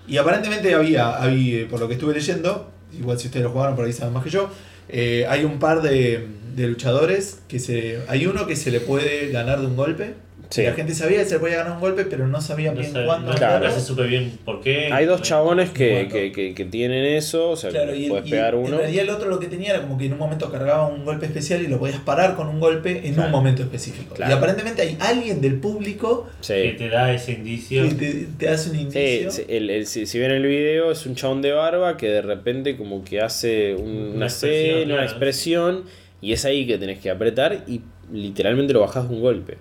Y aparentemente había, había, por lo que estuve leyendo, igual si ustedes lo jugaron por ahí saben más que yo, eh, hay un par de, de luchadores que se. Hay uno que se le puede ganar de un golpe. Sí. Y la gente sabía que se le podía ganar un golpe, pero no sabía No bien cuándo. no, Claro. no se supe bien por qué. Hay dos chabones que, que, que, que tienen eso, o sea, Claro, que y, puedes y pegar en uno. realidad el otro lo que tenía era como que en un momento cargaba un golpe especial y lo podías parar con un golpe en Claro. un momento específico. Claro. Y aparentemente hay alguien del público Que te da ese indicio. que te, te hace un indicio. sí, el- el- si, si ven el video es un chabón de barba que de repente como que hace un- Una una escena, una expresión y es ahí que tenés que apretar y literalmente lo bajás de un golpe.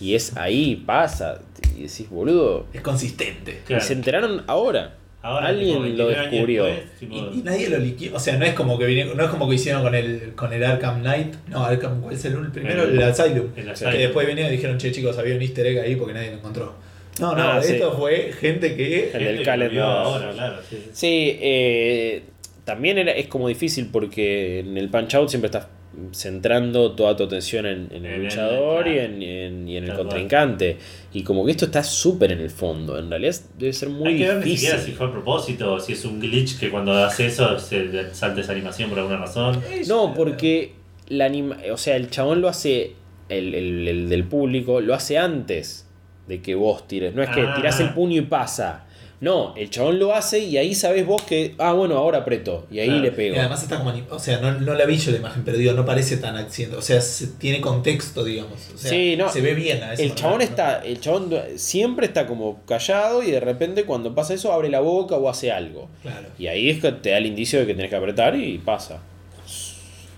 Y es ahí, pasa. Y decís, boludo. Es consistente. Claro. Y se enteraron ahora. Ahora, Alguien lo 29 años descubrió. después, tipo, Y, y nadie lo liquidó. O sea, no es como que vine- no es como que hicieron con el, con el Arkham Knight. No, Arkham, ¿cuál es el primero? El, El- Asylum. el Que Asylum. después vinieron y dijeron, che chicos, había un easter egg ahí porque nadie lo encontró. No, no, Ah, sí. esto fue gente que. El del que no. ahora, claro. Sí, sí. Sí, eh, también era, es como difícil porque en el punch out siempre estás centrando toda tu atención en, el el- luchador y claro. en, y en- y en el contrincante. Y como que esto está súper en el fondo. En realidad debe ser muy Hay que ver ni difícil. siquiera si fue a propósito o si es un glitch que cuando haces eso se salta esa animación por alguna razón. No, porque la anima o sea, el chabón lo hace, el, el- el del público, lo hace antes de que vos tires. No es que Ah. tirás el puño y pasa. No, el chabón lo hace y ahí sabés vos que, ah, bueno, ahora aprieto. Y ahí Claro. le Y pego. además está como. O sea, no, no la vi yo la imagen, pero digo, no parece tan accidente. O sea, se- tiene contexto, digamos. O sea, Sí, no, se ve bien a eso. El chabón ¿no? está, el chabón siempre está como callado y de repente cuando pasa eso abre la boca o hace algo. Claro. Y ahí es que te da el indicio de que tenés que apretar y pasa.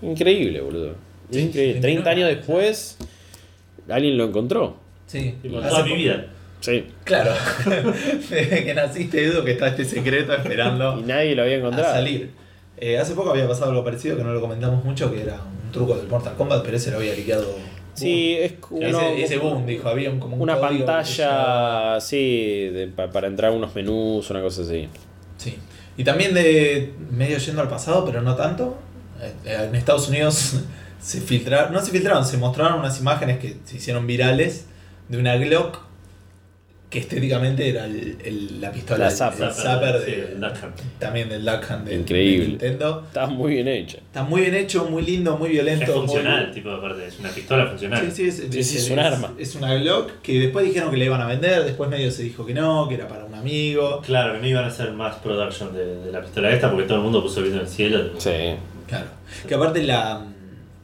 Increíble, boludo. Sí, increíble. sí, 30 no, años después, alguien lo encontró. Sí. Toda mi vida. Sí. Claro. Desde (laughs) que naciste, Edu, que está este secreto esperando. (laughs) Y nadie lo había a encontrado. salir. Eh, hace poco había pasado algo parecido que no lo comentamos mucho, que era un truco del Mortal Kombat, pero ese lo había liqueado. Sí, Boom. es como ese, ese boom, dijo, había un, como un una pantalla así de- pa- para entrar a unos menús, una cosa así. Sí. Y también de medio yendo al pasado, pero no tanto. eh, En Estados Unidos (laughs) se filtraron, no se filtraron, se mostraron unas imágenes que se hicieron virales de una Glock que estéticamente era el- el- la pistola, La Zapper. el Zapper Sí, de- el Duck Hunt. también del Duck Hunt de, Increíble. de Nintendo. Estaba muy bien hecha. Está muy bien hecho, muy lindo, muy violento. Es muy- funcional, tipo, aparte, es una pistola funcional. Sí, sí, es, Sí, sí, es un arma. Es una Glock que después dijeron que le iban a vender, después medio se dijo que no, que era para un amigo. Claro, que no iban a hacer más production de, de la pistola esta porque todo el mundo puso el viendo en el cielo. Sí. Claro. Que aparte la,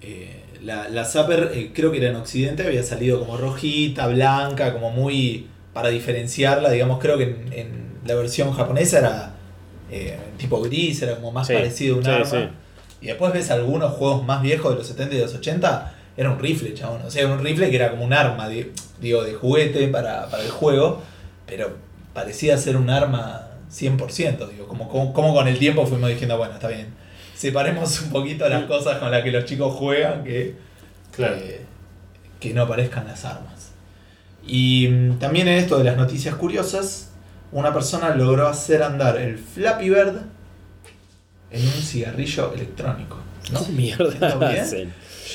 eh, la, la Zapper, eh, creo que era en Occidente, había salido como rojita, blanca, como muy para diferenciarla, digamos, creo que en, en la versión japonesa era eh, tipo gris, era como más Sí, parecido a un sí, arma. sí. Y después ves algunos juegos más viejos de los 70 y de los 80, era un rifle, chabón. O sea, era un rifle que era como un arma, di- digo, de juguete para, para el juego, pero parecía ser un arma 100%, digo, como, como, como con el tiempo fuimos diciendo, bueno, está bien, separemos un poquito las cosas con las que los chicos juegan, que, Claro. que, que no aparezcan las armas. Y mm, también en esto de las noticias curiosas, una persona logró hacer andar el Flappy Bird en un cigarrillo electrónico. ¿no? ¿Qué mierda.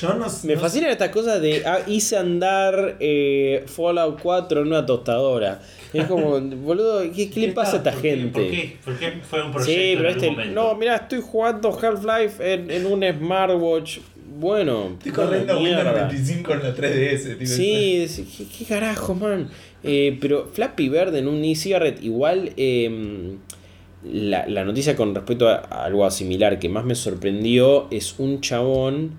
Yo no Me no- fascinan estas cosas de ah, hice andar eh, Fallout 4 en una tostadora. Es como, (laughs) boludo, ¿qué, qué le pasa a esta ¿Por qué? gente? ¿Por qué? ¿Por qué fue un proyecto Sí, pero este. momento? No, mira, estoy jugando Half-Life en, en un smartwatch. Bueno, Estoy corriendo. Windows 95 en la 3DS. tipo, Sí, es- ¿qué, qué carajo, man? Eh, pero Flappy Bird en un e-cigarette, igual eh, la, la noticia con respecto a, a algo similar que más me sorprendió es un chabón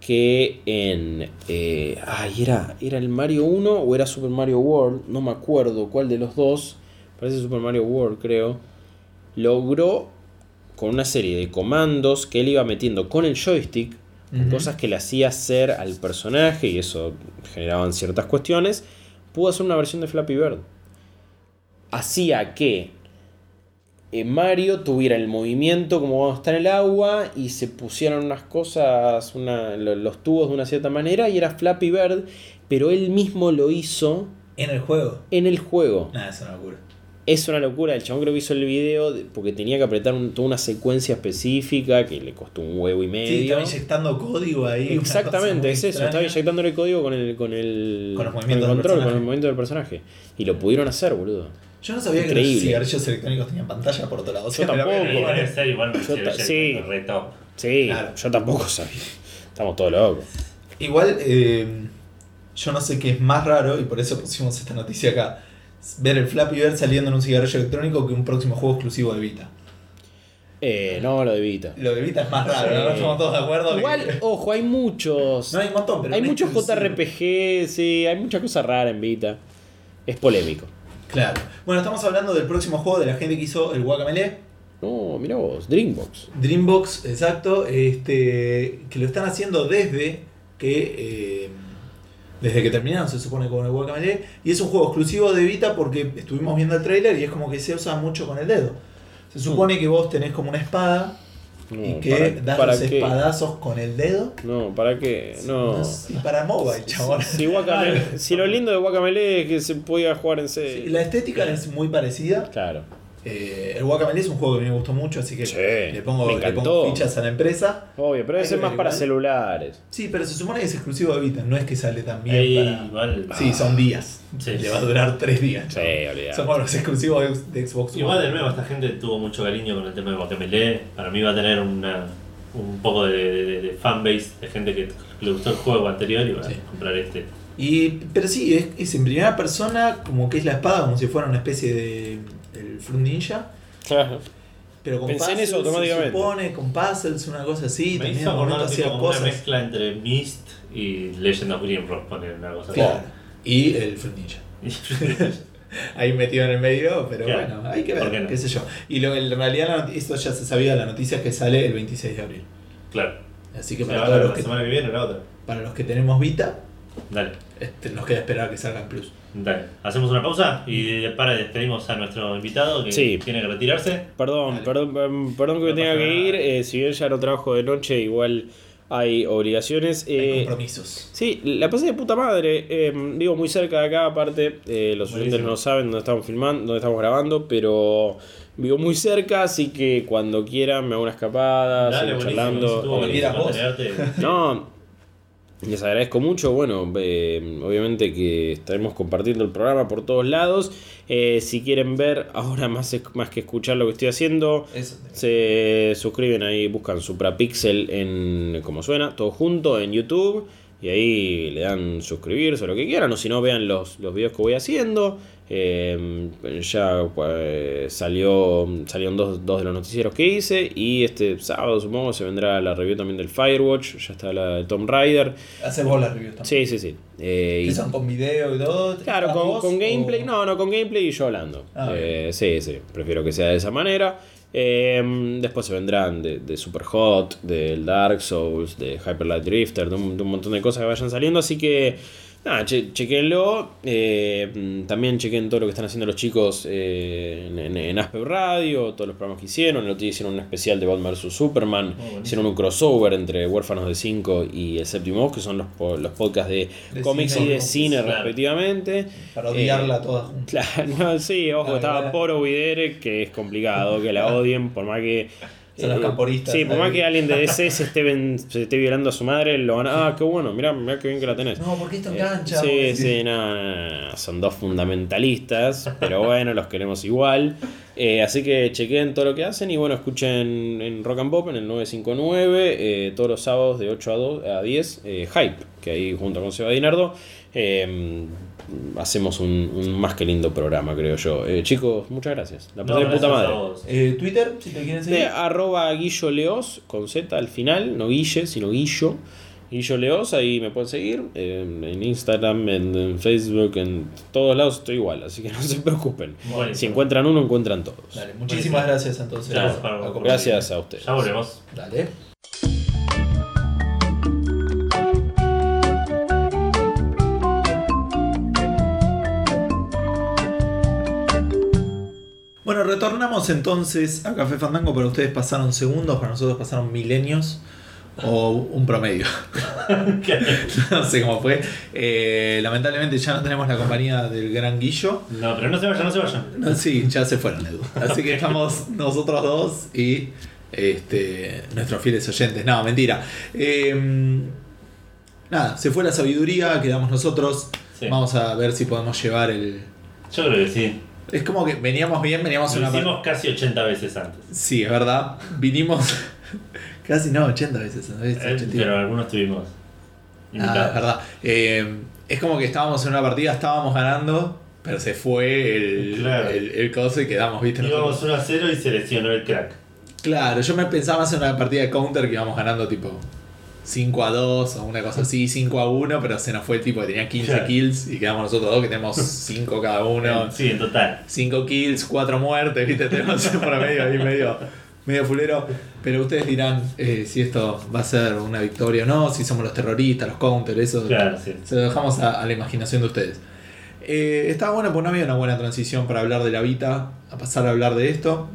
que en... eh, ay, era, ¿era el Mario 1 o era Super Mario World? No me acuerdo cuál de los dos. Parece Super Mario World, creo. Logró con una serie de comandos que él iba metiendo con el joystick Cosas que le hacía hacer al personaje y eso generaban ciertas cuestiones, pudo hacer una versión de Flappy Bird. Hacía que eh, Mario tuviera el movimiento como cuando está en el agua y se pusieran unas cosas, una- lo- los tubos de una cierta manera y era Flappy Bird, pero él mismo lo hizo En el juego. en el juego. Nada, es una locura. Es una locura, el chabón creo que hizo el video de- porque tenía que apretar un- toda una secuencia específica que le costó un huevo y Sí, medio. estaba inyectando código ahí. Exactamente, es eso. Estaba extraña. el código con el, con el, Con los el movimientos del control, con el movimiento del personaje. Y lo pudieron hacer, boludo. Yo no sabía que Increíble. los cigarrillos electrónicos tenían pantalla por otro lado. O sea, Yo tampoco. Sí, sí. Sí, Claro. yo tampoco sabía. Estamos todos locos. Igual, eh, yo no sé qué es más raro, y por eso pusimos esta noticia acá. Ver el Flappy Bird saliendo en un cigarrillo electrónico que un próximo juego exclusivo de Vita. Eh, no, lo de Vita. Lo de Vita es más raro. ¿no? Estamos todos de acuerdo. que- Igual, (laughs) ojo, hay muchos. No hay un montón, pero hay muchos. JRPG, sí, hay mucha cosa rara en Vita. Es polémico. Claro. Bueno, estamos hablando del próximo juego de la gente que hizo el Guacamele. No, mira vos, Dreambox. Dreambox, exacto. Este, que lo están haciendo desde que. eh, desde que terminaron, se supone, con el Guacamele. Y es un juego exclusivo de Vita porque estuvimos viendo el trailer y es como que se usa mucho con el dedo. Se supone que vos tenés como una espada No, y que ¿para- das para los qué? espadazos con el dedo. No, ¿para qué? No. Y para mobile, chabón. Si, Guacamele- si lo lindo de Guacamele es que se podía jugar en Sí, serio. La estética es muy parecida. Claro. Eh, el Guacamele es un juego que a mí me gustó mucho, así que Sí, le, pongo, le fichas a la empresa. Obvio, pero ese es más para igual. celulares. Sí, pero se supone que es exclusivo de Vita, no es que sale también Ey, para. igual, Sí, son días. Sí. Le va a durar tres días. Sí, ¿no? Son como los exclusivos de, de Xbox One. igual de nuevo esta gente tuvo mucho cariño con el tema de Guacamele. Para mí va a tener una, un poco de, de, de fanbase de gente que le gustó el juego anterior y va Sí. a comprar este. Y, pero sí, es, es en primera persona, como que es la espada, como si fuera una especie de. El Fruit Ninja. Claro. Pero con Pensé en puzzles, eso automáticamente. Se supone, con puzzles, una cosa así. Me también hizo acordar hacía como una cosas. mezcla entre Myst y Legend of Grimrock, poner una cosa Claro. Y el Fruit Ninja. (laughs) así. Ahí metido en el medio, pero Claro. bueno, hay que ¿Por ver, qué no? qué sé yo. Y lo, en realidad la esto ya se sabía, la noticia es que sale el 26 de abril. claro. Así que Se para va a todos ver los la que, semana que viene o la otra. para los que tenemos Vita, Dale, este, nos queda esperar a que salga en Plus. dale. Hacemos una pausa y para despedimos a nuestro invitado que Sí. tiene que retirarse. Perdón, perdón, perdón, perdón que me No tenga que ir. eh, si bien ya no trabajo de noche, igual hay obligaciones. Hay Eh, compromisos. sí, la pasé de puta madre. eh, vivo muy cerca de acá, aparte. eh, los oyentes no saben dónde estamos filmando, dónde estamos grabando, pero vivo muy cerca, así que cuando quieran me hago una escapada, Dale, sigo charlando. eh. No, les agradezco mucho. Bueno, eh, obviamente que estaremos compartiendo el programa por todos lados. Eh, si quieren ver ahora más, más que escuchar lo que estoy haciendo, Eso. se suscriben ahí, buscan Suprapixel en como suena, todo junto en YouTube. Y ahí le dan suscribirse o lo que quieran, o si no, vean los, los videos que voy haciendo. Eh, ya pues, salió salieron dos, dos de los noticieros que hice. Y este sábado, supongo, se vendrá la review también del Firewatch. Ya está la de Tomb Raider. Haces vos las reviews también. Sí, sí, sí. Eh, y- son con video y todo. Claro, ¿Estás con, vos con gameplay, o- no, no, con gameplay y yo hablando. Ah, Eh, sí, sí, prefiero que sea de esa manera. Eh, después se vendrán de, de Super Hot, del Dark Souls, de Hyper Light Drifter, de un, de un montón de cosas que vayan saliendo. Así que, nada, che, chequenlo. Eh, mm, también chequen todo lo que están haciendo los chicos eh, en, en, en Aspe Radio, todos los programas que hicieron. El otro día hicieron un especial de Batman vs Superman. buenísimo. hicieron un crossover entre Huérfanos de 5 y El Séptimo que son los, los podcasts de, De cómics y de cine Claro. respectivamente. Para odiarla Eh, toda. Claro, no, (laughs) sí, ojo, La estaba. Poro Videre, que es complicado que la (laughs) odien, por más que Son los Eh, camporistas. Sí, por más que alguien de DC se esté, ven- se esté violando a su madre, lo van a. Ah, qué bueno, mirá, mirá qué bien que la tenés. No, porque esto Eh, engancha. Sí, sí, no, no, no, no, son dos fundamentalistas, pero bueno, los queremos igual. Eh, así que chequen todo lo que hacen y bueno, escuchen en Rock and Pop en el 959 eh, todos los sábados de 8 a, 2, a 10 eh, Hype, que ahí junto con Seba Dinardo eh, hacemos un, un más que lindo programa, creo yo. Eh, chicos, muchas gracias. La No, pasé de puta madre. Twitter, si te quieren De seguir. arroba Guillo Leos con Z al final, no Guille, sino Guillo. Guillo Leos, ahí me pueden seguir. En, en Instagram, en, en Facebook, en todos lados estoy igual, así que (laughs) no se preocupen. Buenísimo. Si encuentran uno, encuentran todos. Dale, muchísimas gracias entonces. Gracias, a-. Gracias a ustedes. Ya volvemos. Dale. Bueno, retornamos entonces a Café Fandango. Para ustedes pasaron segundos, para nosotros pasaron milenios o un promedio. (laughs) no sé cómo fue. Eh, lamentablemente ya no tenemos la compañía del gran Guillo. No, pero no se vayan, no se vayan. No, sí, ya se fueron, Edu. Así que estamos nosotros dos y este, nuestros fieles oyentes. No, mentira. Eh, nada, se fue la sabiduría, quedamos nosotros. Sí. Vamos a ver si podemos llevar el. Yo creo que sí. Es como que veníamos bien, veníamos Lo una. hicimos casi 80 veces antes. Sí, es verdad. Vinimos casi no, 80 veces. ¿no? Es Eh, 80. pero algunos tuvimos. Ah, invitados. es verdad. Eh, es como que estábamos en una partida, estábamos ganando, pero se fue el, Claro. el, el coso y quedamos, ¿viste? Íbamos Nosotros- 1 a 0 y se lesionó el crack. Claro, yo me pensaba en una partida de counter que íbamos ganando tipo 5 a 2 o una cosa así, 5 a 1, pero se nos fue el tipo que tenía 15 Claro. kills y quedamos nosotros dos que tenemos (laughs) 5 cada uno. Sí, en total. 5 kills, 4 muertes, ¿viste? (laughs) Tenemos por medio ahí medio, medio fulero. Pero ustedes dirán eh, si esto va a ser una victoria o no, si somos los terroristas, los counter, eso. Claro, sí. Se lo dejamos a, a la imaginación de ustedes. Eh, estaba bueno porque no había una buena transición para hablar de la Vita, a pasar a hablar de esto.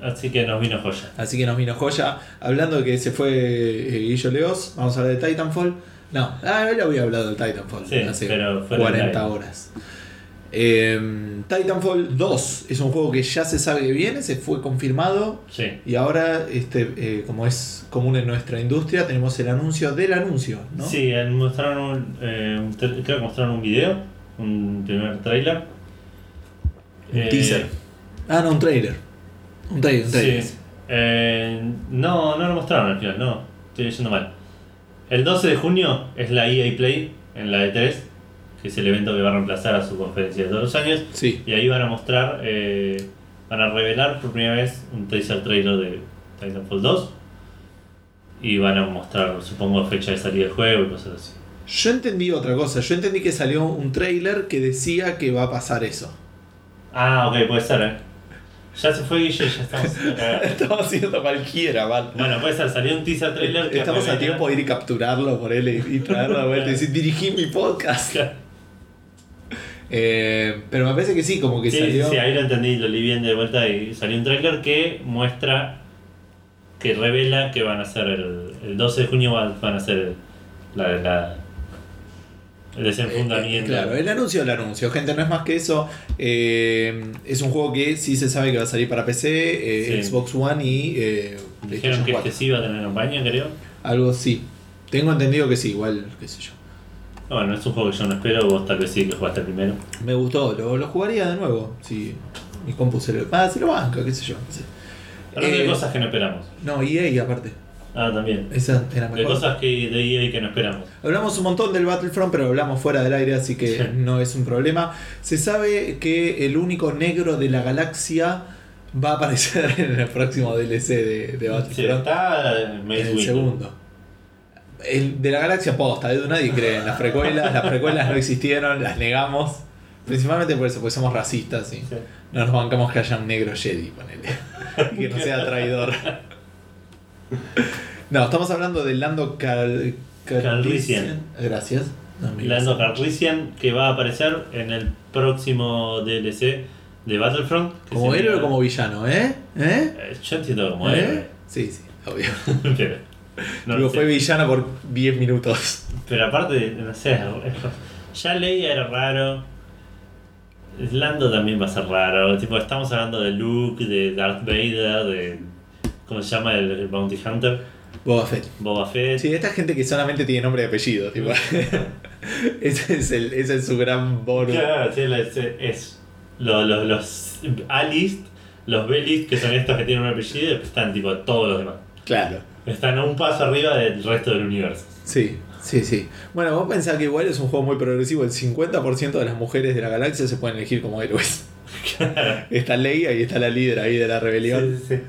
Así que nos vino joya. Así que nos vino joya. Hablando de que se fue eh, Guillo Leos, vamos a hablar de Titanfall. No, ah, él había hablado del Titanfall Sí, hace pero fuera del 40 aire. horas. Eh, Titanfall 2 es un juego que ya se sabe que viene, se fue confirmado. Sí. Y ahora, este, eh, como es común en nuestra industria, tenemos el anuncio del anuncio, ¿no? Sí, eh, mostraron un, eh, un creo que mostraron un video, un primer trailer. Un teaser. Ah, no, un trailer. Un trailer, un trailer. Sí. Eh, no, no lo mostraron al final, no. Estoy leyendo mal. El 12 de junio es la EA Play en la E3, que es el evento que va a reemplazar a su conferencia de todos los años. Sí. Y ahí van a mostrar, eh, van a revelar por primera vez un teaser trailer de Titanfall 2. Y van a mostrar, supongo, fecha de salida del juego y cosas así. Yo entendí otra cosa. Yo entendí que salió un trailer que decía que va a pasar eso. Ah, ok, puede ser, eh. Ya se fue Guille, ya estamos (laughs) haciendo. Estamos haciendo cualquiera, man. Bueno, puede ser, salió un teaser trailer que Estamos a tiempo de ir y capturarlo por él y, y traerlo de vuelta y decir, dirigí mi podcast. Eh, pero me parece que sí, como que Sí, salió. sí, ahí lo entendí, lo leí bien de vuelta y salió un trailer que muestra, que revela que van a ser el, el 12 de junio van a ser la, la, el Eh, desenfundamiento. Claro, el anuncio del anuncio, gente, no es más que eso. Eh, es un juego que sí se sabe que va a salir para PC, eh, Sí. Xbox One y eh, Dijeron que 4. este sí iba a tener campaña, creo. Algo sí. Tengo entendido que sí, igual, qué sé yo. No, Bueno, es un juego que yo no espero, vos tal vez sí que jugaste primero. Me gustó, lo, lo jugaría de nuevo. Si mi compu se lo. Ah, se lo banca, qué sé yo. Hablando de Eh, cosas que no esperamos. No, EA aparte. Ah, también. Esa era De cosas que de EA que no esperamos. Hablamos un montón del Battlefront, pero hablamos fuera del aire, así que Sí. no es un problema. Se sabe que el único negro de la galaxia va a aparecer (laughs) en el próximo DLC de, de Sí, Battlefront. está en Mace el segundo. El de la galaxia posta, Edu, nadie cree en las precuelas. Las precuelas no existieron, las negamos. Principalmente por eso, porque somos racistas y Sí. no nos bancamos que haya un negro Jedi, ponele. (laughs) que no sea traidor. No, estamos hablando de Lando Cal Calrissian. Gracias. Lando Calrissian que va a aparecer en el próximo DLC de Battlefront. Como héroe o como villano, ¿eh? ¿Eh? Eh, Yo entiendo como ¿Eh? héroe. Sí, sí, obvio. (laughs) pero, no Digo, lo sé. fue villano por 10 minutos. Pero aparte, no sé, ya Leia era raro. Lando también va a ser raro. Tipo, estamos hablando de Luke, de Darth Vader, de ¿Cómo se llama el, el Bounty Hunter? Boba Fett. Boba Fett. Sí, esta gente que solamente tiene nombre y apellido, tipo. (laughs) ese, es el, ese es su gran bonus. Claro, sí, es, es lo- lo- los A-list, los B-list, que son estos que tienen un apellido, y están tipo todos los demás. Claro. Están un paso arriba del resto del universo. Sí, sí, sí. Bueno, vos pensás que igual es un juego muy progresivo. El 50% de las mujeres de la galaxia se pueden elegir como héroes. (laughs) Está Leia y está la líder ahí de la rebelión. Sí, sí, sí.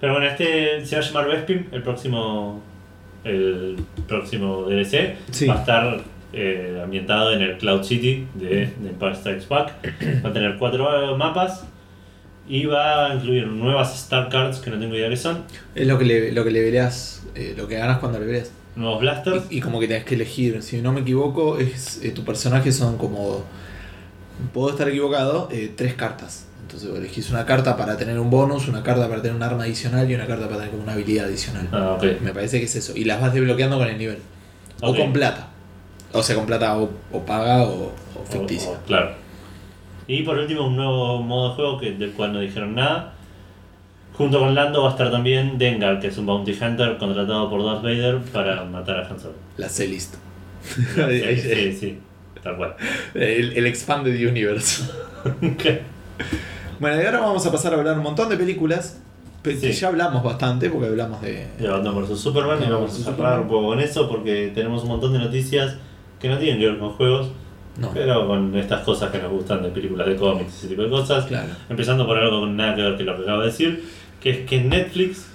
Pero bueno, este se va a llamar Bespin, el próximo el próximo DLC. Va a estar eh, ambientado en el Cloud City de, de Empire Strikes Back. Va a tener cuatro mapas y va a incluir nuevas Star Cards que no tengo idea qué son, Es lo que le, lo que le eh, lo que ganas cuando le peleas. nuevos blasters. Y, y como que tenés que elegir, si no me equivoco, es eh, tu personaje son como. Puedo estar equivocado, eh, tres cartas. Entonces vos elegís una carta para tener un bonus, una carta para tener un arma adicional y una carta para tener como una habilidad adicional. Ah, ok. Me parece que es eso. Y las vas desbloqueando con el nivel. O con plata. O sea, con plata o, o paga o, o ficticia. O- claro. Y por último, un nuevo modo de juego que, del cual no dijeron nada. Junto con Lando va a estar también Dengar, que es un bounty hunter contratado por Darth Vader para matar a Han Solo. La C-List. (laughs) Sí, sí, sí, tal cual. el, el Expanded Universe. (laughs) Bueno, y ahora vamos a pasar a hablar un montón de películas. pe- Que Sí. ya hablamos bastante porque hablamos de. De Batman vs Superman y vamos a cerrar un poco con eso porque tenemos un montón de noticias que no tienen que ver con juegos, No, pero con estas cosas que nos gustan de películas de cómics y ese tipo de cosas. claro. Empezando por algo con nada que ver que lo que acabo de decir, que es que Netflix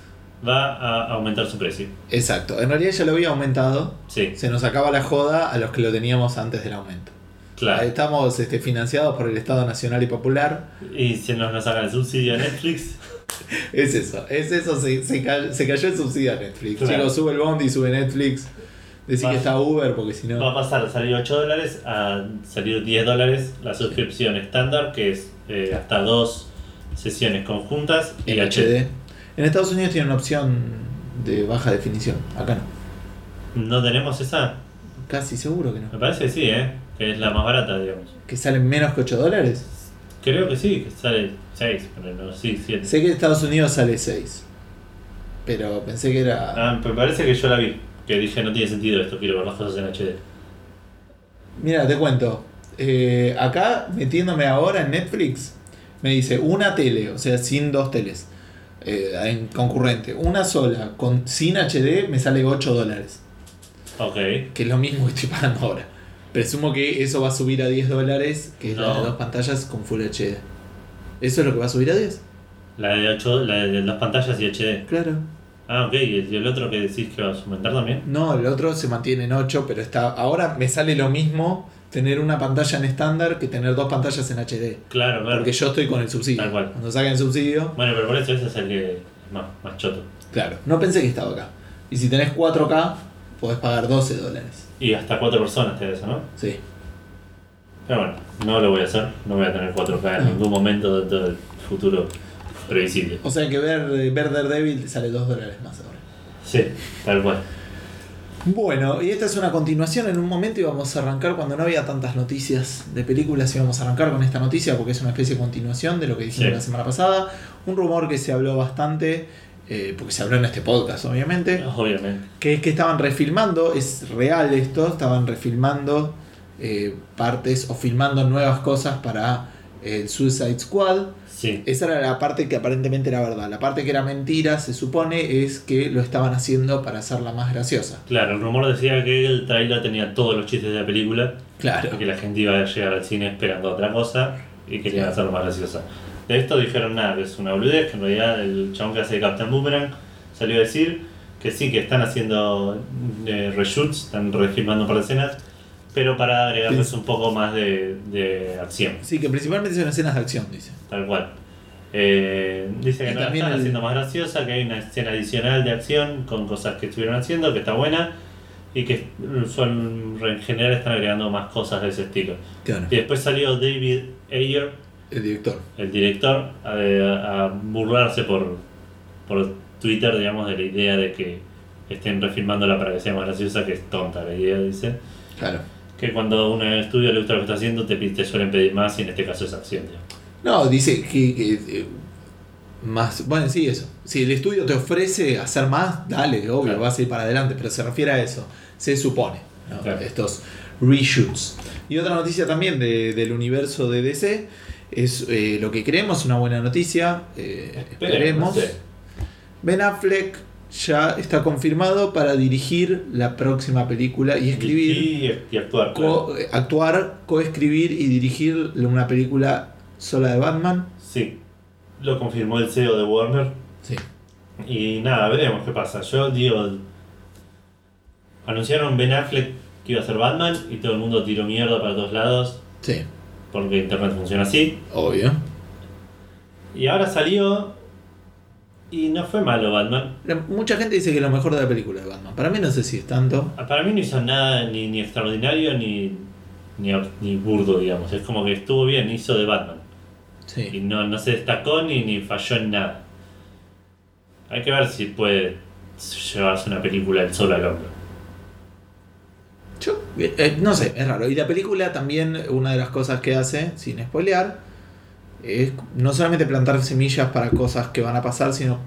va a aumentar su precio. Exacto. En realidad ya lo había aumentado. Sí, Se nos acaba la joda a los que lo teníamos antes del aumento. claro. Estamos este, financiados por el Estado Nacional y Popular. Y si nos, nos sacan el subsidio a Netflix, (laughs) Es eso, es eso, se, se, ca- se cayó el subsidio a Netflix. Claro. Chicos, sube el bond y sube Netflix. Decir Va. que está Uber porque si va no. a pasar de salir 8 dólares a salir 10 dólares la suscripción estándar, que es eh, hasta dos sesiones conjuntas y En HD. HD. En Estados Unidos tiene una opción de baja definición. Acá no. ¿No tenemos esa? Casi seguro que no. Me parece que sí, ¿eh? Que es la más barata, digamos. ¿Que salen menos que 8 dólares? Creo que sí, que sale 6, pero no, sí, 7. Sé que en Estados Unidos sale 6. Pero pensé que era. Ah, me parece que yo la vi. Que dije, no tiene sentido esto, quiero ver las cosas en HD. Mira, te cuento. Eh, acá, metiéndome ahora en Netflix, me dice una tele, o sea, sin dos teles. eh, en concurrente. Una sola, con sin HD, me sale 8 dólares. Ok. Que es lo mismo que estoy pagando ahora. Presumo que eso va a subir a 10 dólares, que es la de dos pantallas con Full HD. ¿Eso es lo que va a subir a 10? La de 8, la de las pantallas y HD. Claro. Ah, ok, y el, el otro que decís que va a aumentar también. No, el otro se mantiene en 8, pero está ahora me sale lo mismo tener una pantalla en estándar que tener dos pantallas en HD. Claro, claro. Porque yo estoy con el subsidio. Tal cual. Cuando saquen el subsidio, Bueno, pero por eso ese es el que es más, más choto. claro. No pensé que estaba acá. Y si tenés 4K, podés pagar 12 dólares. Y hasta 4 personas te da eso, ¿no? Sí. Pero bueno, no lo voy a hacer. No voy a tener 4K en ningún momento dentro del futuro previsible. O sea que ver, ver Daredevil te sale 2 dólares más ahora. Sí, tal cual. Bueno, y esta es una continuación. En un momento íbamos a arrancar cuando no había tantas noticias de películas. Íbamos a arrancar con esta noticia porque es una especie de continuación de lo que dijimos Sí. la semana pasada. Un rumor que se habló bastante, eh, porque se habló en este podcast, obviamente. Obviamente. Que es que estaban refilmando, es real esto, estaban refilmando eh, partes o filmando nuevas cosas para el Suicide Squad. Sí. Esa era la parte que aparentemente era verdad. La parte que era mentira, se supone, es que lo estaban haciendo para hacerla más graciosa. Claro, el rumor decía que el trailer tenía todos los chistes de la película Claro. y que la gente iba a llegar al cine esperando otra cosa y querían Sí. hacerlo más graciosa. De esto dijeron nada, que es una boludez, que en realidad el chabón que hace de Captain Boomerang salió a decir que sí, que están haciendo eh, reshoots, están refilmando un par de escenas, pero para agregarles un poco más de, de acción, Sí, que principalmente son escenas de acción, dice. tal cual. Eh, dice que no la están el- haciendo más graciosa, que hay una escena adicional de acción con cosas que estuvieron haciendo, que está buena, y que son, en general están agregando más cosas de ese estilo. Claro. Y después salió David Ayer, El director. el director, a, a burlarse por, por Twitter, digamos, de la idea de que estén refilmándola para que sea más graciosa, que es tonta la idea, dice. Claro. Que cuando a un estudio le gusta lo que está haciendo, te, te suelen pedir más y en este caso es acción. No, dice que, que, eh, Más, bueno, sí, eso. Si el estudio te ofrece hacer más, dale, obvio, Claro. vas a ir para adelante, pero se refiere a eso, se supone, ¿no? Claro. estos reshoots. Y otra noticia también de- del universo de DC es eh, lo que creemos, una buena noticia, eh, esperemos. Ben Affleck ya está confirmado para dirigir la próxima película y escribir, Y, y actuar. co- actuar, coescribir y dirigir una película sola de Batman. Sí. Lo confirmó el CEO de Warner. Sí. Y nada, veremos qué pasa. Yo digo. Anunciaron Ben Affleck que iba a ser Batman y todo el mundo tiró mierda para todos lados Sí, porque internet funciona así. obvio. Y ahora salió y no fue malo Batman. Mucha gente dice que es lo mejor de la película de Batman. Para mí no sé si es tanto. Para mí no hizo nada ni, ni extraordinario ni, ni, ni burdo, digamos. Es como que estuvo bien, hizo de Batman. Y Sí. no, no se destacó ni, ni falló en nada. Hay que ver si puede llevarse una película el solo al hombro. Yo, eh, no sé, es raro. Y la película también, una de las cosas que hace, sin spoilear, es no solamente plantar semillas para cosas que van a pasar, sino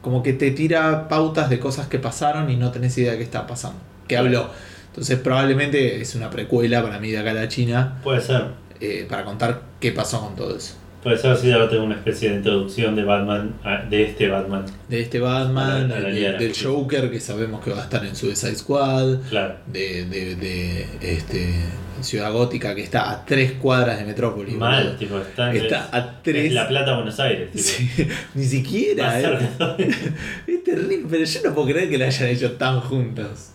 como que te tira pautas de cosas que pasaron y no tenés idea de qué está pasando. Que habló. Entonces probablemente es una precuela para mí de acá a la China Puede ser. eh, para contar qué pasó con todo eso. Puede ser si ahora tengo una especie de introducción de Batman, a- de este Batman. De este Batman, A la- a la de- Liga de la del. Joker que sabemos que va a estar en Suicide Squad. Claro. de, de, de, este, Ciudad Gótica que está a tres cuadras de Metrópolis. Mal, tipo, está, Está es- a tres. es La Plata, Buenos Aires. Sí, (laughs) ni siquiera. Eh. (laughs) Es terrible, pero yo no puedo creer que la hayan hecho tan juntos.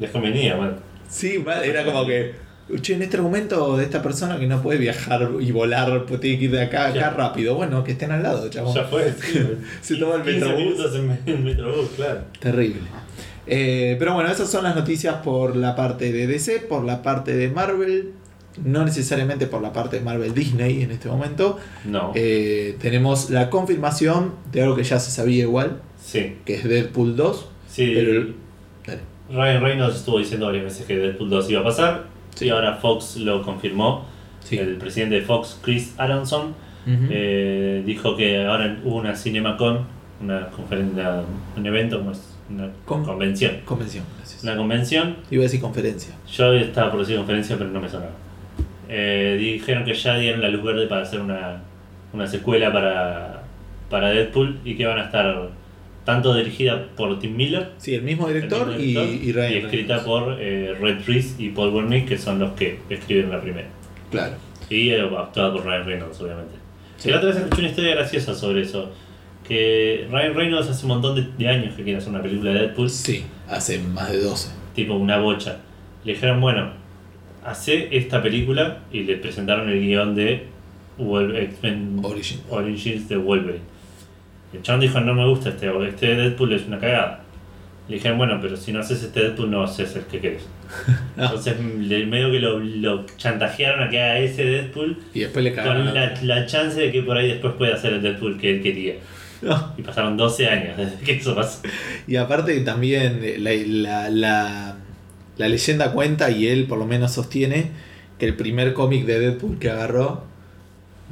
Les convenía, man. Sí, mal, era como que. Che, en este argumento de esta persona que no puede viajar y volar, pues tiene que ir de acá a acá rápido. Bueno, que estén al lado, chabón. Ya fue, (laughs) sí. Se toma el 15 Metrobús. en, en Metrobús, claro. Terrible. Eh, pero bueno, esas son las noticias por la parte de DC, por la parte de Marvel, no necesariamente por la parte de Marvel Disney en este momento. No. Eh, tenemos la confirmación de algo que ya se sabía igual, sí. que es Deadpool 2. Sí. Pero- Dale. Ryan Reynolds estuvo diciendo varias veces que Deadpool 2 iba a pasar. Sí. Y ahora Fox lo confirmó. Sí. El presidente de Fox, Chris Aronson, eh, dijo que ahora hubo una CinemaCon, una conferencia, un evento, una Con- convención. Convención, gracias. Una convención. Iba a decir conferencia. Yo estaba por decir conferencia, pero no me sonaba. Eh, dijeron que ya dieron la luz verde para hacer una, una secuela para, para Deadpool y que van a estar tanto dirigida por Tim Miller Sí, el mismo el director, mismo y, director, y Ryan y escrita por eh, Red Reese y Paul Wernick, que son los que escribieron la primera. Claro. Y eh, actuada por Ryan Reynolds, obviamente. Sí. La otra vez escuché una historia graciosa sobre eso. Que Ryan Reynolds hace un montón de, de años que quiere hacer una película de Deadpool, Sí, hace más de 12. tipo una bocha. Le dijeron, bueno, hace esta película y le presentaron el guion de X-Men Origin. Origins de Wolverine. El chabón dijo, no me gusta este, este Deadpool es una cagada. Le dijeron, bueno, pero si no haces este Deadpool no haces el que querés. No. (laughs) Entonces, medio que lo, lo chantajearon a que haga ese Deadpool Y después le cagaron. con la, la chance de que por ahí después pueda hacer el Deadpool que él quería. No. Y pasaron 12 años desde que eso pasó. Y aparte también eh, la, la, la, la leyenda cuenta, y él por lo menos sostiene, que el primer cómic de Deadpool que agarró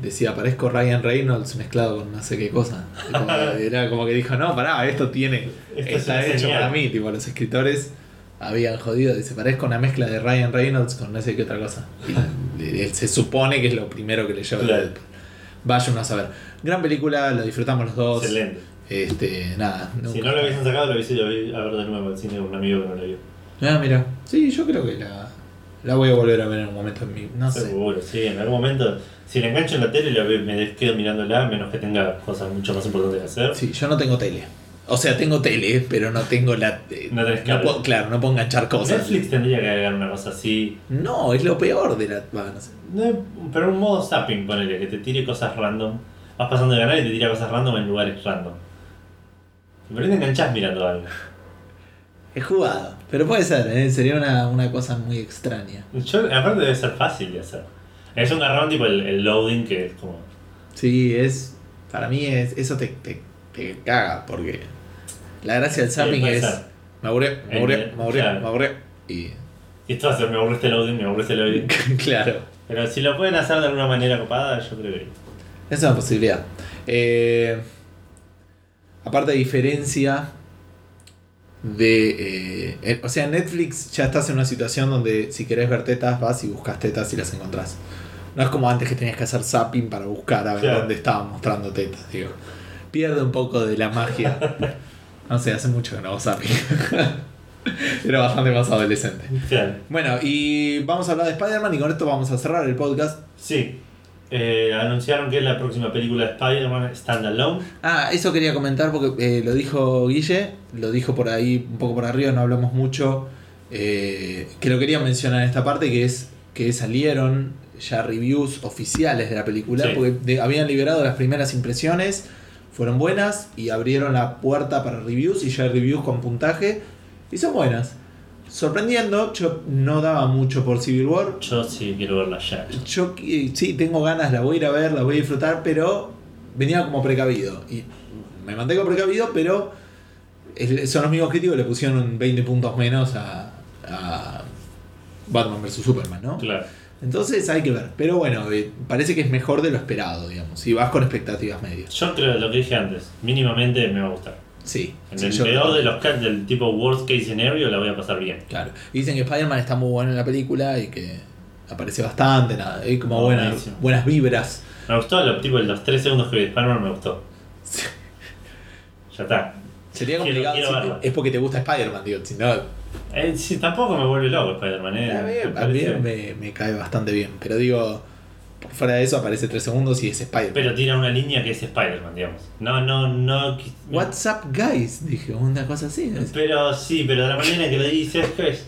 decía, parezco Ryan Reynolds mezclado con no sé qué cosa. Como- (laughs) era como que dijo, no, pará, esto tiene, Esto es está hecho señal". para mí. Tipo, los escritores habían jodido, dice, parezco una mezcla de Ryan Reynolds con no sé qué otra cosa. Y se supone que es lo primero que leyó de Claro. Vaya uno a saber. Gran película, lo disfrutamos los dos. Excelente. Este, nada. Si no lo hubiesen sacado, lo hubiese ido a ver de nuevo al cine con un amigo que no lo vio. Ah, mira. Sí, yo creo que la, la voy a volver a ver en un momento en mi. No sé. Seguro, sí, en algún momento. Si la engancho en la tele, la me quedo mirándola, menos que tenga cosas mucho más importantes que hacer. Sí, yo no tengo tele. O sea, tengo tele, pero no tengo la. eh, No tenés cable. puedo- claro, no puedo enganchar cosas. Netflix tendría que agregar una cosa así. No, es lo peor de la. va, no sé. No, pero un modo zapping, ponele, que te tire cosas random. Vas pasando de canal y te tira cosas random en lugares random. Por ahí te enganchás mirando algo. He jugado. Pero puede ser, ¿eh? sería una, una cosa muy extraña. Yo, aparte debe ser fácil de hacer. Es un garrón tipo el, el loading que es como. Sí, es. Para mí es. Eso te, te, te caga, porque. La gracia del zapping es. ser. Me aburré, me aburré, me aburré, Claro. me aburré. Y. Y esto hace, me aburre este loading, me aburre este loading. (laughs) claro. Pero si lo pueden hacer de alguna manera copada, yo creo que. Es una posibilidad. Eh, aparte diferencia de... eh, o sea, en Netflix ya estás en una situación donde si querés ver tetas vas y buscas tetas y las encontrás. No es como antes que tenías que hacer zapping para buscar a ver Claro. dónde estaban mostrando tetas, digo. Pierde un poco de la magia. (laughs) No sé, hace mucho que no hago zapping. (laughs) Era bastante más adolescente. Claro. Bueno, y vamos a hablar de Spider-Man y con esto vamos a cerrar el podcast. Sí. Eh, anunciaron que es la próxima película de Spider-Man Standalone. Ah, eso quería comentar porque eh, lo dijo Guille, lo dijo por ahí un poco por arriba, no hablamos mucho, eh, que lo quería mencionar en esta parte, que es que salieron ya reviews oficiales de la película, Sí. porque de- habían liberado las primeras impresiones, fueron buenas y abrieron la puerta para reviews y ya hay reviews con puntaje y son buenas. Sorprendiendo, yo no daba mucho por Civil War, Yo sí quiero verla ya. yo eh, sí tengo ganas, la voy a ir a ver, la voy a disfrutar, pero venía como precavido. Y me mantengo precavido, pero son los mismos críticos le pusieron 20 puntos menos a, a Batman vs Superman, ¿no? Claro. Entonces hay que ver. Pero bueno, eh, parece que es mejor de lo esperado, digamos. Si vas con expectativas medias. Yo creo lo que dije antes. Mínimamente me va a gustar. Sí. En sí, el yo- peor de los casos del tipo worst case scenario la voy a pasar bien. Claro. Y dicen que Spider-Man está muy bueno en la película y que aparece bastante, nada. Hay como buenas, Buenísimo. buenas vibras. Me gustó lo, tipo, los 3 segundos que vi de Spider-Man me gustó. Ya está. Sería Quiero- complicado. quiero si- es porque te gusta Spider-Man, digo. Si no, Eh, sí, tampoco me vuelve loco Spider-Man, eh. A mí, Me a mí parece- me, me cae bastante bien, pero digo, fuera de eso aparece 3 segundos y es Spider-Man. Pero tira una línea que es Spider-Man, digamos. No, no, no. What's up, guys? Dije, una cosa así. ¿no? Pero sí, pero de la manera en que lo dice es que es.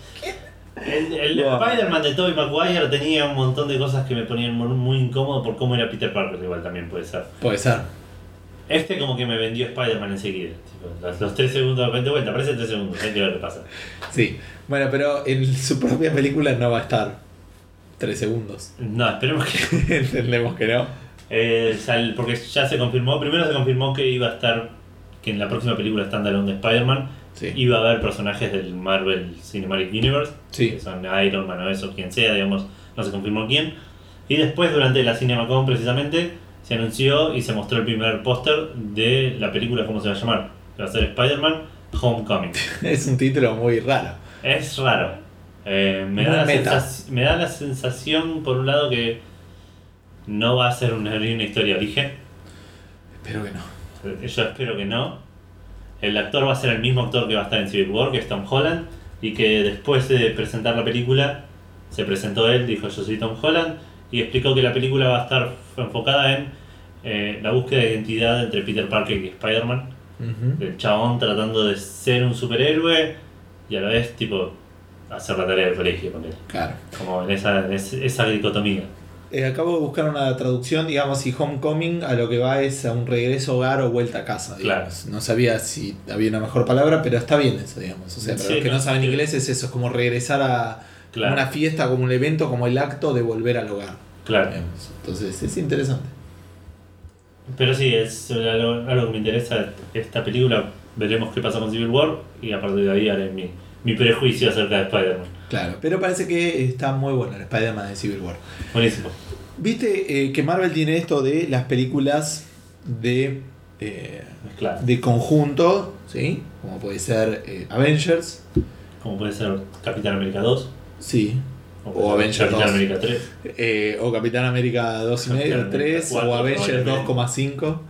El, el Wow. Spider-Man de Tobey Maguire tenía un montón de cosas que me ponían muy, muy incómodo por cómo era Peter Parker, igual también puede ser. Puede ser. Este como que me vendió Spider-Man enseguida. tipo, los, los 3 segundos, de vuelta, aparece 3 segundos, hay que ver qué pasa. Sí. Bueno, pero en su propia película no va a estar 3 segundos. No, esperemos que. (laughs) Entendemos que no. eh, sal- porque ya se confirmó, primero se confirmó que iba a estar, que en la próxima película standalone de Spider-Man Sí. iba a haber personajes del Marvel Cinematic Universe, Sí. que son Iron Man o eso, quien sea, digamos, no se confirmó quién. Y después, durante la CinemaCon precisamente, se anunció y se mostró el primer póster de la película, ¿cómo se va a llamar? Que va a ser Spider-Man Homecoming. (laughs) Es un título muy raro. Es raro. Eh, me, da la me da la sensación, por un lado, que no va a ser una, una historia de origen. Espero que no. Yo espero que no. El actor va a ser el mismo actor que va a estar en Civil War, que es Tom Holland, y que después de presentar la película, se presentó él, dijo yo soy Tom Holland, y explicó que la película va a estar enfocada en eh, la búsqueda de identidad entre Peter Parker y Spider-Man, del chabón tratando de ser un superhéroe y a la vez tipo hacer la tarea del colegio con él, Claro. como en esa, en esa dicotomía. Eh, acabo de buscar una traducción, digamos, y Homecoming a lo que va es a un regreso a hogar o vuelta a casa. digamos. No sabía si había una mejor palabra, pero está bien eso, digamos. O sea, para Sí, los que no, no saben sí. inglés es eso, es como regresar a Claro. una fiesta, como un evento, como el acto de volver al hogar. Claro. digamos. Entonces es interesante. Pero sí, es algo, algo que me interesa esta película. Veremos qué pasa con Civil War y a partir de ahí haré mi, mi prejuicio acerca de Spider-Man. Claro, pero parece que está muy bueno el Spider-Man de Civil War. Buenísimo. Viste eh, que Marvel tiene esto de las películas de, eh, Claro. de conjunto, ¿sí? Como puede ser eh, Avengers, Como puede ser Capitán América 2. sí, O Avengers Capitán 2. América 3. eh, o Capitán América 2 y medio, Capitán América 3, 4 o Avengers probablemente. 2,5.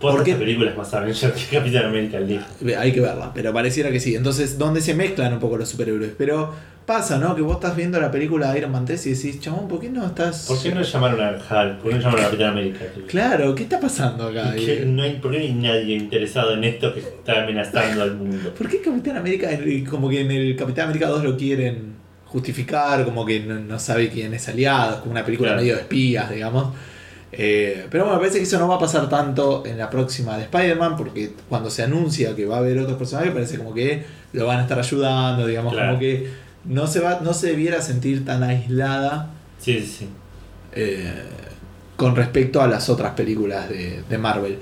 Eh, Posta ¿Por qué? esta película es más Avengers que Capitán América al día. hay que verla, pero pareciera que sí. Entonces, donde se mezclan un poco los superhéroes. Pero pasa, ¿no? Que vos estás viendo la película de Iron Man 3 y decís, chabón, ¿por qué no estás...? ¿Por qué no llamaron a Hulk? ¿Por qué no llamaron a Capitán América? Claro, ¿qué está pasando acá? ¿Y qué- no hay, ¿Por qué no hay nadie interesado en esto que está amenazando al mundo? (laughs) ¿Por qué Capitán América, eh, como que en el Capitán América 2 lo quieren justificar, como que no, no sabe quién es aliado, como una película Claro. medio de espías, digamos? Eh, pero bueno, me parece que eso no va a pasar tanto en la próxima de Spider-Man, porque cuando se anuncia que va a haber otros personajes, parece como que lo van a estar ayudando, digamos, Claro. como que no se, va, no se debiera sentir tan aislada Sí, sí, sí. eh, con respecto a las otras películas de, de Marvel.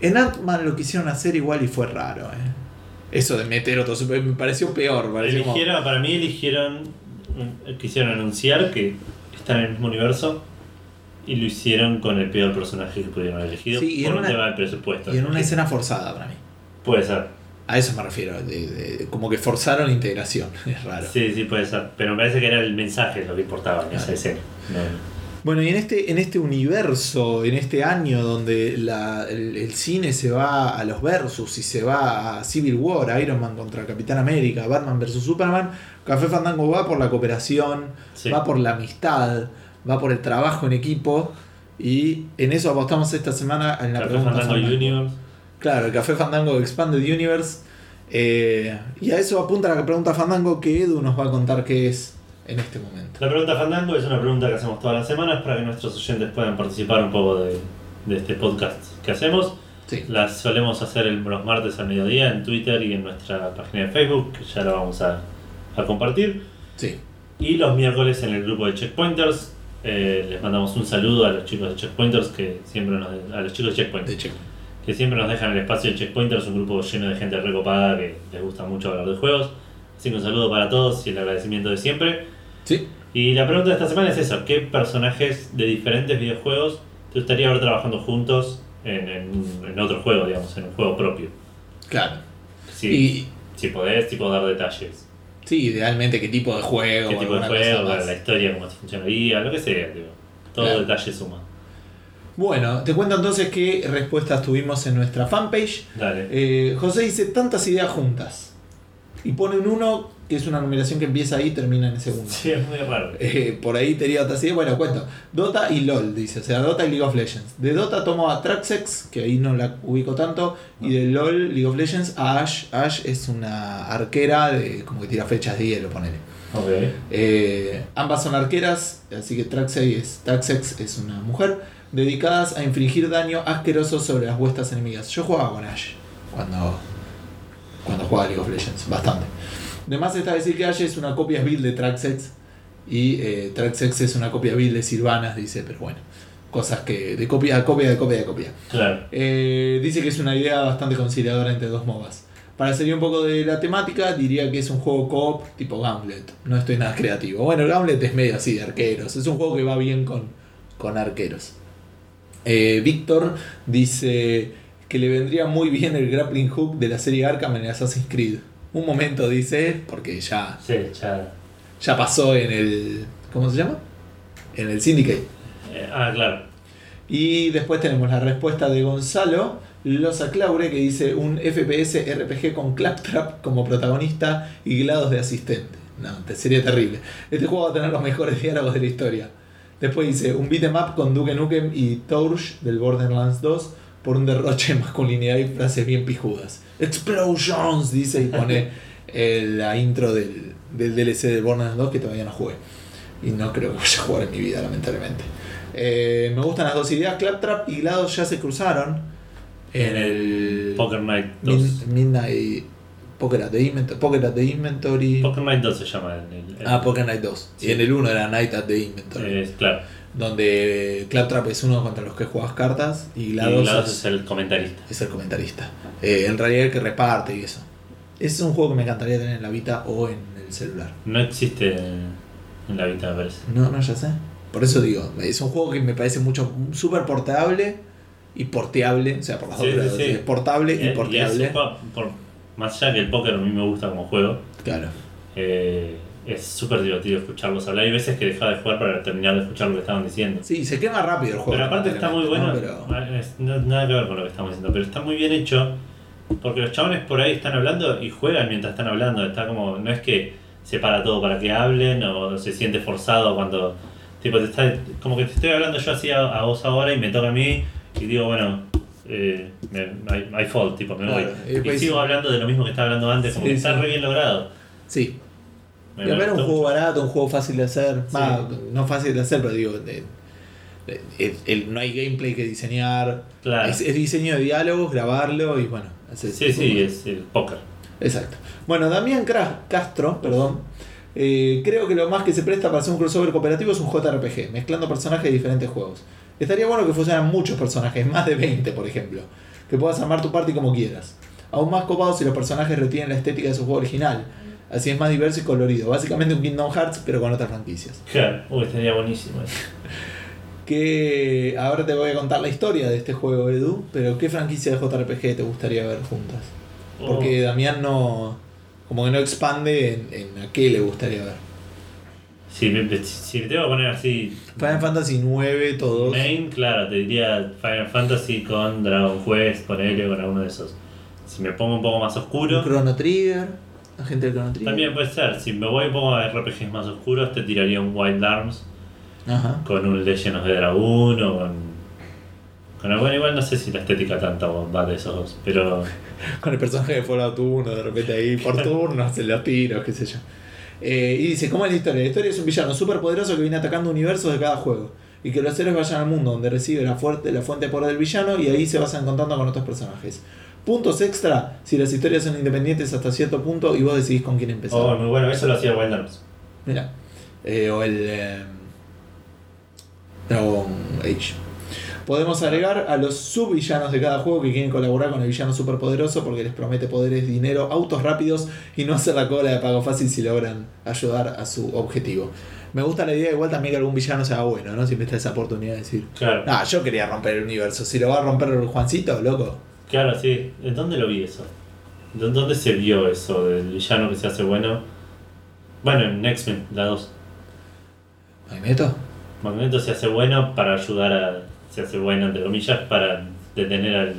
En Ant-Man lo quisieron hacer igual y fue raro. eh. Eso de meter otro super- me pareció peor. pareció como- Eligieron, para mí eligieron, quisieron anunciar que están en el mismo universo Y lo hicieron con el peor personaje que pudieron haber elegido Sí, y por un una- tema de presupuesto. Y en una escena forzada para mí. Puede ser. A eso me refiero, de- de- como que forzaron la integración, (laughs) es raro. Sí, sí, puede ser. Pero me parece que era el mensaje lo que importaba en esa Ah. escena. No. Bueno, y en este, en este universo, en este año donde la- el, el cine se va a los versus y se va a Civil War, Iron Man contra Capitán América, Batman versus Superman, Café Fandango va por la cooperación, Sí. va por la amistad, va por el trabajo en equipo y en eso apostamos esta semana en la Café pregunta Fandango Fandango. Universe. Claro, el Café Fandango Expanded Universe. eh, y a eso apunta la pregunta Fandango que Edu nos va a contar qué es en este momento. La pregunta Fandango es una pregunta que hacemos todas las semanas para que nuestros oyentes puedan participar un poco de, de este podcast que hacemos. Sí. Las solemos hacer el- los martes al mediodía en Twitter y en nuestra página de Facebook, que ya la vamos a, a compartir. Sí. Y los miércoles en el grupo de Checkpointers. Eh, les mandamos un saludo a los chicos de Checkpointers que siempre nos a los chicos de Checkpoint De hecho. que siempre nos dejan el espacio de Checkpointers, un grupo lleno de gente recopada que les gusta mucho hablar de juegos. Así que un saludo para todos y el agradecimiento de siempre. Sí. Y la pregunta de esta semana es eso, ¿qué personajes de diferentes videojuegos te gustaría ver trabajando juntos en, en, en otro juego, digamos, en un juego propio? Claro. Si, Y si podés, tipo dar detalles. Sí, idealmente qué tipo de juego. ¿Qué tipo de juego? La historia, cómo funcionaría, lo que sea. Todo Claro. detalle suma. Bueno, te cuento entonces qué respuestas tuvimos en nuestra fanpage. Dale. Eh, José dice tantas ideas juntas. Y pone un 1, que es una numeración que empieza ahí y termina en 1. Sí, es muy raro. Eh, por ahí tenía otras ideas. Bueno, cuento. Dota y LOL, dice. O sea, Dota y League of Legends. De Dota tomo a Traxxex, que ahí no la ubico tanto. Y de LOL, League of Legends, a Ash. Ash es una arquera de como que tira flechas de hielo, ponele. Ok. Eh, ambas son arqueras, así que Traxxex es, Traxxex es una mujer, dedicadas a infligir daño asqueroso sobre las huestas enemigas. Yo jugaba con Ash cuando, cuando jugaba League of Legends, bastante. Además está decir que Ash es una copia build de Traxxex y eh, Traxxex es una copia build de Sylvanas, dice, pero bueno, cosas que de copia, copia, de copia, de copia. Claro. Eh, dice que es una idea bastante conciliadora entre dos MOBAs. Para salir un poco de la temática, diría que es un juego co-op tipo Gauntlet. No estoy nada creativo. Bueno, Gauntlet es medio así de arqueros. Es un juego que va bien con, con arqueros. Eh, Víctor dice que le vendría muy bien el grappling hook de la serie Arkham en Assassin's Creed. Un momento dice, porque ya, Sí, ya. ya pasó en el... ¿Cómo se llama? En el Syndicate. Eh, ah, claro. Y después tenemos la respuesta de Gonzalo Loza Claure que dice un FPS RPG con Claptrap como protagonista y GLaDOS de asistente. No, te sería terrible. Este juego va a tener los mejores diálogos de la historia. Después dice un beat'em up con Duke Nukem y Torch del Borderlands 2 por un derroche de masculinidad y frases bien pijudas. Explosions, dice y pone (laughs) eh, la intro del, del DLC del Borderlands 2 que todavía no jugué. Y no creo que vaya a jugar en mi vida, lamentablemente. Eh, me gustan las dos ideas. Claptrap y GLaDOS ya se cruzaron en el Poker Night 2. Mid- Midnight Poker at the Inventory. Poker at the Inventory. Poker Night 2 se llama en el. en- Ah, Poker Night 2. Sí. Y en el 1 era Night at the Inventory. es, claro. Donde Claptrap es uno contra los que juegas cartas y Y GLaDOS Glados es, es el comentarista. es el comentarista. Eh, en realidad el que reparte y eso. Ese es un juego que me encantaría tener en la Vita o en el celular. No existe en la vida, me parece. No, no, ya sé. Por eso digo, es un juego que me parece mucho súper portable y porteable, o sea, por las Sí, dos sí, portable Eh, y y un porteable. por, más allá que el póker a mí me gusta como juego, Claro. eh, es súper divertido escucharlos hablar. Hay veces que dejaba de jugar para terminar de escuchar lo que estaban diciendo. Sí, se quema rápido el juego. Pero aparte está muy bueno, ¿no? ah, es- no- nada que ver con lo que estamos diciendo, pero está muy bien hecho porque los chabones por ahí están hablando y juegan mientras están hablando. Está como, no es que se para todo para que hablen o se siente forzado cuando, tipo, te está, como que te estoy hablando yo así a, a vos ahora y me toca a mí y digo, bueno, eh, I, I fall, tipo, me Claro, voy. y Y, sigo hablando de lo mismo que estaba hablando antes, como Sí, que está sí. re bien logrado. Sí. Me- Y me aparte un juego mucho. barato, un juego fácil de hacer. Sí. No fácil de hacer, pero digo, de- de- el- el- no hay gameplay que diseñar. Claro. Es, es diseño de diálogos, grabarlo y bueno. Sí, sí, es el póker. Exacto. Bueno, Damián Castro, perdón. eh, creo que lo más que se presta para hacer un crossover cooperativo es un JRPG, mezclando personajes de diferentes juegos. Estaría bueno que funcionaran muchos personajes, más de 20 por ejemplo. Que puedas armar tu party como quieras. Aún más copado si los personajes retienen la estética de su juego original. Así es más diverso y colorido. Básicamente un Kingdom Hearts, pero con otras franquicias. Claro, uy, estaría buenísimo eso. (laughs) Que ahora te voy a contar la historia de este juego, Edu, pero ¿qué franquicia de JRPG te gustaría ver juntas? Porque Damián no. como que no expande en, en a qué le gustaría ver. Si me, si me tengo que poner así. Final Fantasy 9, todos. Main, claro, te diría Final Fantasy con Dragon Quest, con L, con alguno de esos. Si me pongo un poco más oscuro. Chrono Trigger, la gente del Chrono Trigger. También puede ser, si me voy poco a RPGs más oscuros, te tiraría un Wild Arms Ajá. con un Legend of the Dragoon o con. con bueno, igual no sé si la estética tanto va de esos dos, pero. (laughs) Con el personaje de Fallout 1, de repente ahí por turnos, en los tiros, qué sé yo. Eh, y dice, ¿cómo es la historia? La historia es un villano súper poderoso que viene atacando universos de cada juego. Y que los héroes vayan al mundo donde recibe la, fuerte, la fuente de poder del villano y ahí se vayan encontrando con otros personajes. Puntos extra si las historias son independientes hasta cierto punto y vos decidís con quién empezar. Oh, muy bueno, eso lo hacía Wild Arms. Mira. Eh, o el eh, Dragon Age. Podemos agregar a los subvillanos de cada juego que quieren colaborar con el villano superpoderoso porque les promete poderes, dinero, autos rápidos y no hacer la cola de pago fácil si logran ayudar a su objetivo. Me gusta la idea igual también que algún villano sea bueno, ¿no? Siempre está esa oportunidad de decir, Claro, ah, yo quería romper el universo, si lo va a romper el Juancito, loco. Claro, sí. ¿En dónde lo vi eso? ¿Dó- ¿Dónde se vio eso del villano que se hace bueno? Bueno, en X-Men, la 2. ¿Magneto? Magneto se hace bueno para ayudar a. Se hace bueno, entre comillas, para detener al.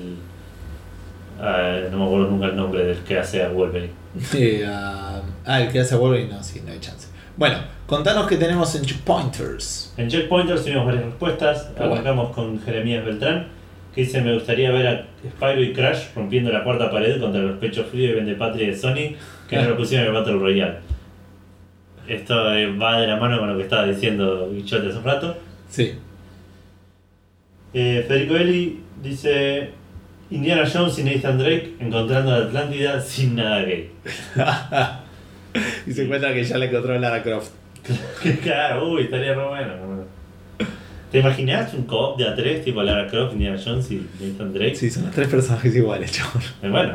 a- no me acuerdo nunca el nombre del que hace a Wolverine. (laughs) Eh, ah, ah, el que hace Wolverine, no, sí, no hay chance. Bueno, contanos qué tenemos en Checkpointers. En Checkpointers tuvimos varias respuestas. Bueno. Arrancamos con Jeremías Beltrán, que dice: Me gustaría ver a Spyro y Crash rompiendo la cuarta pared contra los pechos fríos y Vendepatria de Sony, que no lo (laughs) pusieron en el Battle Royale. Esto eh, va de la mano con lo que estaba diciendo Bichote hace un rato. Sí. Eh, Federico Eli dice: Indiana Jones y Nathan Drake encontrando la Atlántida sin nada gay. (laughs) y se encuentra que ya le encontró a Lara Croft. (laughs) claro, uy, estaría re bueno. ¿Te imaginas un co-op de A3 tipo Lara Croft, Indiana Jones y Nathan Drake? Sí, son los tres personajes iguales, chabón. Eh, Bueno,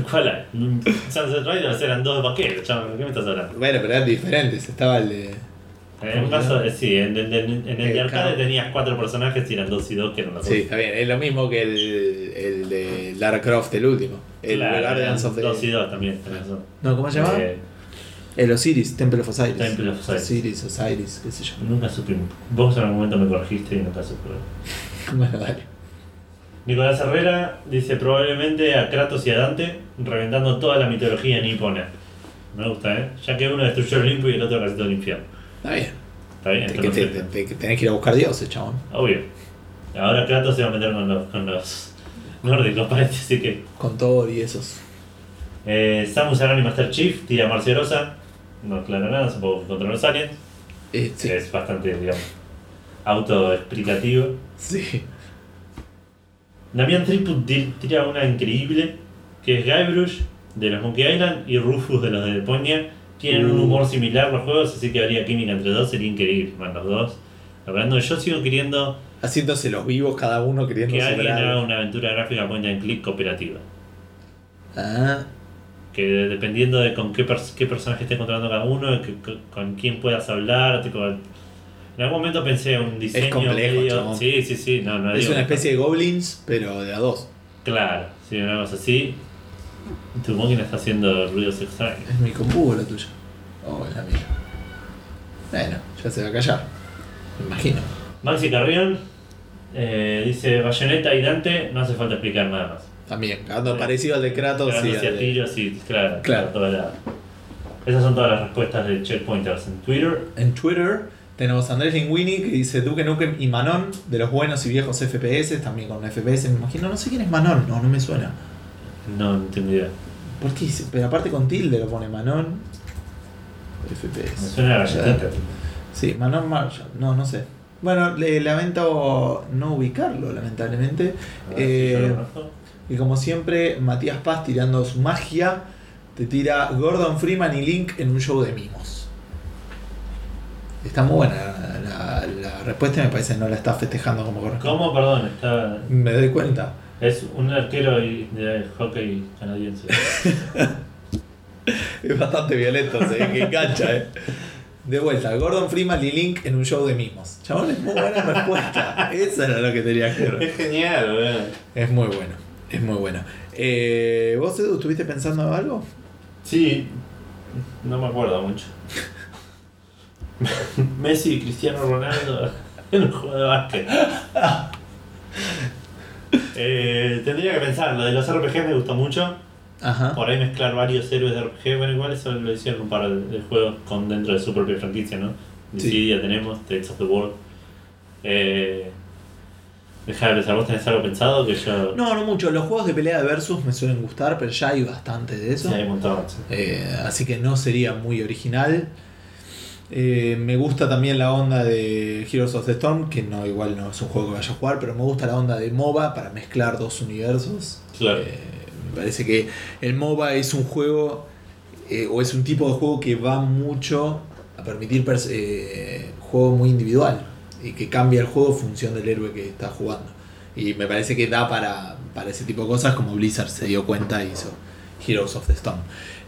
(laughs) ¿cuál hay? Sunset Riders eran dos vaqueros, chaval, ¿qué me estás hablando? Bueno, pero eran diferentes. Estaba el de. En un caso, eh, sí, en, el- en, en el de Eh, arcade claro. tenías cuatro personajes y eran dos y dos que eran los Sí, está bien. Es lo mismo que el, el de Lara Croft, el último. El Claro, Guardians of the. Dos y dos también, tenés razón. No, ¿cómo se llama? Eh, El Osiris, Temple of Osiris. Temple of Osiris. Osiris, Osiris, qué sé yo. nunca supe. Vos en algún momento me corregiste y nunca supe. (laughs) Bueno, dale. Nicolás Herrera dice probablemente a Kratos y a Dante reventando toda la mitología nipona. Me gusta, ¿eh? Ya que uno destruyó el Olimpo y el otro casi todo el infierno. Está bien. Está bien, Te- que te- tenés que ir a buscar dioses, chabón. Obvio. Ahora Kratos se va a meter con los, con los nórdicos, (laughs) parece, así que. Con Thor y esos. Eh, Samus Aran y Master Chief tira Marciarosa. No aclara nada, supongo que contra los aliens. Sí. Es bastante, digamos, autoexplicativo. Sí. Damián Triput ti- tira una increíble, que es Guybrush de los Monkey Island y Rufus de los de Deponia. Tienen un Uh. humor similar los juegos, así que habría química entre dos, sería increíble, man, los dos. Hablando, yo sigo queriendo Haciéndose los vivos cada uno queriendo que alguien haga una aventura gráfica point and click cooperativa. Ah, Que dependiendo de con qué, pers- qué personaje esté encontrando cada uno, que- que- con quién puedas hablar, tipo, en algún momento pensé un diseño complejo, medio-. Sí, sí, sí, no, no es una especie de goblins, pero de a dos. Claro, sí, una cosa así. Tu máquina está haciendo ruidos extraños. Es mi compu la tuya. Oh, es la mía. Bueno, ya se va a callar. Me imagino. Maxi Carrión eh, dice Bayonetta y Dante, no hace falta explicar nada más. También, ando parecido al de Kratos y Pegándose al a de- sí, claro. Claro. por toda la- Esas son todas las respuestas de Checkpointers en Twitter. En Twitter tenemos a Andrés Linguini que dice Duke Nukem y Manon, de los buenos y viejos FPS, también con FPS, me imagino. No sé quién es Manon, no, no me suena. No, no tengo idea. ¿Por qué? Pero aparte con tilde lo pone Manon. Me FPS. suena a. Sí, Manon Marshall, no, no sé. Bueno, le lamento no ubicarlo, lamentablemente. Ver si Eh, conozco. Y como siempre, Matías Paz tirando su magia, te tira Gordon Freeman y Link en un show de mimos. Está muy buena la, la- la respuesta, me parece que no la está festejando como corresponde. ¿Cómo? Perdón, está. Me doy cuenta. Es un arquero de hockey canadiense. (laughs) Es bastante violento, se ve que engancha, eh. De vuelta, Gordon Freeman y Link en un show de mimos. Chabón, es muy buena respuesta. (laughs) Eso era lo que tenía que ver. Es genial. Es muy bueno, es muy bueno. Eh, ¿Vos, Edu, estuviste pensando en algo? Sí, no me acuerdo mucho. (laughs) Messi y Cristiano Ronaldo en un juego de básquet. Eh, tendría que pensar, lo de los RPG me gustó mucho. Ajá. Por ahí mezclar varios héroes de RPG, bueno, igual eso lo hicieron un par de, juegos con dentro de su propia franquicia, ¿no? Sí. Sí, ya tenemos, Tales of the World. Eh, deja de ¿vos tenés algo pensado? Que yo. No, no mucho. Los juegos de pelea de versus me suelen gustar, pero ya hay bastante de eso. Sí, hay un montón. sí. Eh, así que no sería muy original. Eh, me gusta también la onda de Heroes of the Storm, que no igual no es un juego que vaya a jugar, pero me gusta la onda de MOBA para mezclar dos universos. Claro. Eh, me parece que el MOBA es un juego eh, o es un tipo de juego que va mucho a permitir juego muy individual y que cambia el juego en función del héroe que está jugando. Y me parece que da para, para ese tipo de cosas como Blizzard se dio cuenta e hizo Heroes of the Storm.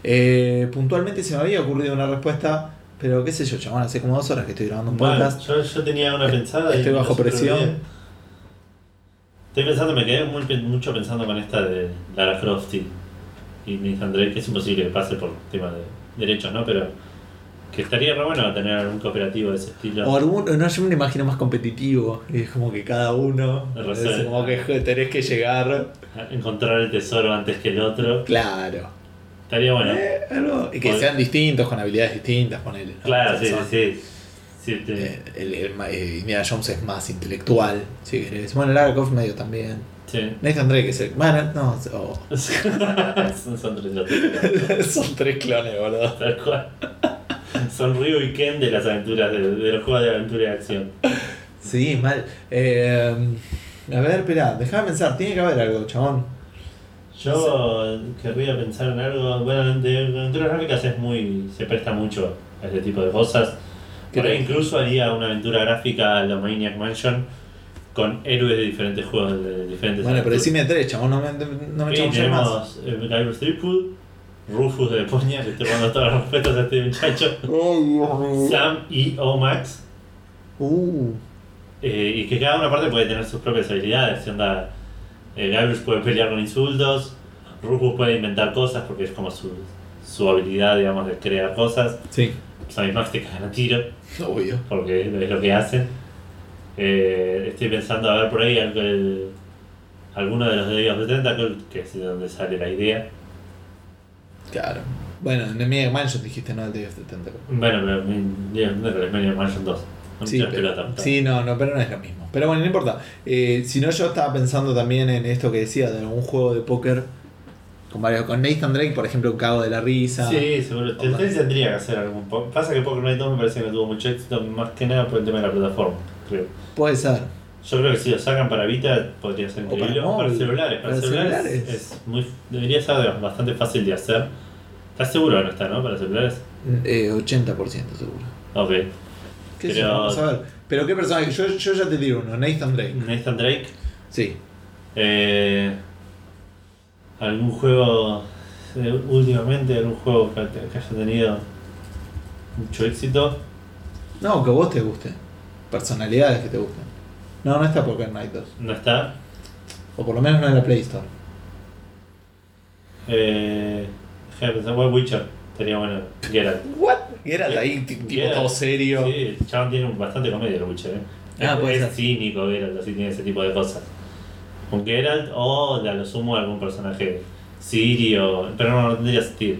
Eh, puntualmente se me había ocurrido una respuesta, pero qué sé yo, chabón, hace como dos horas que estoy grabando un Bueno, podcast. yo, yo tenía una pensada. y Estoy bajo presión. bien. Estoy pensando, me quedé muy, mucho pensando con esta de Lara Croft y, y Nathan Drake, que es imposible que pase por tema de derechos, ¿no? Pero que estaría re bueno tener algún cooperativo de ese estilo. O algún, no, yo me imagino más competitivo. Es como que cada uno. Es como que tenés que llegar. Encontrar el tesoro antes que el otro. Claro. Estaría bueno. Eh, algo- y que Pod- sean distintos, con habilidades distintas, ponele. ¿no? Claro, sí, sí, sí. Eh, el, el eh, Indiana Jones es más intelectual, si querés. Bueno, Lara Croft medio también. sí. Nathan Drake es el. Bueno, no, oh. (laughs) son, son tres (laughs) son tres clones, boludo. Tal cual. Son Ryu y Ken de las aventuras, de, de los juegos de aventura y acción. Sí, mal. Eh, a ver, espera, déjame pensar, tiene que haber algo, chabón. Yo querría pensar en algo. Bueno, de aventuras gráficas es muy. se presta mucho a este tipo de cosas. Por ahí incluso haría una aventura gráfica a la Maniac Mansion con héroes de diferentes juegos, de diferentes Bueno, pero aventuras. decime tres, chabón, no me, no me chamullé más. eh, Guybrush Threepwood, Rufus de Poña, le estoy dando todas las respuestas a este muchacho. Sam y Omax. Uh, Eh, y que cada una parte puede tener sus propias habilidades. Si onda, eh, Guybrush puede pelear con insultos, Rufus puede inventar cosas porque es como su, su habilidad, digamos, de crear cosas. sí, Sam y Max te cagan a tiro obvio. porque es lo que hacen. Eh, estoy pensando a ver por ahí algo- el- alguno de los dedios de Tentacle, que es de donde sale la idea. Claro. Bueno, en el Mega Mansion dijiste, no, el Day of the Tentacle. Bueno, pero mi- Day of the Tentacle es Medio Mansion 2. No Sí, pero, sí, no, no, pero no es lo mismo. Pero bueno, no importa. Eh, si no, yo estaba pensando también en esto que decía, de algún juego de póker con varios, con Nathan Drake, por ejemplo, un cago de la risa. Sí, seguro. Tendría que hacer algún. Pasa que Poker Night 2 me parece que no tuvo mucho éxito, más que nada por el tema de la plataforma, creo. Puede ser. Yo creo que si lo sacan para Vita podría ser para increíble. Para, celulares. Para, Para celulares, celulares. es muy, debería ser bastante fácil de hacer. ¿Estás seguro que no está, no? Para celulares. Eh, 80% seguro. Ok. ¿Qué? Pero- Vamos a ver. Pero qué personaje, yo, yo ya te digo uno, Nathan Drake. Nathan Drake. Sí. Eh, ¿Algún juego eh, últimamente? ¿Algún juego que, que haya tenido mucho éxito? No, que a vos te guste. Personalidades que te gusten. No, no está Poker Night 2. ¿No está? O por lo menos no en la Play Store. Eh, déjame pensar, bueno, Witcher, sería bueno. Geralt. ¿What? Geralt ahí, ti- tipo Geralt. todo serio. Sí, el chabón tiene un- bastante comedia el Witcher, ¿eh? Ah, es, puede es ser. cínico Geralt, así tiene ese tipo de cosas. Con Geralt o a lo sumo algún personaje sirio, pero no, no tendría sentido.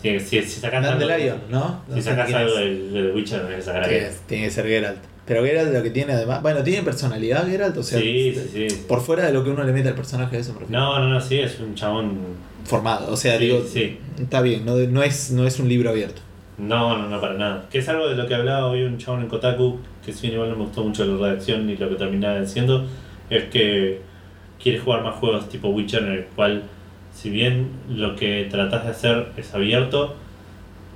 Si, si, si sacas algo, ¿no? si No sacas algo del, del Witcher, tenés que sacar a Geralt. Tiene que ser Geralt. Pero Geralt lo que tiene además. Bueno, tiene personalidad Geralt, o sea. Sí, sí, sí. Por fuera de lo que uno le mete al personaje de eso, me refiero. No, no, no, sí, es un chabón. Formado, o sea, Sí, digo. sí. Está bien, no, no, es, no es un libro abierto. No, no, no, para nada. Que es algo de lo que hablaba hoy un chabón en Kotaku, que si bien igual no me gustó mucho la redacción ni lo que terminaba diciendo, es que quiere jugar más juegos tipo Witcher en el cual, si bien lo que tratás de hacer es abierto,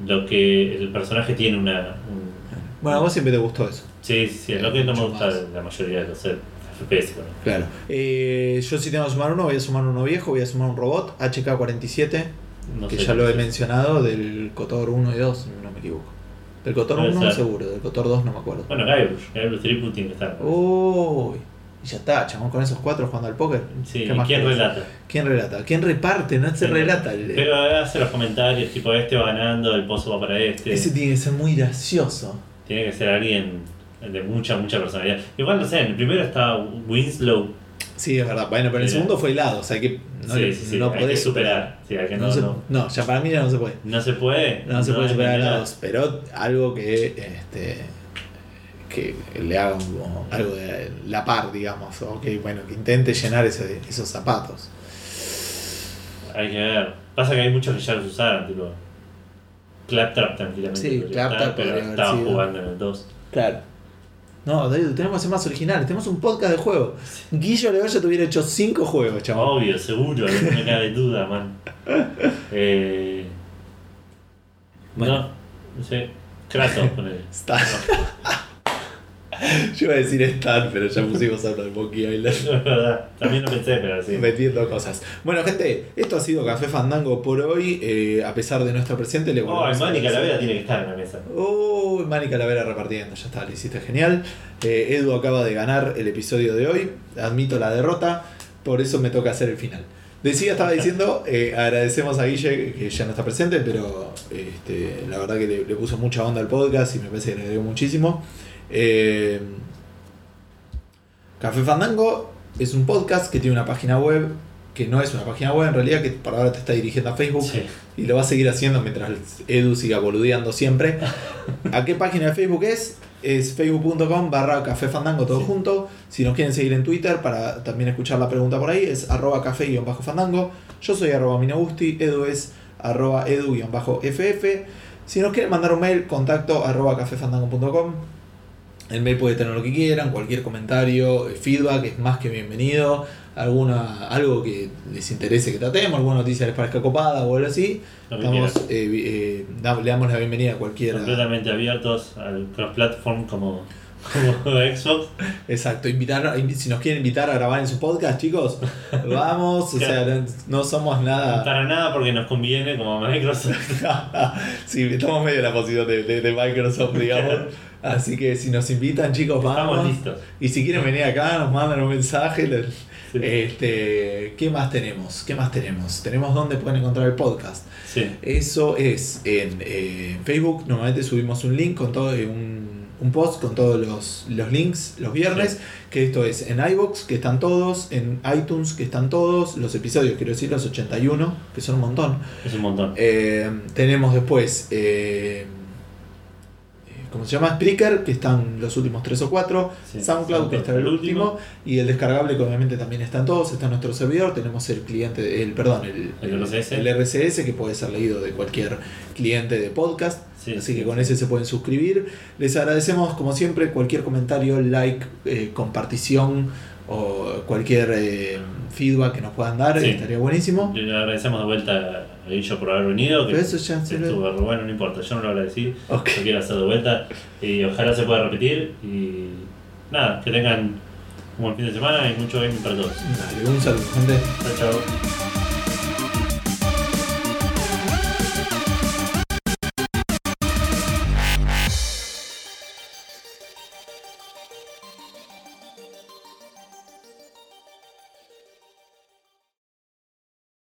lo que el personaje tiene una... un- Bueno, a vos siempre te gustó eso. Sí, sí, sí, es lo que no me gusta más. la mayoría de los FPS. bueno. Claro. Eh, yo si tengo que sumar uno, voy a sumar uno viejo, voy a sumar un robot, HK-47, No que sé ya lo he es. mencionado, del Cotor 1 y 2, si no me equivoco. Del Cotor Puede 1 ser. seguro, del Cotor 2 no me acuerdo. Bueno, Guybrush, Guybrush Threepwood tiene que estar. Uy, y ya está, chamón, con esos cuatro jugando al póker. Sí, ¿Qué más ¿quién querés? relata? ¿Quién relata? ¿Quién reparte? No se relata. el- Pero hace los comentarios, tipo, este va ganando, el pozo va para este. Ese tiene que ser muy gracioso. Tiene que ser alguien de mucha, mucha personalidad. Igual, no sé, en el primero está Winslow. Sí, es verdad. Bueno, pero el Sí. segundo fue helado, o sea que no, sí, le- sí, sí, no hay podés que superar. Sí, hay que No, no, se- no, no, ya para mí ya no se puede. no se puede. No, se puede superar helados, pero algo que este que le haga un- algo de la par, digamos, o que bueno, que intente llenar ese- esos zapatos. Hay que ver. Pasa que hay muchos que ya los usaron, tipo. Claptrap tranquilamente. Sí, Claptrap pero estaban jugando en el 2. Claro. No, David, tenemos que ser más originales. Tenemos un podcast de juegos. Guillo León ya te hubiera hecho 5 juegos, chaval. Obvio, seguro, no me cabe duda, man. (laughs) Eh, Bueno. No, no sé. Kratos, ponele. (laughs) Stan. (laughs) Yo iba a decir Stan, pero ya pusimos a hablar de Monkey Island. Es verdad, también lo pensé, pero sí. Metiendo cosas. Bueno, gente, esto ha sido Café Fandango por hoy. Eh, a pesar de no estar presente, le Oh, volvemos a Manny. Calavera tiene que estar en la mesa. Uy, Manny Calavera repartiendo, ya está, le hiciste genial. Eh, Edu acaba de ganar el episodio de hoy, admito la derrota, por eso me toca hacer el final. Decía, estaba diciendo, eh, agradecemos a Guille que ya no está presente, pero este, la verdad que le, le puso mucha onda al podcast y me parece que le agregó muchísimo. Eh, Café Fandango es un podcast que tiene una página web, que no es una página web en realidad, que por ahora te está dirigiendo a Facebook. Sí. Y lo va a seguir haciendo mientras Edu siga boludeando siempre. ¿A qué página de Facebook es? Es facebook.com barra café fandango todo Sí. junto. Si nos quieren seguir en Twitter para también escuchar la pregunta por ahí, es arroba café bajo fandango. Yo soy arroba minogusti, Edu es arroba edu bajo ff. Si nos quieren mandar un mail, contacto arroba cafefandango.com. El mail puede tener lo que quieran, cualquier comentario, eh, feedback es más que bienvenido. Alguna, algo que les interese que tratemos, alguna noticia les parezca copada o algo así. Estamos, eh, eh, le damos la bienvenida a cualquiera. Completamente abiertos al cross-platform como, como Xbox. Exacto, invitar, invi- si nos quieren invitar a grabar en su podcast, chicos, vamos. o (laughs) sea, no, no somos nada. Para nada porque nos conviene como Microsoft. (laughs) sí, estamos medio en la posición de, de- de Microsoft, digamos. (laughs) Así que si nos invitan, chicos, vamos. Estamos listos. Y si quieren venir acá, nos mandan un mensaje. les- Sí. Este, ¿Qué más tenemos? ¿Qué más tenemos? Tenemos dónde pueden encontrar el podcast. Sí. Eso es en eh, Facebook. Normalmente subimos un link con todo, eh, un, un post con todos los, los links los viernes. Que esto es en iBox, que están todos, en iTunes, que están todos, los episodios, quiero decir, los 81, que son un montón. Es un montón. Eh, tenemos después, eh, ¿cómo se llama? Spreaker, que están los últimos tres o cuatro. Sí. SoundCloud, que está el último. Y el descargable, que obviamente también están todos. Está nuestro servidor. Tenemos el cliente, el perdón, el, El RSS. el RSS, que puede ser leído de cualquier cliente de podcast. Sí, Así sí, que con sí. ese se pueden suscribir. Les agradecemos, como siempre, cualquier comentario, like, eh, compartición o cualquier eh, feedback que nos puedan dar. Estaría buenísimo. Le agradecemos de vuelta a Guillo por haber venido. Que Pero eso ya se estuvo bueno, no importa, yo no lo agradecí. Ok. Lo quiero hacer de vuelta. Y ojalá se pueda repetir. Y nada, que tengan un buen fin de semana y mucho bien para todos. Dale, un saludo, gente. Chao, chao.